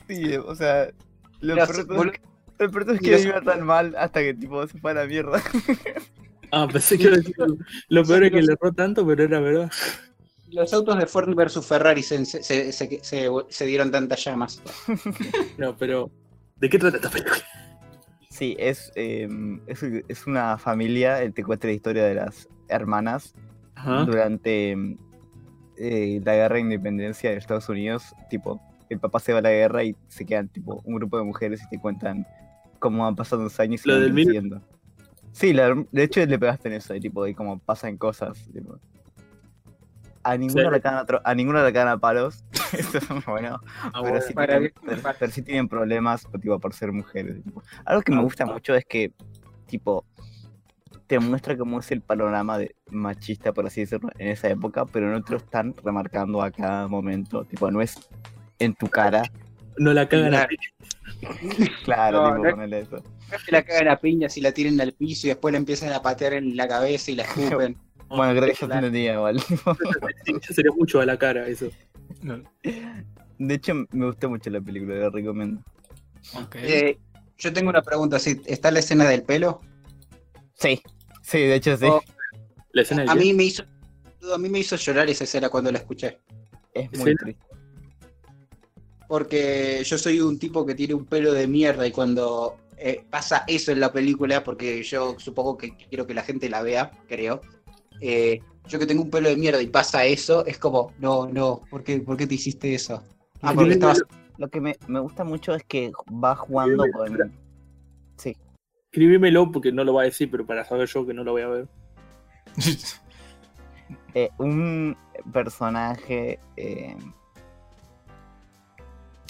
Sí, o sea, lo peor, es que mira, iba tan mal hasta que tipo se fue a la mierda. Ah, pensé que iba a decir, lo peor es que le erró tanto, pero era verdad. Los autos de Ford versus Ferrari se, se, se- se- se- se dieron tantas llamas. No, pero ¿de qué trata esta película? Sí, es, eh, es, es una familia, eh, te cuenta la historia de las hermanas Ajá. durante eh, la guerra de independencia de Estados Unidos. Tipo, el papá se va a la guerra y se quedan tipo un grupo de mujeres y te cuentan cómo han pasado los años y Lo del mil- creciendo. Sí, la- de hecho le pegaste en eso, de, tipo, de cómo pasan cosas. tipo. A ninguno, Sí. le cagan a, a ninguno le cagan a palos. Eso es bueno. Ah, pero, bueno. sí tienen, bien, pero- para- pero sí tienen problemas tipo, por ser mujeres. tipo. Algo que me Ah, gusta mucho es que, tipo, te muestra cómo es el panorama de machista, por así decirlo, en esa época, pero no te lo están remarcando a cada momento. Tipo, no es en tu cara. No la cagan a Claro, No, tipo, no- ponele eso. No se la cagan a piñas y la tiren al piso y después la empiezan a patear en la cabeza y la escupen. Bueno, creo que yo te claro. entendía igual. Sería mucho a la cara eso. No. De hecho, me gustó mucho la película, la recomiendo. Ok. Eh, Yo tengo una pregunta, ¿sí? ¿está la escena del pelo? Sí, sí, de hecho sí. Oh, La escena del A mí me hizo a mí me hizo llorar esa escena cuando la escuché. es muy ¿escena? triste. Porque yo soy un tipo que tiene un pelo de mierda y cuando eh, pasa eso en la película, porque yo supongo que quiero que la gente la vea, creo. eh, yo que tengo un pelo de mierda y pasa eso, es como, no, no, ¿por qué, por qué te hiciste eso? Ah, porque estabas... Lo que me, me gusta mucho es que va jugando con. Sí, Escribímelo porque no lo va a decir, pero para saber yo que no lo voy a ver. eh, un personaje. eh,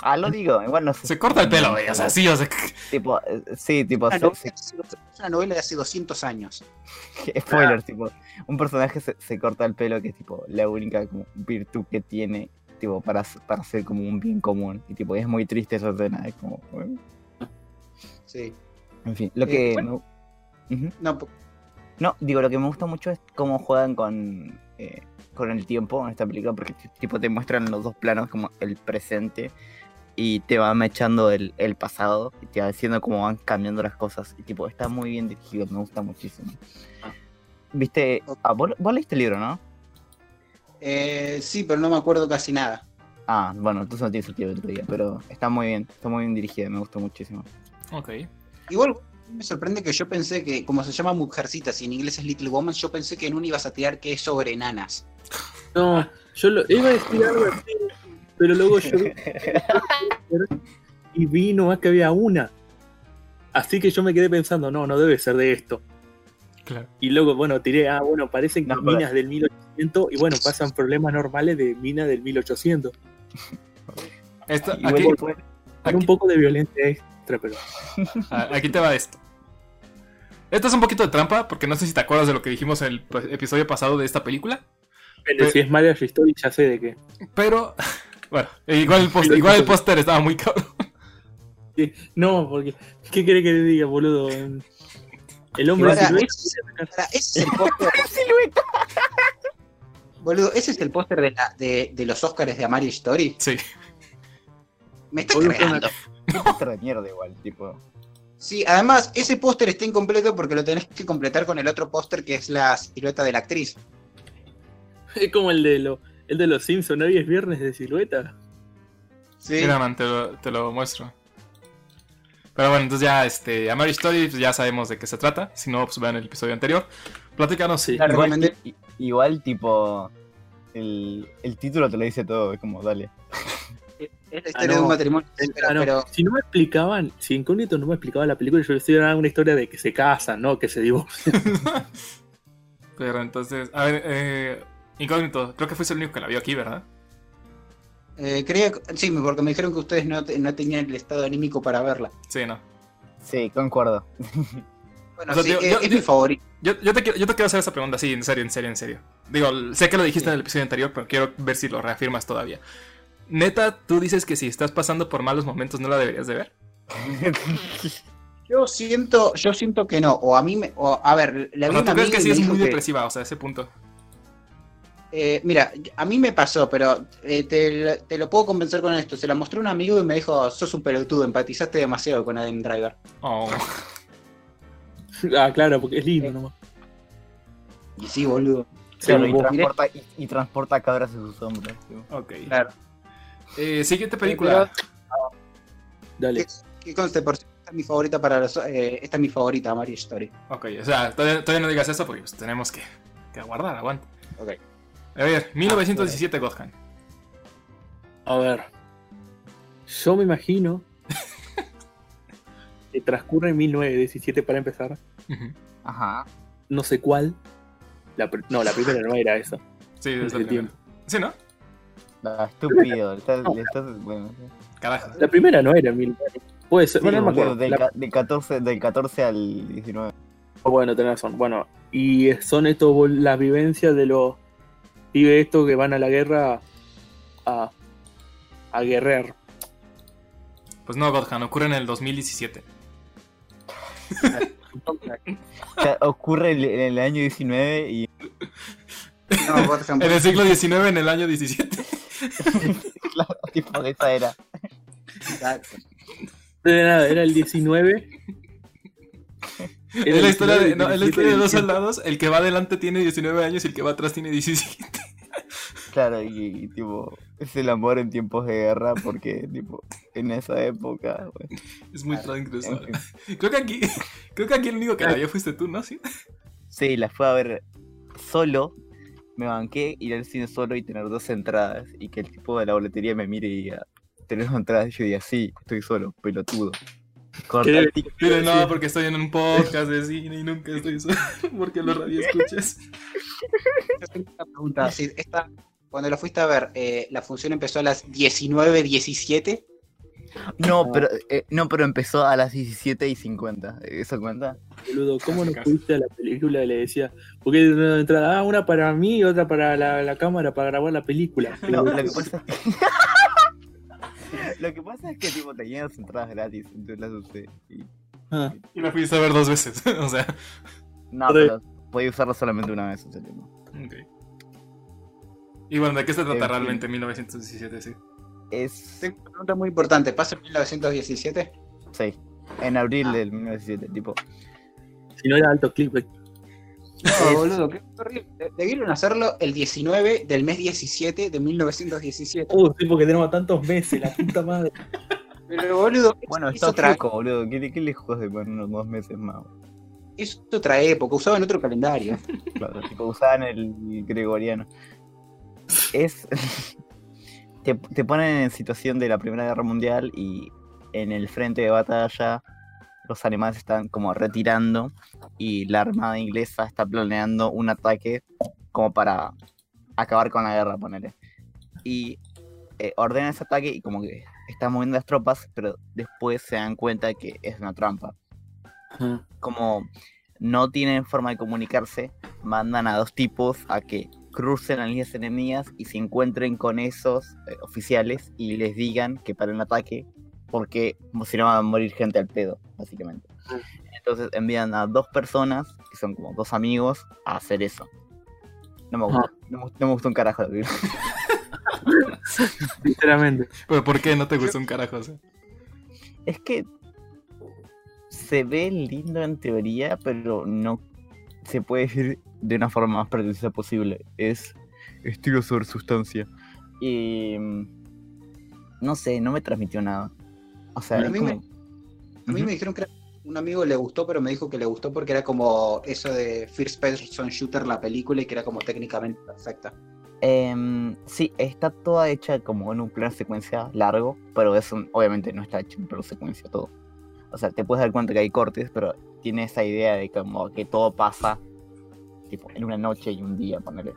Ah, lo digo, igual no sé. Se corta el pelo, güey. O sea, sí, o sea. Tipo, eh, sí, tipo, Una se- novela, una novela de hace 200 años. spoiler, tipo, un personaje se, se corta el pelo que es tipo la única como, virtud que tiene, tipo, para, para ser como un bien común. Y tipo, es muy triste esa escena, es como, bueno, Sí. En fin, lo Eh, que bueno. me- Ujú. No, digo, lo que me gusta mucho es cómo juegan con, eh, con el tiempo en esta película, porque tipo te muestran los dos planos como el presente y te van echando el, el pasado y te va diciendo cómo van cambiando las cosas. Y tipo, está muy bien dirigido, me gusta muchísimo. Viste, ah, vos, vos leíste el libro, ¿no? eh, sí, pero no me acuerdo casi nada. Ah, bueno, entonces no tiene sentido el otro día, pero está muy bien, está muy bien dirigida, me gusta muchísimo. Ok. Igual me sorprende que yo pensé que, como se llama Mujercitas y en inglés es Little Woman, yo pensé que en una ibas a tirar que es sobre enanas. No, yo lo, iba a decir algo así, pero luego yo vi y vi nomás que había una. Así que yo me quedé pensando, no, no debe ser de esto. Claro. Y luego, bueno, tiré, ah, bueno, parecen No, pero- minas del 1800 y bueno, pasan problemas normales de minas del 1800. Esto, Y aquí, aquí- un poco de violencia pero... ah, aquí te va esto. Esto es un poquito de trampa, porque no sé si te acuerdas de lo que dijimos en el episodio pasado de esta película. Depende, si es Marriage Story ya sé de qué. Pero, bueno, igual el póster, igual el póster estaba muy cabrón. No, porque, ¿qué quiere que le diga, boludo? El hombre Ahora, silueta- ese, ahora, ese es el póster. silueta. Boludo, ese es el póster de, la- de, de los Oscars de Amari Story. Sí. Me está cargando. Qué póster de mierda igual, tipo. Sí, además, ese póster está incompleto porque lo tenés que completar con el otro póster que es la silueta de la actriz. Es como el de, lo, el de los Simpsons, hoy es viernes de silueta. Sí. Mira, man, te lo, te lo muestro. Pero bueno, entonces ya, este, Amari Story, pues ya sabemos de qué se trata. Si no, pues vean el episodio anterior. Platícanos. Sí. Igual, igual, tipo. El, el título te lo dice todo, es como, dale. Es la Ah, historia no. de un matrimonio. pero, Ah, no, pero- Si no me explicaban, si Incógnito no me explicaba la película, yo a dar una historia de que se casan, ¿no? Que se divorcian. Pero entonces, a ver, eh, Incógnito, creo que fuiste el único que la vio aquí, ¿verdad? eh, creía, sí, porque me dijeron que ustedes no, no tenían el estado anímico para verla. Sí, no. Sí, concuerdo. Bueno, O sea, sí, tío, es, yo- es yo- mi favorito. Yo, yo, te, quiero- yo te quiero hacer esa pregunta, sí, en serio, en serio, en serio. Digo, sé que lo dijiste en el episodio anterior, pero quiero ver si lo reafirmas todavía. Neta, tú dices que si estás pasando por malos momentos no la deberías de ver. Yo siento, yo siento que no. O a mí me, o, a ver, le O había sea, una ¿tú crees que sí es muy que- depresiva? O sea, ese punto. Eh, mira, a mí me pasó, pero eh, te, te lo puedo convencer con esto. Se la mostré a un amigo y me dijo, sos un pelotudo, empatizaste demasiado con Adam Driver. Oh. ah, claro, porque es lindo nomás. Y sí, boludo. Claro, Sí, y, transporta, y, y transporta cabras en sus hombros. tipo. Ok. Claro. Eh, siguiente película. Dale. Que conste, por esta es mi favorita para los, eh, esta es mi favorita, Mario Story. Ok, o sea, todavía, todavía no digas eso porque pues, tenemos que, que aguardar, aguanta. Ok. A ver, 1917 Godhan. A ver. Yo me imagino que transcurre en 1917 para empezar. Ajá. No sé cuál. La no, la primera no era esa. Sí, es El el tiempo. Sí, ¿no? Ah, estúpido. estás- estás- bueno. Carajo. La primera no era 1917. Puede ser, Sí, bueno, no me acuerdo. del, La- del 14, del 14 al 19. Oh, Bueno, tenés razón. Bueno, y son estos las vivencias de los pibes estos que van a la guerra a, a guerrear. Pues no, Godhan, ocurre en el 2017. O sea, ocurre en en el año 19 y. No, Gotham, En el siglo XIX, en el año 17. claro, tipo de esa era. exacto. Era el 19. Era Es la historia de, 19, no, es la historia de dos 17. soldados. El que va adelante tiene 19 años y el que va atrás tiene 17. Claro, y, y, tipo, es el amor en tiempos de guerra porque, tipo, en esa época, güey, Es muy Claro. en transgresor. fin. Creo que aquí, creo que aquí el único que la vio fuiste tú, ¿no? Sí. Sí, la fue a ver solo, me banqué ir al cine solo y tener dos entradas y que el tipo de la boletería me mire y diga, ¿tenés dos entradas? Y yo diga, sí, estoy solo, pelotudo. Corta ¿Qué el debe- tic- Pero no, porque estoy en un podcast de cine y nunca estoy solo. Porque los radio escuchas. Pregunta. Esta, cuando lo fuiste a ver, eh, la función empezó a las 19.17. No, pero, eh, no, pero empezó a las 17 y 50. ¿Eso cuenta? Boludo, ¿cómo no fuiste a la película le decía? Porque una entrada, ah, una para mí y otra para la, la cámara para grabar la película. No, lo que pasa es que... lo que pasa es que tipo tenía las entradas gratis, entonces las usé. y- Ah, Y la fuiste a ver dos veces. o sea. No, pero podía usarlo solamente una vez, o sea, tipo. Ok. Y bueno, ¿de qué se trata En fin. realmente 1917? Sí. Es... Tengo una pregunta muy importante. ¿Pasa en 1917? Sí, en abril Ah. del 1917, tipo. si no era alto clip. No, Es- boludo, qué horrible. De- Debieron hacerlo el 19 del mes 17 de 1917. Oh, sí, porque tenemos tantos meses, la puta madre. Pero, boludo, Bueno, es, está otra, poco, boludo. ¿Qué, qué lejos de poner unos dos meses más? es otra época. Usaban otro calendario. Claro, tipo, usaban el gregoriano. Es. Te, te ponen en situación de la Primera Guerra Mundial y en el frente de batalla los alemanes están como retirando y la armada inglesa está planeando un ataque como para acabar con la guerra, ponele. Y eh, ordenan ese ataque y como que están moviendo las tropas, pero después se dan cuenta que es una trampa como no tienen forma de comunicarse, mandan a dos tipos a que crucen las líneas enemigas y se encuentren con esos eh, oficiales y les digan que paren el ataque porque si no va a morir gente al pedo, básicamente. Ah. Entonces envían a dos personas, que son como dos amigos, a hacer eso. No me gusta, no, me- no me gusta un carajo la película. Sinceramente. Pero ¿por qué no te gustó un carajo? Sea, Es que se ve lindo en teoría, pero no se puede decir de una forma más precisa posible. Es estilo sobre sustancia. Y mm, no sé, no me transmitió nada. O sea, A mí como... me- A mí me dijeron que era- un amigo le gustó, pero me dijo que le gustó porque era como eso de First Person Shooter, la película, y que era como técnicamente perfecta. Em, sí, está toda hecha como en un plano secuencia largo, pero eso obviamente no está hecho en plano secuencia todo. O sea, te puedes dar cuenta que hay cortes, pero tiene esa idea de como que todo pasa tipo en una noche y un día, ponerle.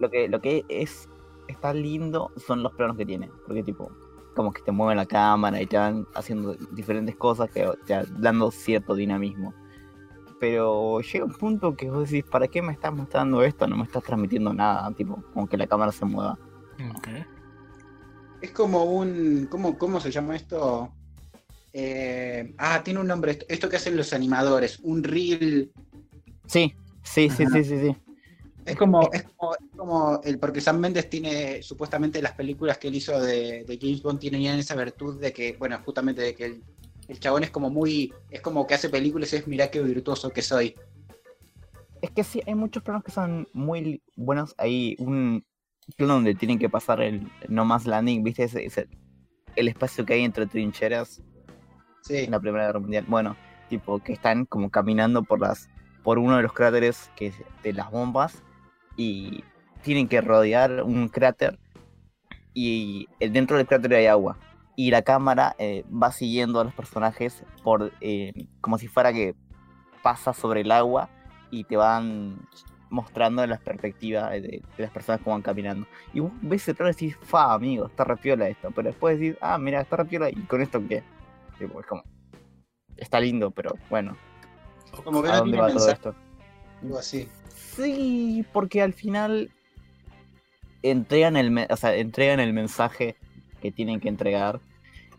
Lo que, lo que es está lindo son los planos que tiene, porque tipo, como que te mueven la cámara y te van haciendo diferentes cosas que te van dando cierto dinamismo. Pero llega un punto que vos decís, ¿para qué me estás mostrando esto? No me estás transmitiendo nada, tipo, como que la cámara se mueva. ok. Es como un. ¿Cómo, cómo se llama esto? Eh, ah, tiene un nombre. Esto, que hacen los animadores. Un reel. Sí, sí, sí, sí, sí, sí. Es como, es como, es como el, porque Sam Mendes tiene, supuestamente las películas que él hizo de, de James Bond tienen esa virtud de que, bueno, justamente de que el, el chabón es como muy, es como que hace películas y es mirá qué virtuoso que soy. Es que sí, hay muchos planos que son muy buenos. Hay un plano donde tienen que pasar el No Más Landing, ¿viste? Ese, ese- el espacio que hay entre trincheras Sí, en la Primera Guerra Mundial. Bueno, tipo que están como caminando por las por uno de los cráteres que de las bombas y tienen que rodear un cráter y dentro del cráter hay agua y la cámara eh, va siguiendo a los personajes por eh, como si fuera que pasa sobre el agua y te van mostrando las perspectivas de, de las personas como van caminando. Y vos ves el y decís, fa, amigo, está repiola esto. Pero después decís, ah, mira, está repiola y con esto qué. Tipo, es como, está lindo, pero bueno, como que ¿a dónde va todo esto? algo así. Sí, porque al final entregan el, o sea, entregan el mensaje que tienen que entregar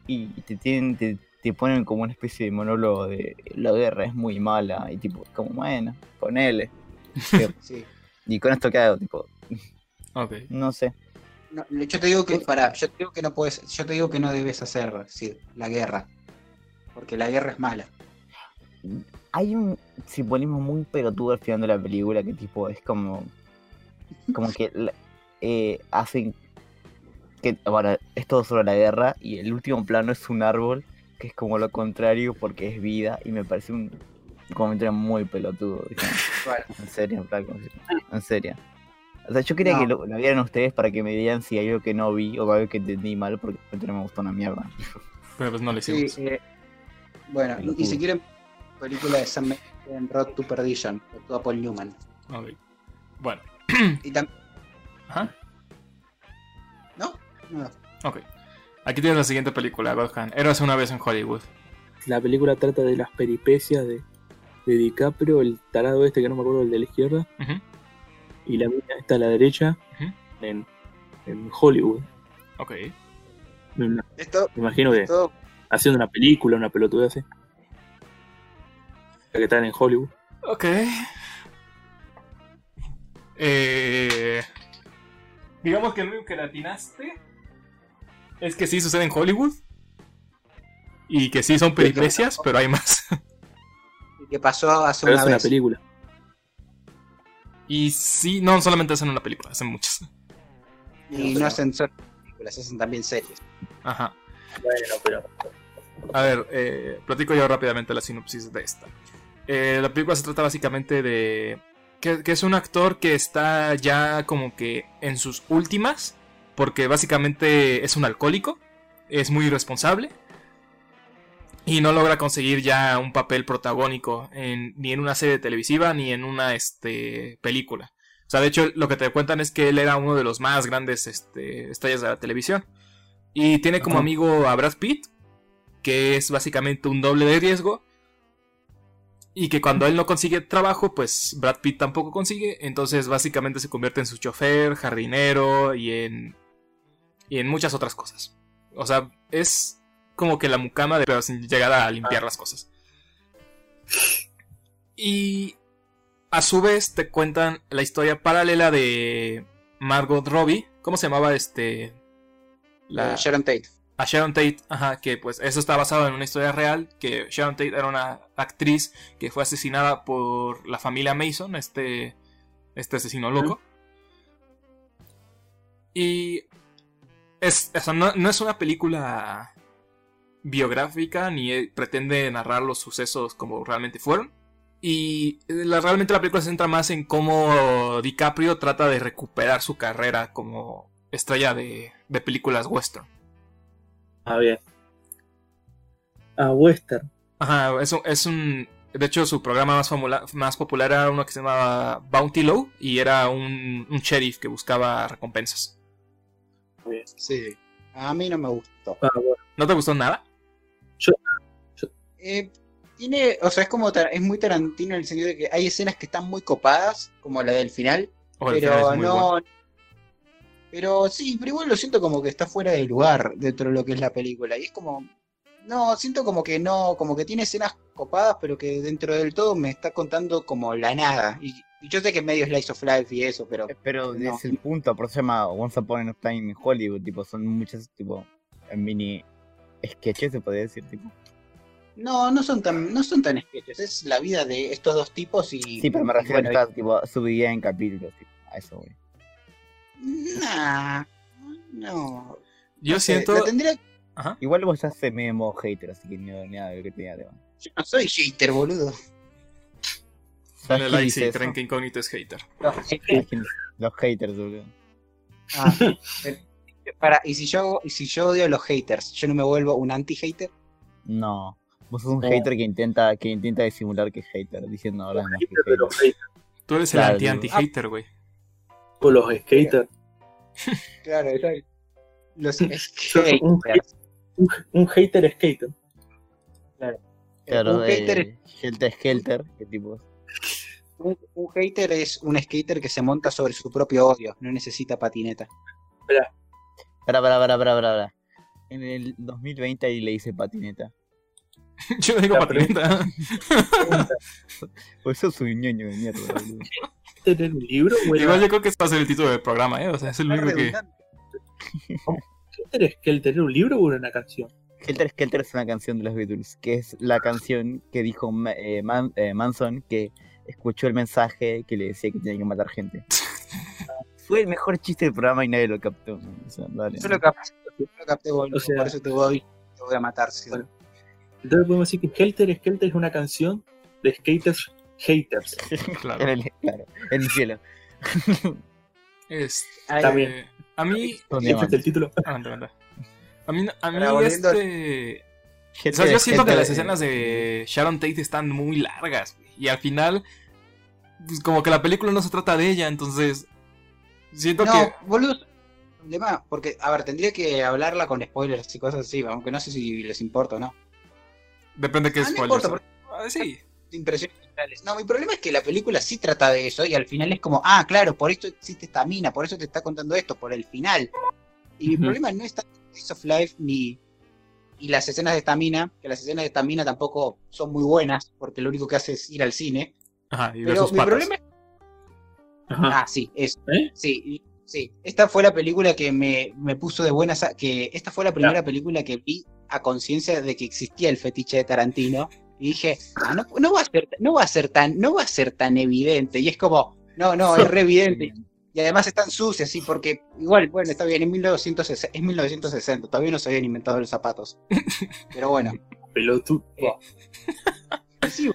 y te tienen te, te ponen como una especie de monólogo de la guerra es muy mala y tipo como bueno ponele Sí. y con esto qué hago tipo Ok. no sé No, yo te digo que, para, yo te digo que no puedes, yo te digo que no debes hacer, sí, la guerra. Porque la guerra es mala. Hay un simbolismo muy pelotudo al final de la película que tipo es como. Como que eh, hacen que. Bueno, es todo sobre la guerra y el último plano es un árbol que es como lo contrario porque es vida y me parece un comentario muy pelotudo. Igual. En serio, flaco, en serio. O sea, yo quería No. que lo, lo vieran ustedes para que me digan si hay algo que no vi o algo que entendí mal porque no me gustó una mierda. Pero pues no le Sí, hicimos. eh, bueno, y, si quieren, película de Sam Mendes en Road to Perdition, de Paul Newman. Ok. Bueno. Y también, Ajá. ¿no? No. Ok. Aquí tienes la siguiente película, Godhand. Eras una vez en Hollywood. La película trata de las peripecias de, de DiCaprio, el tarado este que no me acuerdo, el de la izquierda, Ujú. y la mina esta a la derecha, Ujú. en, en Hollywood. Ok. Me, me Esto, imagino que esto haciendo una película, una pelotuda así. Ya que están en Hollywood. Ok. Eh, digamos que lo único que le atinaste es que sí sucede en Hollywood. Y que sí son peripecias, pero hay más. que pasó hace Pero una es una vez. película. Y sí, no solamente hacen una película, hacen muchas. Y no hacen solo películas, hacen también series. Ajá. Bueno, pero. A ver, eh, platico yo rápidamente la sinopsis de esta. Eh, la película se trata básicamente de que, que es un actor que está ya como que en sus últimas, porque básicamente es un alcohólico, es muy irresponsable y no logra conseguir ya un papel protagónico en- ni en una serie televisiva ni en una este, película. O sea, de hecho, lo que te cuentan es que él era uno de los más grandes este, estrellas de la televisión. Y tiene como Ajá. amigo a Brad Pitt, que es básicamente un doble de riesgo. Y que cuando él no consigue trabajo, pues Brad Pitt tampoco consigue. Entonces básicamente se convierte en su chofer, jardinero y en. y en muchas otras cosas. O sea, es como que la mucama de pero sin llegar a limpiar las cosas. Y a su vez te cuentan la historia paralela de Margot Robbie. ¿Cómo se llamaba este? La Sharon Tate. A Sharon Tate, ajá, que pues eso está basado en una historia real, que Sharon Tate era una actriz que fue asesinada por la familia Mason, este, este asesino loco. Y es, o sea, no, no es una película biográfica ni eh, pretende narrar los sucesos como realmente fueron. Y eh, la- realmente la película se centra más en cómo DiCaprio trata de recuperar su carrera como estrella de, de películas western. Ah, bien. Ah, Western. Ajá, es un, es un- De hecho, su programa más, famula- más popular era uno que se llamaba Bounty Low y era un, un sheriff que buscaba recompensas. Bien. Sí. A mí no me gustó. Ah, bueno. ¿No te gustó nada? Eh, tiene, o sea, es como es muy Tarantino en el sentido de que hay escenas que están muy copadas, como la del final, O el final pero no. bueno. Pero sí, pero igual lo siento como que está fuera de lugar dentro de lo que es la película. Y es como. No, siento como que no, como que tiene escenas copadas, pero que dentro del todo me está contando como la nada. Y, y yo sé que medio slice of life y eso, pero. Pero No. es el punto, por eso se llama Once Upon a Time in Hollywood, tipo, son muchas, tipo, mini sketches, se podría decir, tipo. No, no son tan, no son tan sketches. Es la vida de estos dos tipos y. Sí, pero me refiero bueno, a que está, tipo, subida en capítulos, tipo, a eso, güey. Nah, no. Yo No sé, siento. Igual vos ya se me modo hater, así que ni nada de que tenía tema. Yo no soy hater, boludo. Dale ¿Quién like si creen que Incógnito es hater. Los haters, boludo. Ah, pero- para, y si yo hago- y si yo odio a los haters, yo no me vuelvo un anti-hater. No. Vos sos un No. hater que intenta, que intenta disimular que es hater, diciendo ahora más que hater. Tú eres el anti-anti-hater, güey. O los skaters. Claro, exacto. Los soy un. Un, un hater skater. Claro, un, hater, eh, Helter Skelter, que tipo. un, un hater es un skater que se monta sobre su propio odio, no necesita patineta. Para, para, para, para, para, para. En el 2020 ahí le hice patineta. Yo no digo patineta. Pues sos un ñoño de mierda, boludo. ¿Tener un libro? Bueno, Igual yo creo que este va a ser el título del programa, ¿eh? O sea, es el único que. ¿Helter Skelter era un libro o una canción? Helter Skelter es una canción de los Beatles, que es la canción que dijo eh, Man- eh, Manson que escuchó el mensaje que le decía que tenía que matar gente. Fue el mejor chiste del programa y nadie lo captó. O sea, dale. Yo lo capté, yo lo capté, boludo, O sea- por eso te voy, te voy a matar. sí. Bueno. Entonces podemos decir que Helter Skelter es una canción de skaters haters. Claro. En el, claro, en el cielo. Este, También. a mí. ¿Ese es el título? A mí, a mí este. O sea, yo siento que las escenas de Sharon Tate están muy largas. güey, Y al final, pues como que la película no se trata de ella, entonces. Siento No, que. boludo, problema, porque, a ver, tendría que hablarla con spoilers y cosas así, aunque no sé si les importa o no. Depende de qué Ah, no spoilers. importa, porque Ah, sí. Impresiones generales. No, mi problema es que la película sí trata de eso y al final es como, ah, claro, por esto existe esta mina, por eso te está contando esto, por el final. Y mi problema no es tanto Days of Life ni y las escenas de esta mina, que las escenas de esta mina tampoco son muy buenas, porque lo único que hace es ir al cine. Ajá, y Pero mi patas. problema es Ajá. Ah, sí, eso. ¿Eh? Sí, sí. Esta fue la película que me, me puso de buenas. a- que Esta fue la primera película que vi a conciencia de que existía el fetiche de Tarantino. Y dije, ah, no, no va a ser, no va a ser tan, no va a ser tan evidente. Y es como, no, no, es re evidente. Y además están sucias, sí, porque igual, bueno, está bien, en 1960, es 1960, todavía no se habían inventado los zapatos. Pero bueno. Pelotudo. Sí,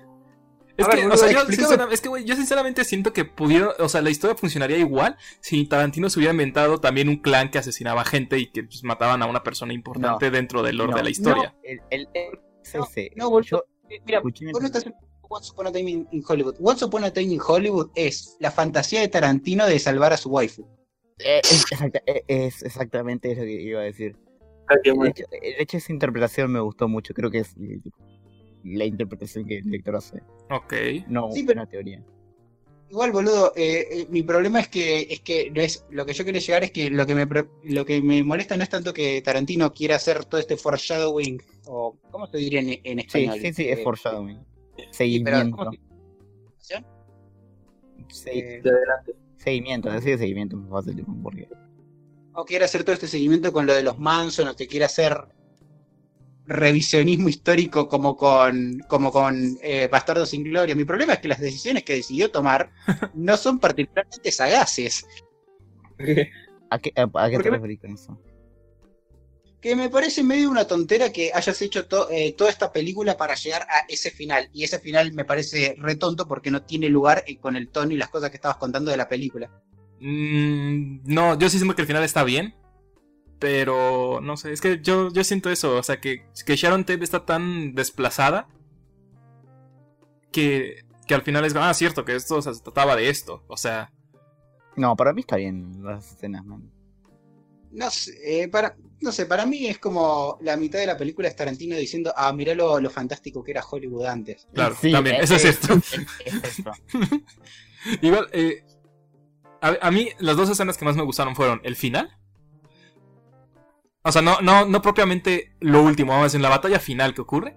Es ver, que, o sea, yo, explícame- sincera- es que, güey, yo sinceramente siento que pudieron, o sea, la historia funcionaría igual si Tarantino se hubiera inventado también un clan que asesinaba gente y que pues, mataban a una persona importante dentro del lore No, de la historia. El, el, el- es No. Yo mira, escuché Vos no estás en Once Upon a Time in, in Hollywood. Once Upon a Time in Hollywood es la fantasía de Tarantino de salvar a su waifu. Eh, es, exacta- eh, es exactamente eso que iba a decir. Ah, El bueno. hecho, de esa interpretación me gustó mucho. Creo que es eh, la interpretación que el director hace. Ok. No Sí, pero- una teoría. Igual, boludo, eh, eh, mi problema es que es que no es lo que yo quería llegar es que lo que me lo que me molesta no es tanto que Tarantino quiera hacer todo este foreshadowing o cómo se diría en, en Sí, español. sí, sí, es Eh, foreshadowing. sí, pero Seguimiento. ¿cómo se- Se- Eh, De adelante. Seguimiento, decir seguimiento es más fácil. tipo, Porque o quiere hacer todo este seguimiento con lo de los Manson, o te quiere hacer revisionismo histórico como con como con eh, Bastardo sin Gloria. Mi problema es que las decisiones que decidió tomar no son particularmente sagaces. ¿A qué, a, a qué te referís con eso? Que me parece medio una tontera que hayas hecho to- eh, toda esta película para llegar a ese final. Y ese final me parece re tonto porque no tiene lugar eh, con el tono y las cosas que estabas contando de la película. Mm, no, yo sí siento que el final está bien. Pero no sé, es que yo, yo siento eso. O sea, que, que Sharon Tate está tan desplazada que, que al final es. Ah, cierto, que esto o sea, se trataba de esto. O sea, No, para mí está bien las escenas, man. No sé, eh, para, no sé, para mí es como la mitad de la película es Tarantino diciendo, ah, mirá lo, lo fantástico que era Hollywood antes. claro, Sí, también, eh, eso es eh, cierto. Es, es eso. Igual, eh, a, a mí las dos escenas que más me gustaron fueron el final. O sea, no, no, no propiamente lo último, vamos a decir, en la batalla final que ocurre.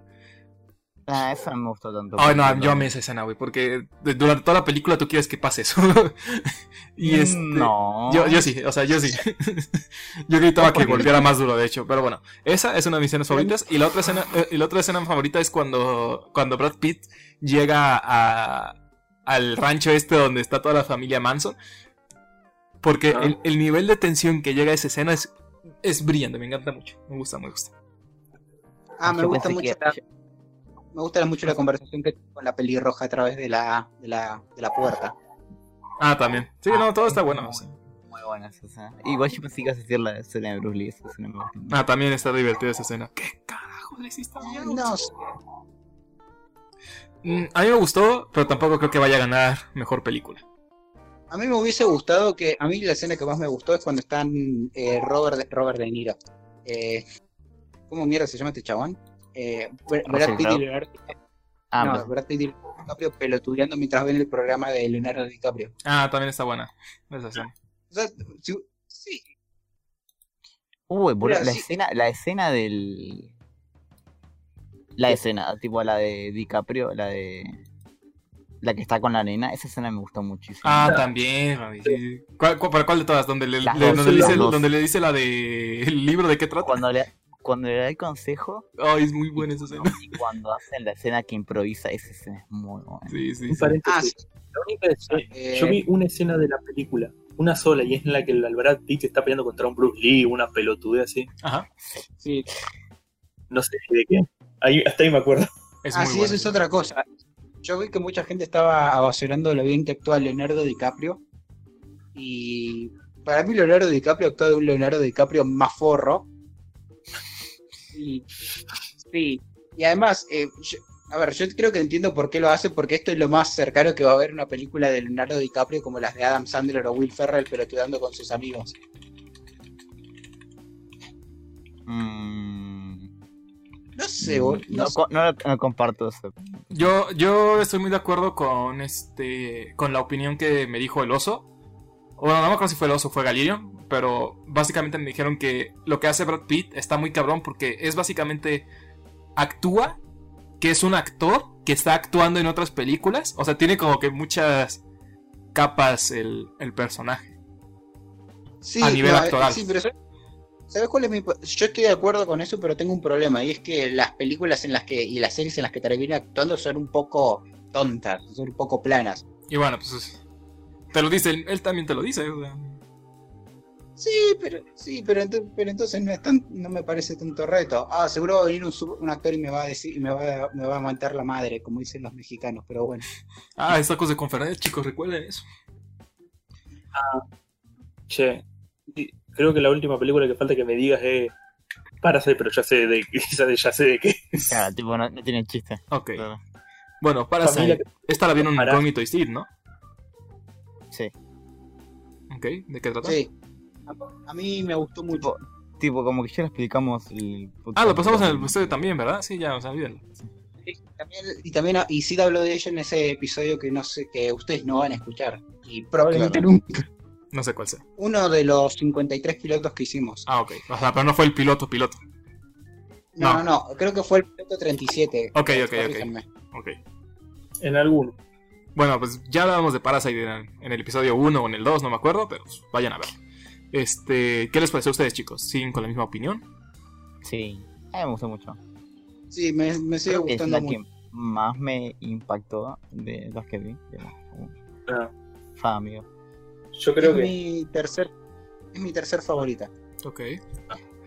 Ah, no me gustó tanto. Ay, no, yo amé esa escena, güey, porque durante toda la película tú quieres que pase eso. y Mm, este, No. Yo, yo sí, o sea, yo sí. yo gritaba que golpeara más duro, de hecho. Pero bueno, esa es una de mis escenas favoritas. Y la otra escena, eh, y la otra escena favorita es cuando, cuando Brad Pitt llega a, al rancho este donde está toda la familia Manson. Porque Ah. el, el nivel de tensión que llega a esa escena es, es brillante, me encanta mucho. Me gusta, me gusta. Ah, me Yo gusta mucho la, me gusta mucho la conversación que tuvo con la pelirroja a través de la, de la, de la puerta. Ah, también. Sí, no, todo está bueno. Muy buenas, o sea. Igual yo pensé que ibas a decir la escena de Bruce Lee, esa escena me gusta. Ah, también está divertida esa escena. ¿Qué carajo le hiciste a? No sé. Mm, A mí me gustó, pero tampoco creo que vaya a ganar mejor película. A mí me hubiese gustado que, a mí la escena que más me gustó es cuando están eh, Robert, de, Robert De Niro. Eh, ¿Cómo mierda se llama este chabón? Eh, Brad Pitt y. Leonardo Ah, no, Brad Pitt y Leonardo DiCaprio pelotudeando mientras ven el programa de Leonardo DiCaprio. Ah, también está buena. Esa escena. O sea, si- sí, Uy, boludo, Mira, la sí. escena, la escena del. La escena, tipo la de DiCaprio, la de. La que está con la nena, esa escena me gustó muchísimo. Ah, también, Javi, sí. ¿Cuál, cuál, para cuál de todas? ¿Donde le, Las le- dos, donde le dice, dos. donde le dice la de el libro de qué trata? Cuando le, cuando le da el consejo Ay, es muy buena esa escena. y cuando hacen la escena que improvisa, esa escena es muy buena. Sí, sí, sí. Ah, sí. La única escena- Eh, Yo vi una escena de la película, una sola, y es en la que el Brad Pitt está peleando contra un Bruce Lee, una pelotudez así. Ajá. sí. No sé de qué. Ahí, hasta ahí me acuerdo. Es Ah, muy sí, buena. eso es otra cosa. Yo vi que mucha gente estaba abasurando lo bien que actúa Leonardo DiCaprio. Y para mí Leonardo DiCaprio actúa de un Leonardo DiCaprio más forro. Y, sí. Y además, eh, yo- a ver, yo creo que entiendo por qué lo hace, porque esto es lo más cercano que va a haber una película de Leonardo DiCaprio como las de Adam Sandler o Will Ferrell pelotudando con sus amigos. Mm, No sé, bol- no no, no, no comparto eso. Yo, yo estoy muy de acuerdo con este. con la opinión que me dijo el oso. Bueno, no me acuerdo si fue el oso o fue Galileo. Pero básicamente me dijeron que lo que hace Brad Pitt está muy cabrón. Porque es básicamente. actúa. Que es un actor que está actuando en otras películas. O sea, tiene como que muchas capas el, el personaje. Sí, a nivel no, actoral. Sí, pero ¿sabes- ¿sabes cuál es mi Yo estoy de acuerdo con eso, pero tengo un problema. Y es que las películas en las que. y las series en las que termina actuando son un poco tontas, son un poco planas. Y bueno, pues. es- Te lo dice, él, él también te lo dice. o sea. Sí, pero sí, pero, ento- pero entonces no es tan, no me parece tanto reto. Ah, seguro va a venir un, sub- un actor y me va a decir, y me va, a- me va a aguantar la madre, como dicen los mexicanos, pero bueno. Ah, es tacos de conferencia, chicos, recuerden eso. Che, y creo que la última película que falta que me digas es Parasite, pero ya sé de ya, sé de qué. es. Claro, tipo, no, no tiene chiste. Ok. Bueno, para Familia que- Esta la vieron en Para- Incógnito y Steve, ¿no? Sí. Ok, ¿de qué trata? Sí. A, mí me gustó mucho. Tipo, como que ya lo explicamos. el Ah, lo pasamos en el episodio también, ¿verdad? Sí, ya, o sea, olvídenlo. Sí, también- y también y sí habló de ella en ese episodio que no sé que ustedes no van a escuchar y probablemente Claro. nunca. No sé cuál sea. Uno de los 53 pilotos que hicimos. Ah, ok. O sea, pero no fue el piloto, piloto. No, no. no, no, creo que fue el piloto 37. Ok, ok, ok. corríjanme. Ok. En alguno. Bueno, pues ya hablábamos de Parasite en, en el episodio 1 o en el 2, no me acuerdo, pero pues, vayan a ver. Este, ¿qué les pareció a ustedes, chicos? ¿Siguen con la misma opinión? Sí. A mí me gustó mucho. Sí, me, me sigue Creo que es gustando la mucho. que más me impactó de las que vi. Ah, fan, amigo. Yo creo es que mi tercer es mi tercer favorita. Ok.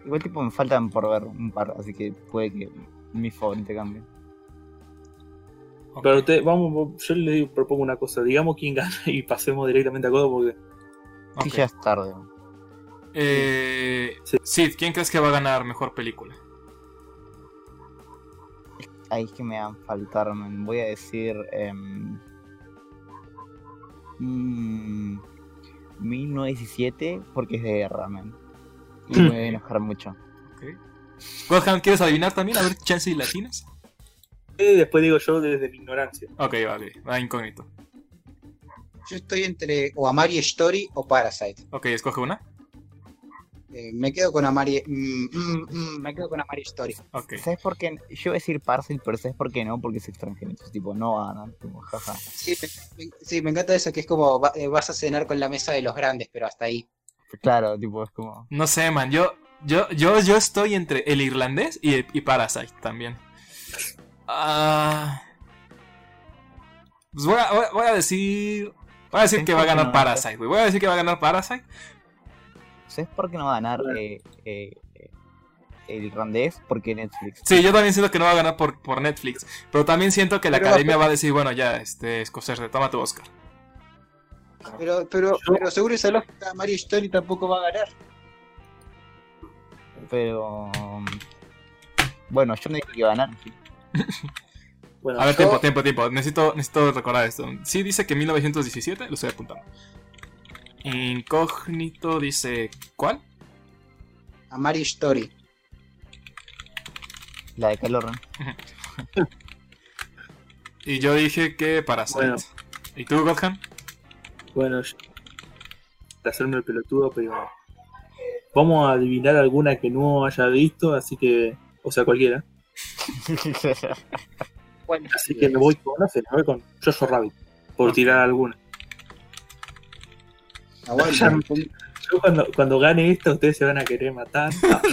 Igual, tipo, me faltan por ver un par, así que puede que mi favorito cambie. Pero te, vamos, yo le propongo una cosa, digamos quién gana y pasemos directamente a Codo porque Ok. Sí, ya es tarde. Eh, Sí. Sid, ¿quién crees que va a ganar mejor película? Ahí es que me van a faltar, man. Voy a decir. mm, 1917 porque es de guerra, man. Y me voy a enojar mucho. Ok. Godham, ¿quieres adivinar también? A ver, chance y latinas. eh, después digo yo desde mi ignorancia. Ok, vale, va incógnito. Yo estoy entre o Amari Story o Parasite. Ok, escoge una. Eh, me quedo con Amari mm, mm, mm, me quedo con Amari Story. ¿Sabes por qué? Yo voy a decir Parcel, pero ¿sabes por qué no? Porque es extranjero. Entonces, tipo, no. Tipo, jaja. Sí, me, me- sí, me encanta eso que es como va- eh, vas a cenar con la mesa de los grandes, pero hasta ahí. Claro, tipo, es como. No sé, man, yo, yo, yo, yo estoy entre el irlandés y, y Parasite también. Ah, pues voy a, voy a- decir. Voy a decir que va a ganar. Parasite, güey. Voy a decir que va a ganar Parasite. ¿Sabes por qué no va a ganar eh, eh, eh, el irlandés? Porque Netflix. Sí, yo también siento que no va a ganar por, por Netflix. Pero también siento que la Pero- academia va a decir, bueno, ya, este, Scorsese, toma tu Oscar. Pero, pero, pero seguro esa lógica Amari Story tampoco va a ganar. Pero. Bueno, yo no dije que iba a ganar. Bueno, A ver, yo- tiempo, tiempo, tiempo. Necesito, necesito recordar esto. Sí, dice que 1917, lo estoy apuntando. Incógnito dice, ¿cuál? Amari Story. La de Calorren. Y yo dije que Parasite. Bueno. ¿Y tú, Godham? Bueno, yo- de hacerme el pelotudo, pero vamos a adivinar alguna que no haya visto, así que, o sea, cualquiera. Bueno, Así que me voy con, no sé, me voy con Jojo Rabbit. por tirar alguna. Aguante. Yo cuando, cuando gane esto, ustedes se van a querer matar. No.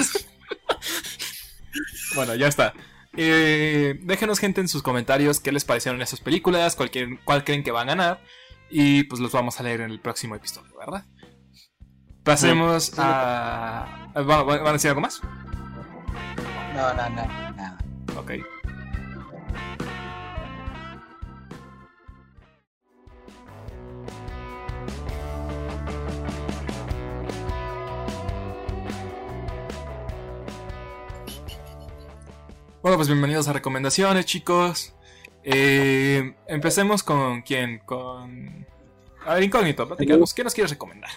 Bueno, ya está. Eh, déjenos gente en sus comentarios qué les parecieron esas películas, cuál, quieren- cuál creen que va a ganar. Y pues los vamos a leer en el próximo episodio, ¿verdad? Pasemos a... ¿Van, van a decir algo más? No, no, no, nada. Ok. Bueno, pues bienvenidos a recomendaciones, chicos. Eh, empecemos con quién, con... A ver, incógnito, platícanos. ¿Qué nos quieres recomendar?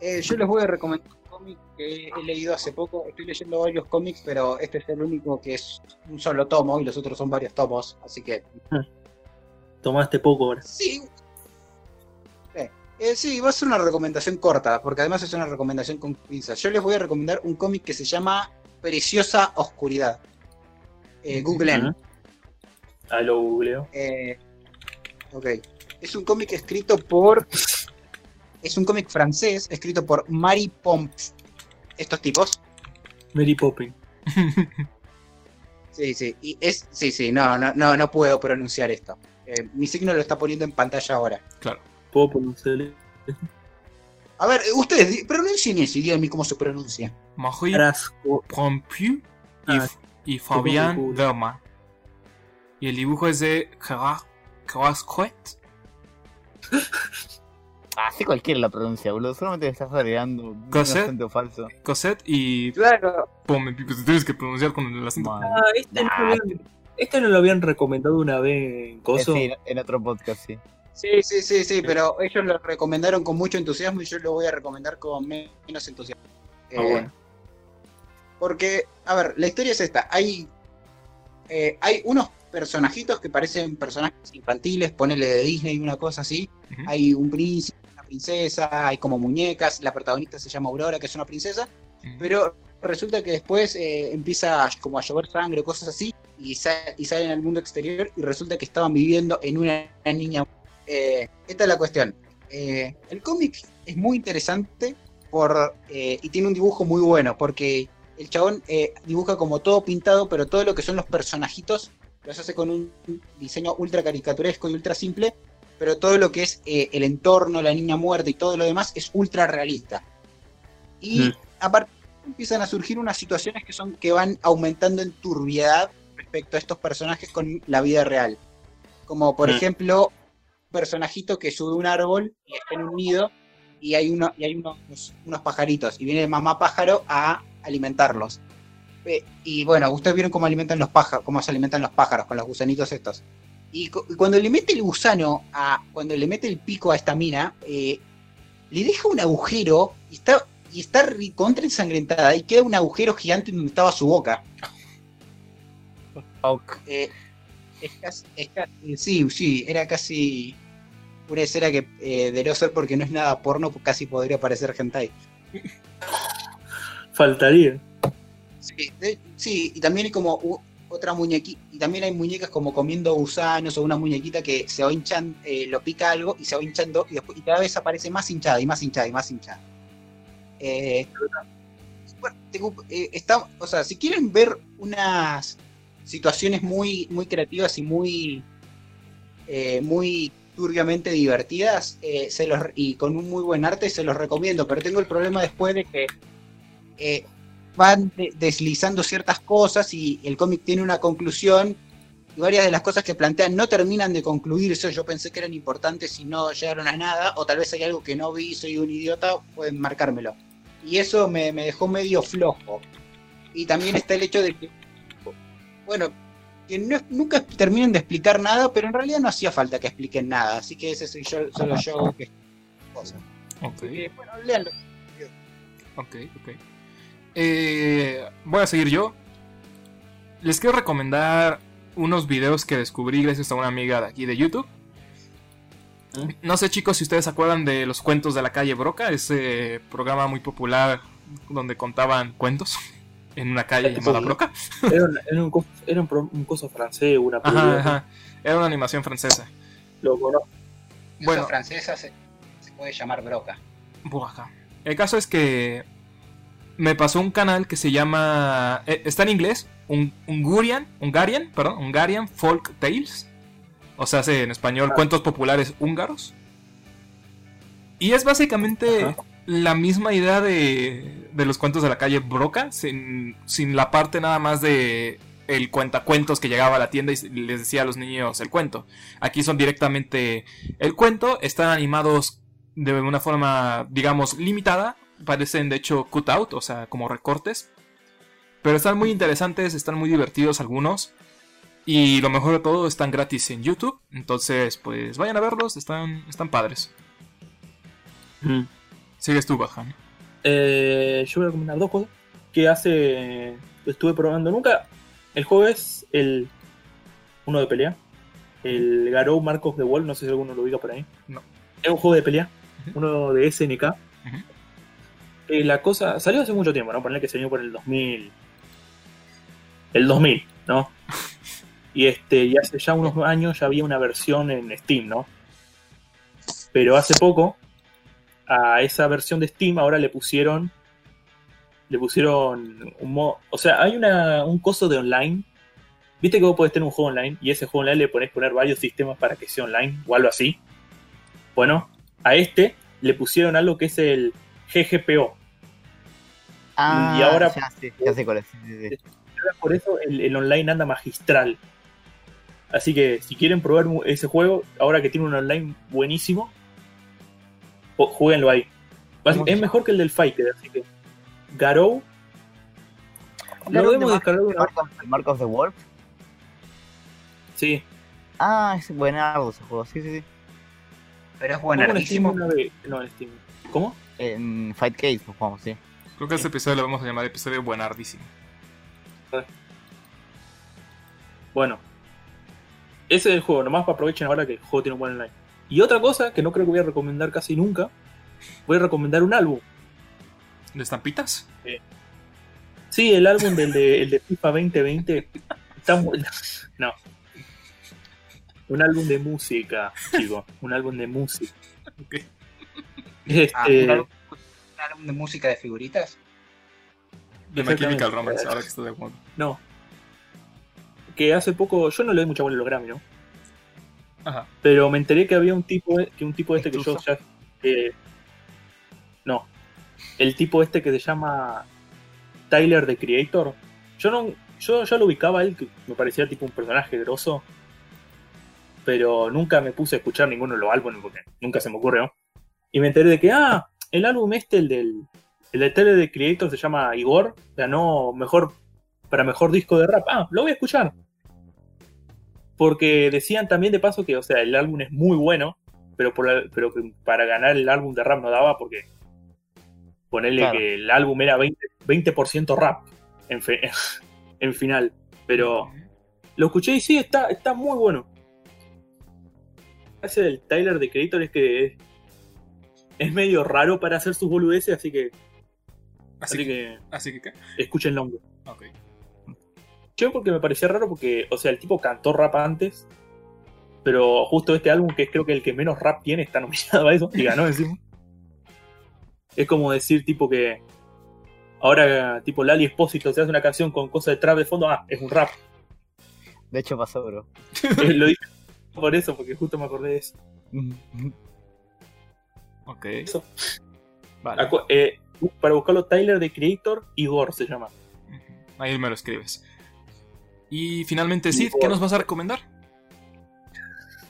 Eh, yo les voy a recomendar un cómic que he leído hace poco. Estoy leyendo varios cómics, pero este es el único que es un solo tomo y los otros son varios tomos. Así que Tomaste poco ahora. sí. Eh, eh, sí, va a ser una recomendación corta, porque además es una recomendación con pinzas. Yo les voy a recomendar un cómic que se llama Preciosa Oscuridad. Eh, Googleen. Ujú. Ah, lo googleo. Eh, ok. Es un cómic escrito por. Es un cómic francés escrito por Marie Pomps. Estos tipos. Mary Poppins. Sí, sí. Y es. Sí, sí, no, no, no, no puedo pronunciar esto. Eh, mi signo lo está poniendo en pantalla ahora. Claro. ¿Puedo pronunciarle? A ver, ustedes pronuncien eso y díganme cómo se pronuncia. Marie. Pompieu y, Ah, y Fabián. Verma. Y el dibujo es de Gerard Crasquet. Así cualquiera la pronuncia, boludo. Solamente estás agregando un Cosette. acento falso. Cosette y Claro. Pome, pues tienes que pronunciar con el acento. Ah, este, no lo habían, este no lo habían recomendado una vez en Eh, Coso. sí, en otro podcast, sí. Sí, sí, sí, sí, pero ellos lo recomendaron con mucho entusiasmo y yo lo voy a recomendar con me- menos entusiasmo. Ah, Eh, bueno. Porque, a ver, la historia es esta. Hay, eh, hay unos personajitos que parecen personajes infantiles, ponele de Disney, una cosa así. Hay un príncipe, una princesa, hay como muñecas. La protagonista se llama Aurora, que es una princesa. Pero resulta que después eh, empieza a- como a llover sangre o cosas así. Y, sa- y salen al mundo exterior y resulta que estaban viviendo en una, una niña. Eh, esta es la cuestión. El cómic es muy interesante por, y tiene un dibujo muy bueno porque el chabón eh, dibuja como todo pintado, pero todo lo que son los personajitos los hace con un diseño ultra caricaturesco y ultra simple, pero todo lo que es eh, el entorno, la niña muerta y todo lo demás es ultra realista. Y Mm. aparte empiezan a surgir unas situaciones que son que van aumentando en turbiedad respecto a estos personajes con la vida real. Como por Mm. ejemplo, un personajito que sube un árbol y está en un nido y hay, uno, y hay unos, unos pajaritos y viene mamá pájaro a alimentarlos. Eh, Y bueno, ustedes vieron cómo alimentan los pájaros, cómo se alimentan los pájaros con los gusanitos estos. Y, cu- y cuando le mete el gusano a, cuando le mete el pico a esta mina, eh, le deja un agujero y está, y está contra ensangrentada y queda un agujero gigante donde estaba su boca. Eh, es casi, es casi- sí, sí, era casi una escena que eh, de no ser porque no es nada porno, casi podría parecer hentai. Faltaría. Sí, y también hay como otra muñequita, y también hay muñecas como comiendo gusanos o una muñequita que se va hinchando, eh, lo pica algo y se va hinchando y, después, y cada vez aparece más hinchada y más hinchada y más hinchada. Eh, eh, está, o sea, si quieren ver unas situaciones muy, muy creativas y muy, eh, muy turbiamente divertidas se los, y con un muy buen arte, se los recomiendo, pero tengo el problema después de que eh, van de- deslizando ciertas cosas y el cómic tiene una conclusión y varias de las cosas que plantean no terminan de concluirse. Yo pensé que eran importantes y no llegaron a nada, o tal vez hay algo que no vi, soy un idiota, pueden marcármelo. Y eso me, me dejó medio flojo. Y también está el hecho de que, bueno, que no- nunca terminan de explicar nada, pero en realidad no hacía falta que expliquen nada, así que ese soy yo, solo yo que cosa. Ok, Así que, bueno, léanlo. ok, ok. Eh, voy a seguir yo. Les quiero recomendar unos videos que descubrí gracias a una amiga de aquí de YouTube. ¿Mm? No sé chicos si ustedes se acuerdan de los cuentos de la calle Broca, ese programa muy popular donde contaban cuentos en una calle llamada. Broca. Era un, era un, co- era un pro- un coso francés, una Ajá, película. ajá. Era una animación francesa. lo conozco. Bueno. francesa se, se puede llamar broca. Buaja. El caso es que me pasó un canal que se llama. eh, está en inglés. Un, Ungarian, Hungarian, perdón, Hungarian Folk Tales. O sea, hace en español cuentos populares húngaros. Y es básicamente Ajá. la misma idea de, de los cuentos de la calle Broca, sin, sin la parte nada más de el cuentacuentos que llegaba a la tienda y les decía a los niños el cuento. Aquí son directamente el cuento, están animados de una forma, digamos, limitada. Parecen de hecho cut out, o sea, como recortes. Pero están muy interesantes, están muy divertidos algunos. Y lo mejor de todo, están gratis en YouTube. Entonces, pues vayan a verlos, están, están padres. Mm. Sigues tú, Bajan. Eh, yo voy a recomendar dos cosas que hace. Estuve probando nunca. El juego es el. Uno de pelea. El Garou Marcos de Wall, no sé si alguno lo ubica por ahí. No. Es un juego de pelea. Uno de SNK. Ujú. La cosa. Salió hace mucho tiempo, ¿no? Ponerle que salió por el 2000. El 2000, ¿no? Y este, y hace ya unos años ya había una versión en Steam, ¿no? Pero hace poco a esa versión de Steam ahora le pusieron le pusieron un modo, o sea, hay una, un coso de online. Viste que vos podés tener un juego online y ese juego online le podés poner varios sistemas para que sea online o algo así. Bueno, a este le pusieron algo que es el GGPO. Ah, Y ahora- ya sé, ya sé cuál es. sí, sí, Por eso el, el online anda magistral. Así que si quieren probar ese juego, ahora que tiene un online buenísimo, jueguenlo ahí. Va- ¿Cómo se Es mejor que el del Fighter, así que. Garou. Lo ¿Hablaron de debemos Mar- descargar de una. Mark of- Mark of the Wolf? Sí. Ah, es buenardo ese juego, sí, sí, sí. Pero es vez- No, en Steam. ¿Cómo? En Fight Case lo jugamos, sí. Creo que este episodio lo vamos a llamar episodio buenardísimo. Bueno. Ese es el juego, nomás para aprovechen ahora que el juego tiene un buen online. Y otra cosa que no creo que voy a recomendar casi nunca, voy a recomendar un álbum. ¿De estampitas? Sí, el álbum del de, el de FIFA 2020 está muy... No. Un álbum de música, chicos. Un álbum de música. Ok. Este, Ah, un álbum de música de figuritas. De My Exactamente. Chemical Romance, ahora que estoy de acuerdo. no. Que hace poco, yo no le doy mucha bola a los Grammy, ¿no? Ajá. Pero me enteré que había un tipo, que un tipo este que yo ya... eh, no. El tipo este que se llama Tyler the Creator. Yo no, yo ya lo ubicaba a él, que me parecía tipo un personaje grosso. Pero nunca me puse a escuchar ninguno de los álbumes porque nunca se me ocurre, ¿no? Y me enteré de que, ah, el álbum este, el del. El de Tyler the Creator se llama Igor. Ganó mejor. Para mejor disco de rap. Ah, lo voy a escuchar. Porque decían también de paso que, o sea, el álbum es muy bueno, pero, por la- pero que para ganar el álbum de rap no daba porque ponerle Claro. que el álbum era 20%, 20% rap en, fe- en final. Pero lo escuché y sí, está, está muy bueno. Ese del Tyler de Creator es que es, medio raro para hacer sus boludeces, así que, Así, así que, que así que, ¿qué? escúchenlo. Ok. Yo porque me parecía raro porque, o sea, el tipo cantó rap antes, pero justo este álbum, que es creo que el que menos rap tiene, está nominado a eso y ganó encima. Es como decir, tipo que ahora, tipo Lali Espósito se hace una canción con cosas de trap de fondo, ah, es un rap. De hecho pasó, bro. Eh, Lo dije por eso, porque justo me acordé de eso. Ok. Eso. Vale. Acu- eh, para buscarlo, Tyler de Creator, Igor se llama. Ahí me lo escribes. Y finalmente, Sid, Igor. ¿qué nos vas a recomendar?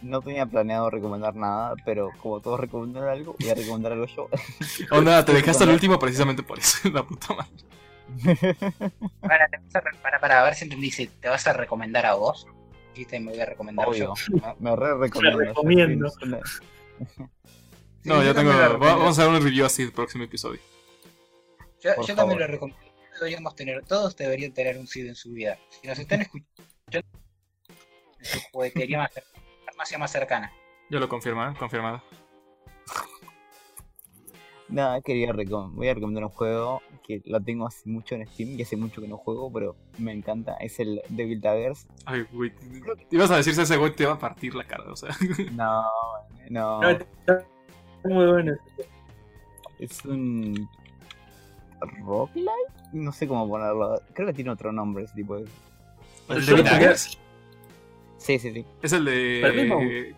No tenía planeado recomendar nada, pero como todos recomendaron algo, voy a recomendar algo yo. Oh, nada, te dejaste al último precisamente por eso. La puta madre. Para, te vas a re- para, para, a ver si entendí. si ¿Te vas a recomendar a vos? Dijiste, me voy a recomendar Obvio. yo. Me, me re recomiendo. Me recomiendo. No, Sí, tengo. yo va- recomiendo. Vamos a hacer un review así el próximo episodio. Yo, yo también lo recomiendo. Deberíamos tener, todos deberían tener un SID en su vida. Si nos están escuchando en su juguetería más cercana, farmacia más cercana. Ya lo confirma, ¿eh? confirmado. No, quería voy a recomendar un juego que lo tengo hace mucho en Steam y hace mucho que no juego, pero me encanta. Es el Devil Daggers. Ay, güey. Ibas a decirse ese güey te iba a partir la cara, o sea. No, no. No, muy bueno. Es un. ¿Roguelike? No sé cómo ponerlo. Creo que tiene otro nombre ese tipo de. El de Daggers Sí, sí, sí. es el de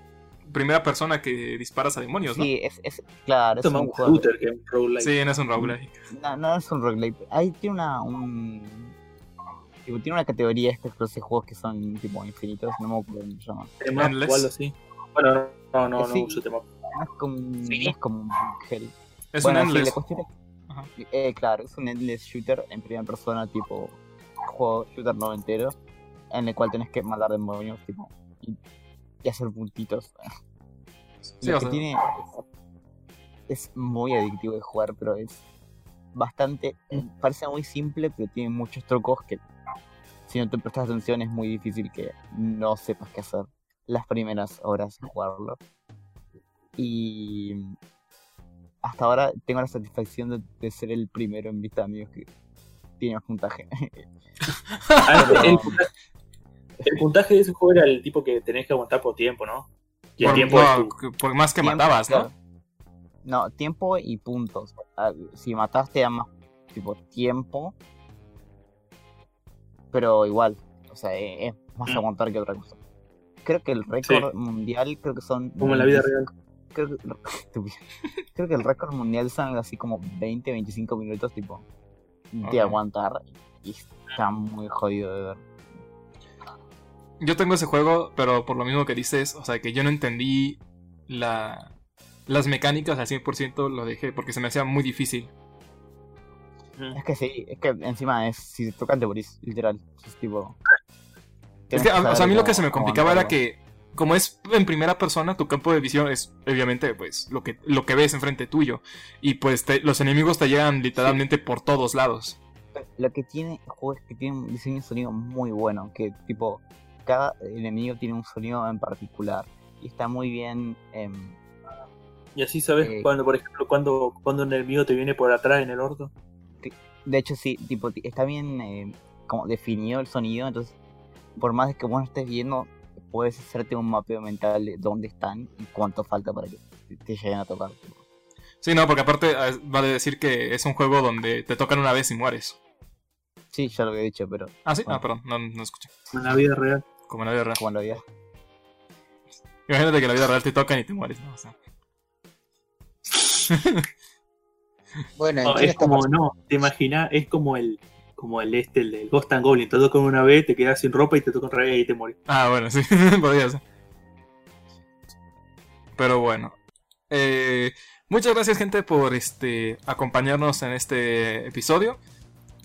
primera persona que disparas a demonios, ¿no? Sí, es, es. Claro, es es un shooter que un roguelike. Sí, no es un roguelike. No, no es un roguelike. Ahí tiene una. Un... tipo, tiene una categoría estos de juegos que son tipo infinitos, no me acuerdo cómo se llama. Endless. Bueno, no, no, no Sí. uso Temap. Es como, un- Sí. no es como un Hell. Es bueno, un endless. es- eh, claro, es un endless shooter en primera persona, tipo juego shooter noventero, en el cual tenés que matar demonios, tipo, y, y hacer puntitos. Sí, Lo que sea, tiene es muy adictivo de jugar, pero es bastante, parece muy simple, pero tiene muchos trucos que si no te prestas atención es muy difícil que no sepas qué hacer las primeras horas de jugarlo. Y hasta ahora tengo la satisfacción de, de ser el primero en lista de amigos que tiene más puntaje. Ah, Pero- el, puntaje, el puntaje de ese juego era el tipo que tenés que aguantar por tiempo, ¿no? Y el por, tiempo es no, tu- que- por más que Tiempo, matabas, ¿no? claro. No, tiempo y puntos. Ah, Si mataste a más tipo tiempo, pero igual, o sea, eh, es más Mm. aguantar que otra cosa. Creo que el récord mundial creo que son como en la vida 20 real. Creo que, estúpido. Creo que el récord mundial son así como 20, 25 minutos tipo de aguantar y está muy jodido de ver. Yo tengo ese juego, pero por lo mismo que dices, o sea, que yo no entendí la, las mecánicas al 100%, lo dejé porque se me hacía muy difícil. Es que sí, es que encima es si te tocan te morís, literal. Es tipo Es que, a- o sea, a saber mí lo que se me complicaba era que, como es en primera persona, tu campo de visión es, obviamente, pues, lo que, lo que ves enfrente tuyo. Y pues te- los enemigos te llegan literalmente por todos lados. Lo que tiene el juego es que tiene un diseño de sonido muy bueno, que tipo, cada enemigo tiene un sonido en particular. Y está muy bien. em, Y así sabes Eh. cuando, por ejemplo, cuando, cuando un enemigo te viene por atrás en el orto. de hecho, sí, tipo, ti- está bien em, como definido el sonido. Entonces, por más de que vos no estés viendo, puedes hacerte un mapeo mental de dónde están y cuánto falta para que te- lleguen a tocar. Sí, no, porque aparte eh, vale decir que es un juego donde te tocan una vez y mueres. Sí, ya lo había dicho, pero Ah, sí, Bueno. ah, perdón, no, no escuché. En la vida real. Como en la vida real. como lo había. Imagínate que en la vida real te tocan y te mueres, ¿no? O sea, Bueno, ¿en es como, no, te imaginas, es como el como el este, el del Ghost and Goblin, te tocan una vez, te quedas sin ropa y te tocan otra vez y te morís. Ah, bueno, sí, podría ser. Pero bueno. Eh, muchas gracias, gente, por este acompañarnos en este episodio.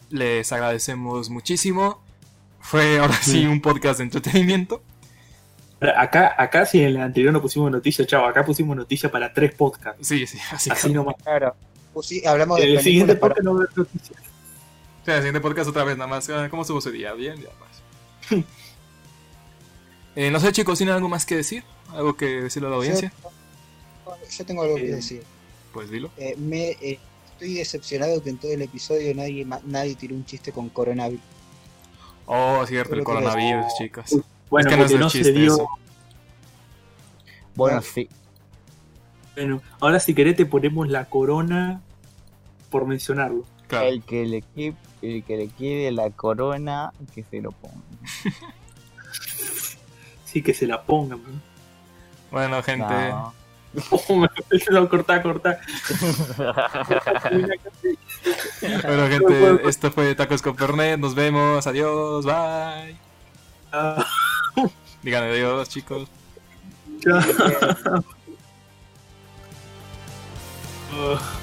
Les agradecemos muchísimo. Fue ahora sí Sí. un podcast de entretenimiento. Acá, acá si en el anterior no pusimos noticias, chavo, acá pusimos noticias para tres podcasts. Sí, sí, así que. Así nomás. Claro. Pues sí, hablamos En de el siguiente para- podcast no va a haber noticias. Sí, el siguiente podcast otra vez, nada más. Ah, ¿Cómo estuvo su día? Bien, ya pues. Eh, no sé, chicos, ¿tienen algo más que decir? ¿Algo que decirle a la audiencia? Yo tengo algo que Eh, decir. Pues dilo. Eh, me eh, estoy decepcionado que en todo el episodio nadie nadie tiró un chiste con coronavirus. Oh, cierto, el es- coronavirus, chicos. Bueno, Es que no es no chiste se dio. eso. Bueno, Ah. sí. Bueno, ahora si querés te ponemos la corona por mencionarlo. Claro. El que le quede, el que le quede la corona, que se lo ponga. Sí, que se la pongan. man. Bueno, gente. No. Oh, me no, cortá, cortá. Bueno, gente, esto fue Tacos con Fernet. Nos vemos. Adiós. Bye. Ah, Digan adiós, chicos. chao. Ah.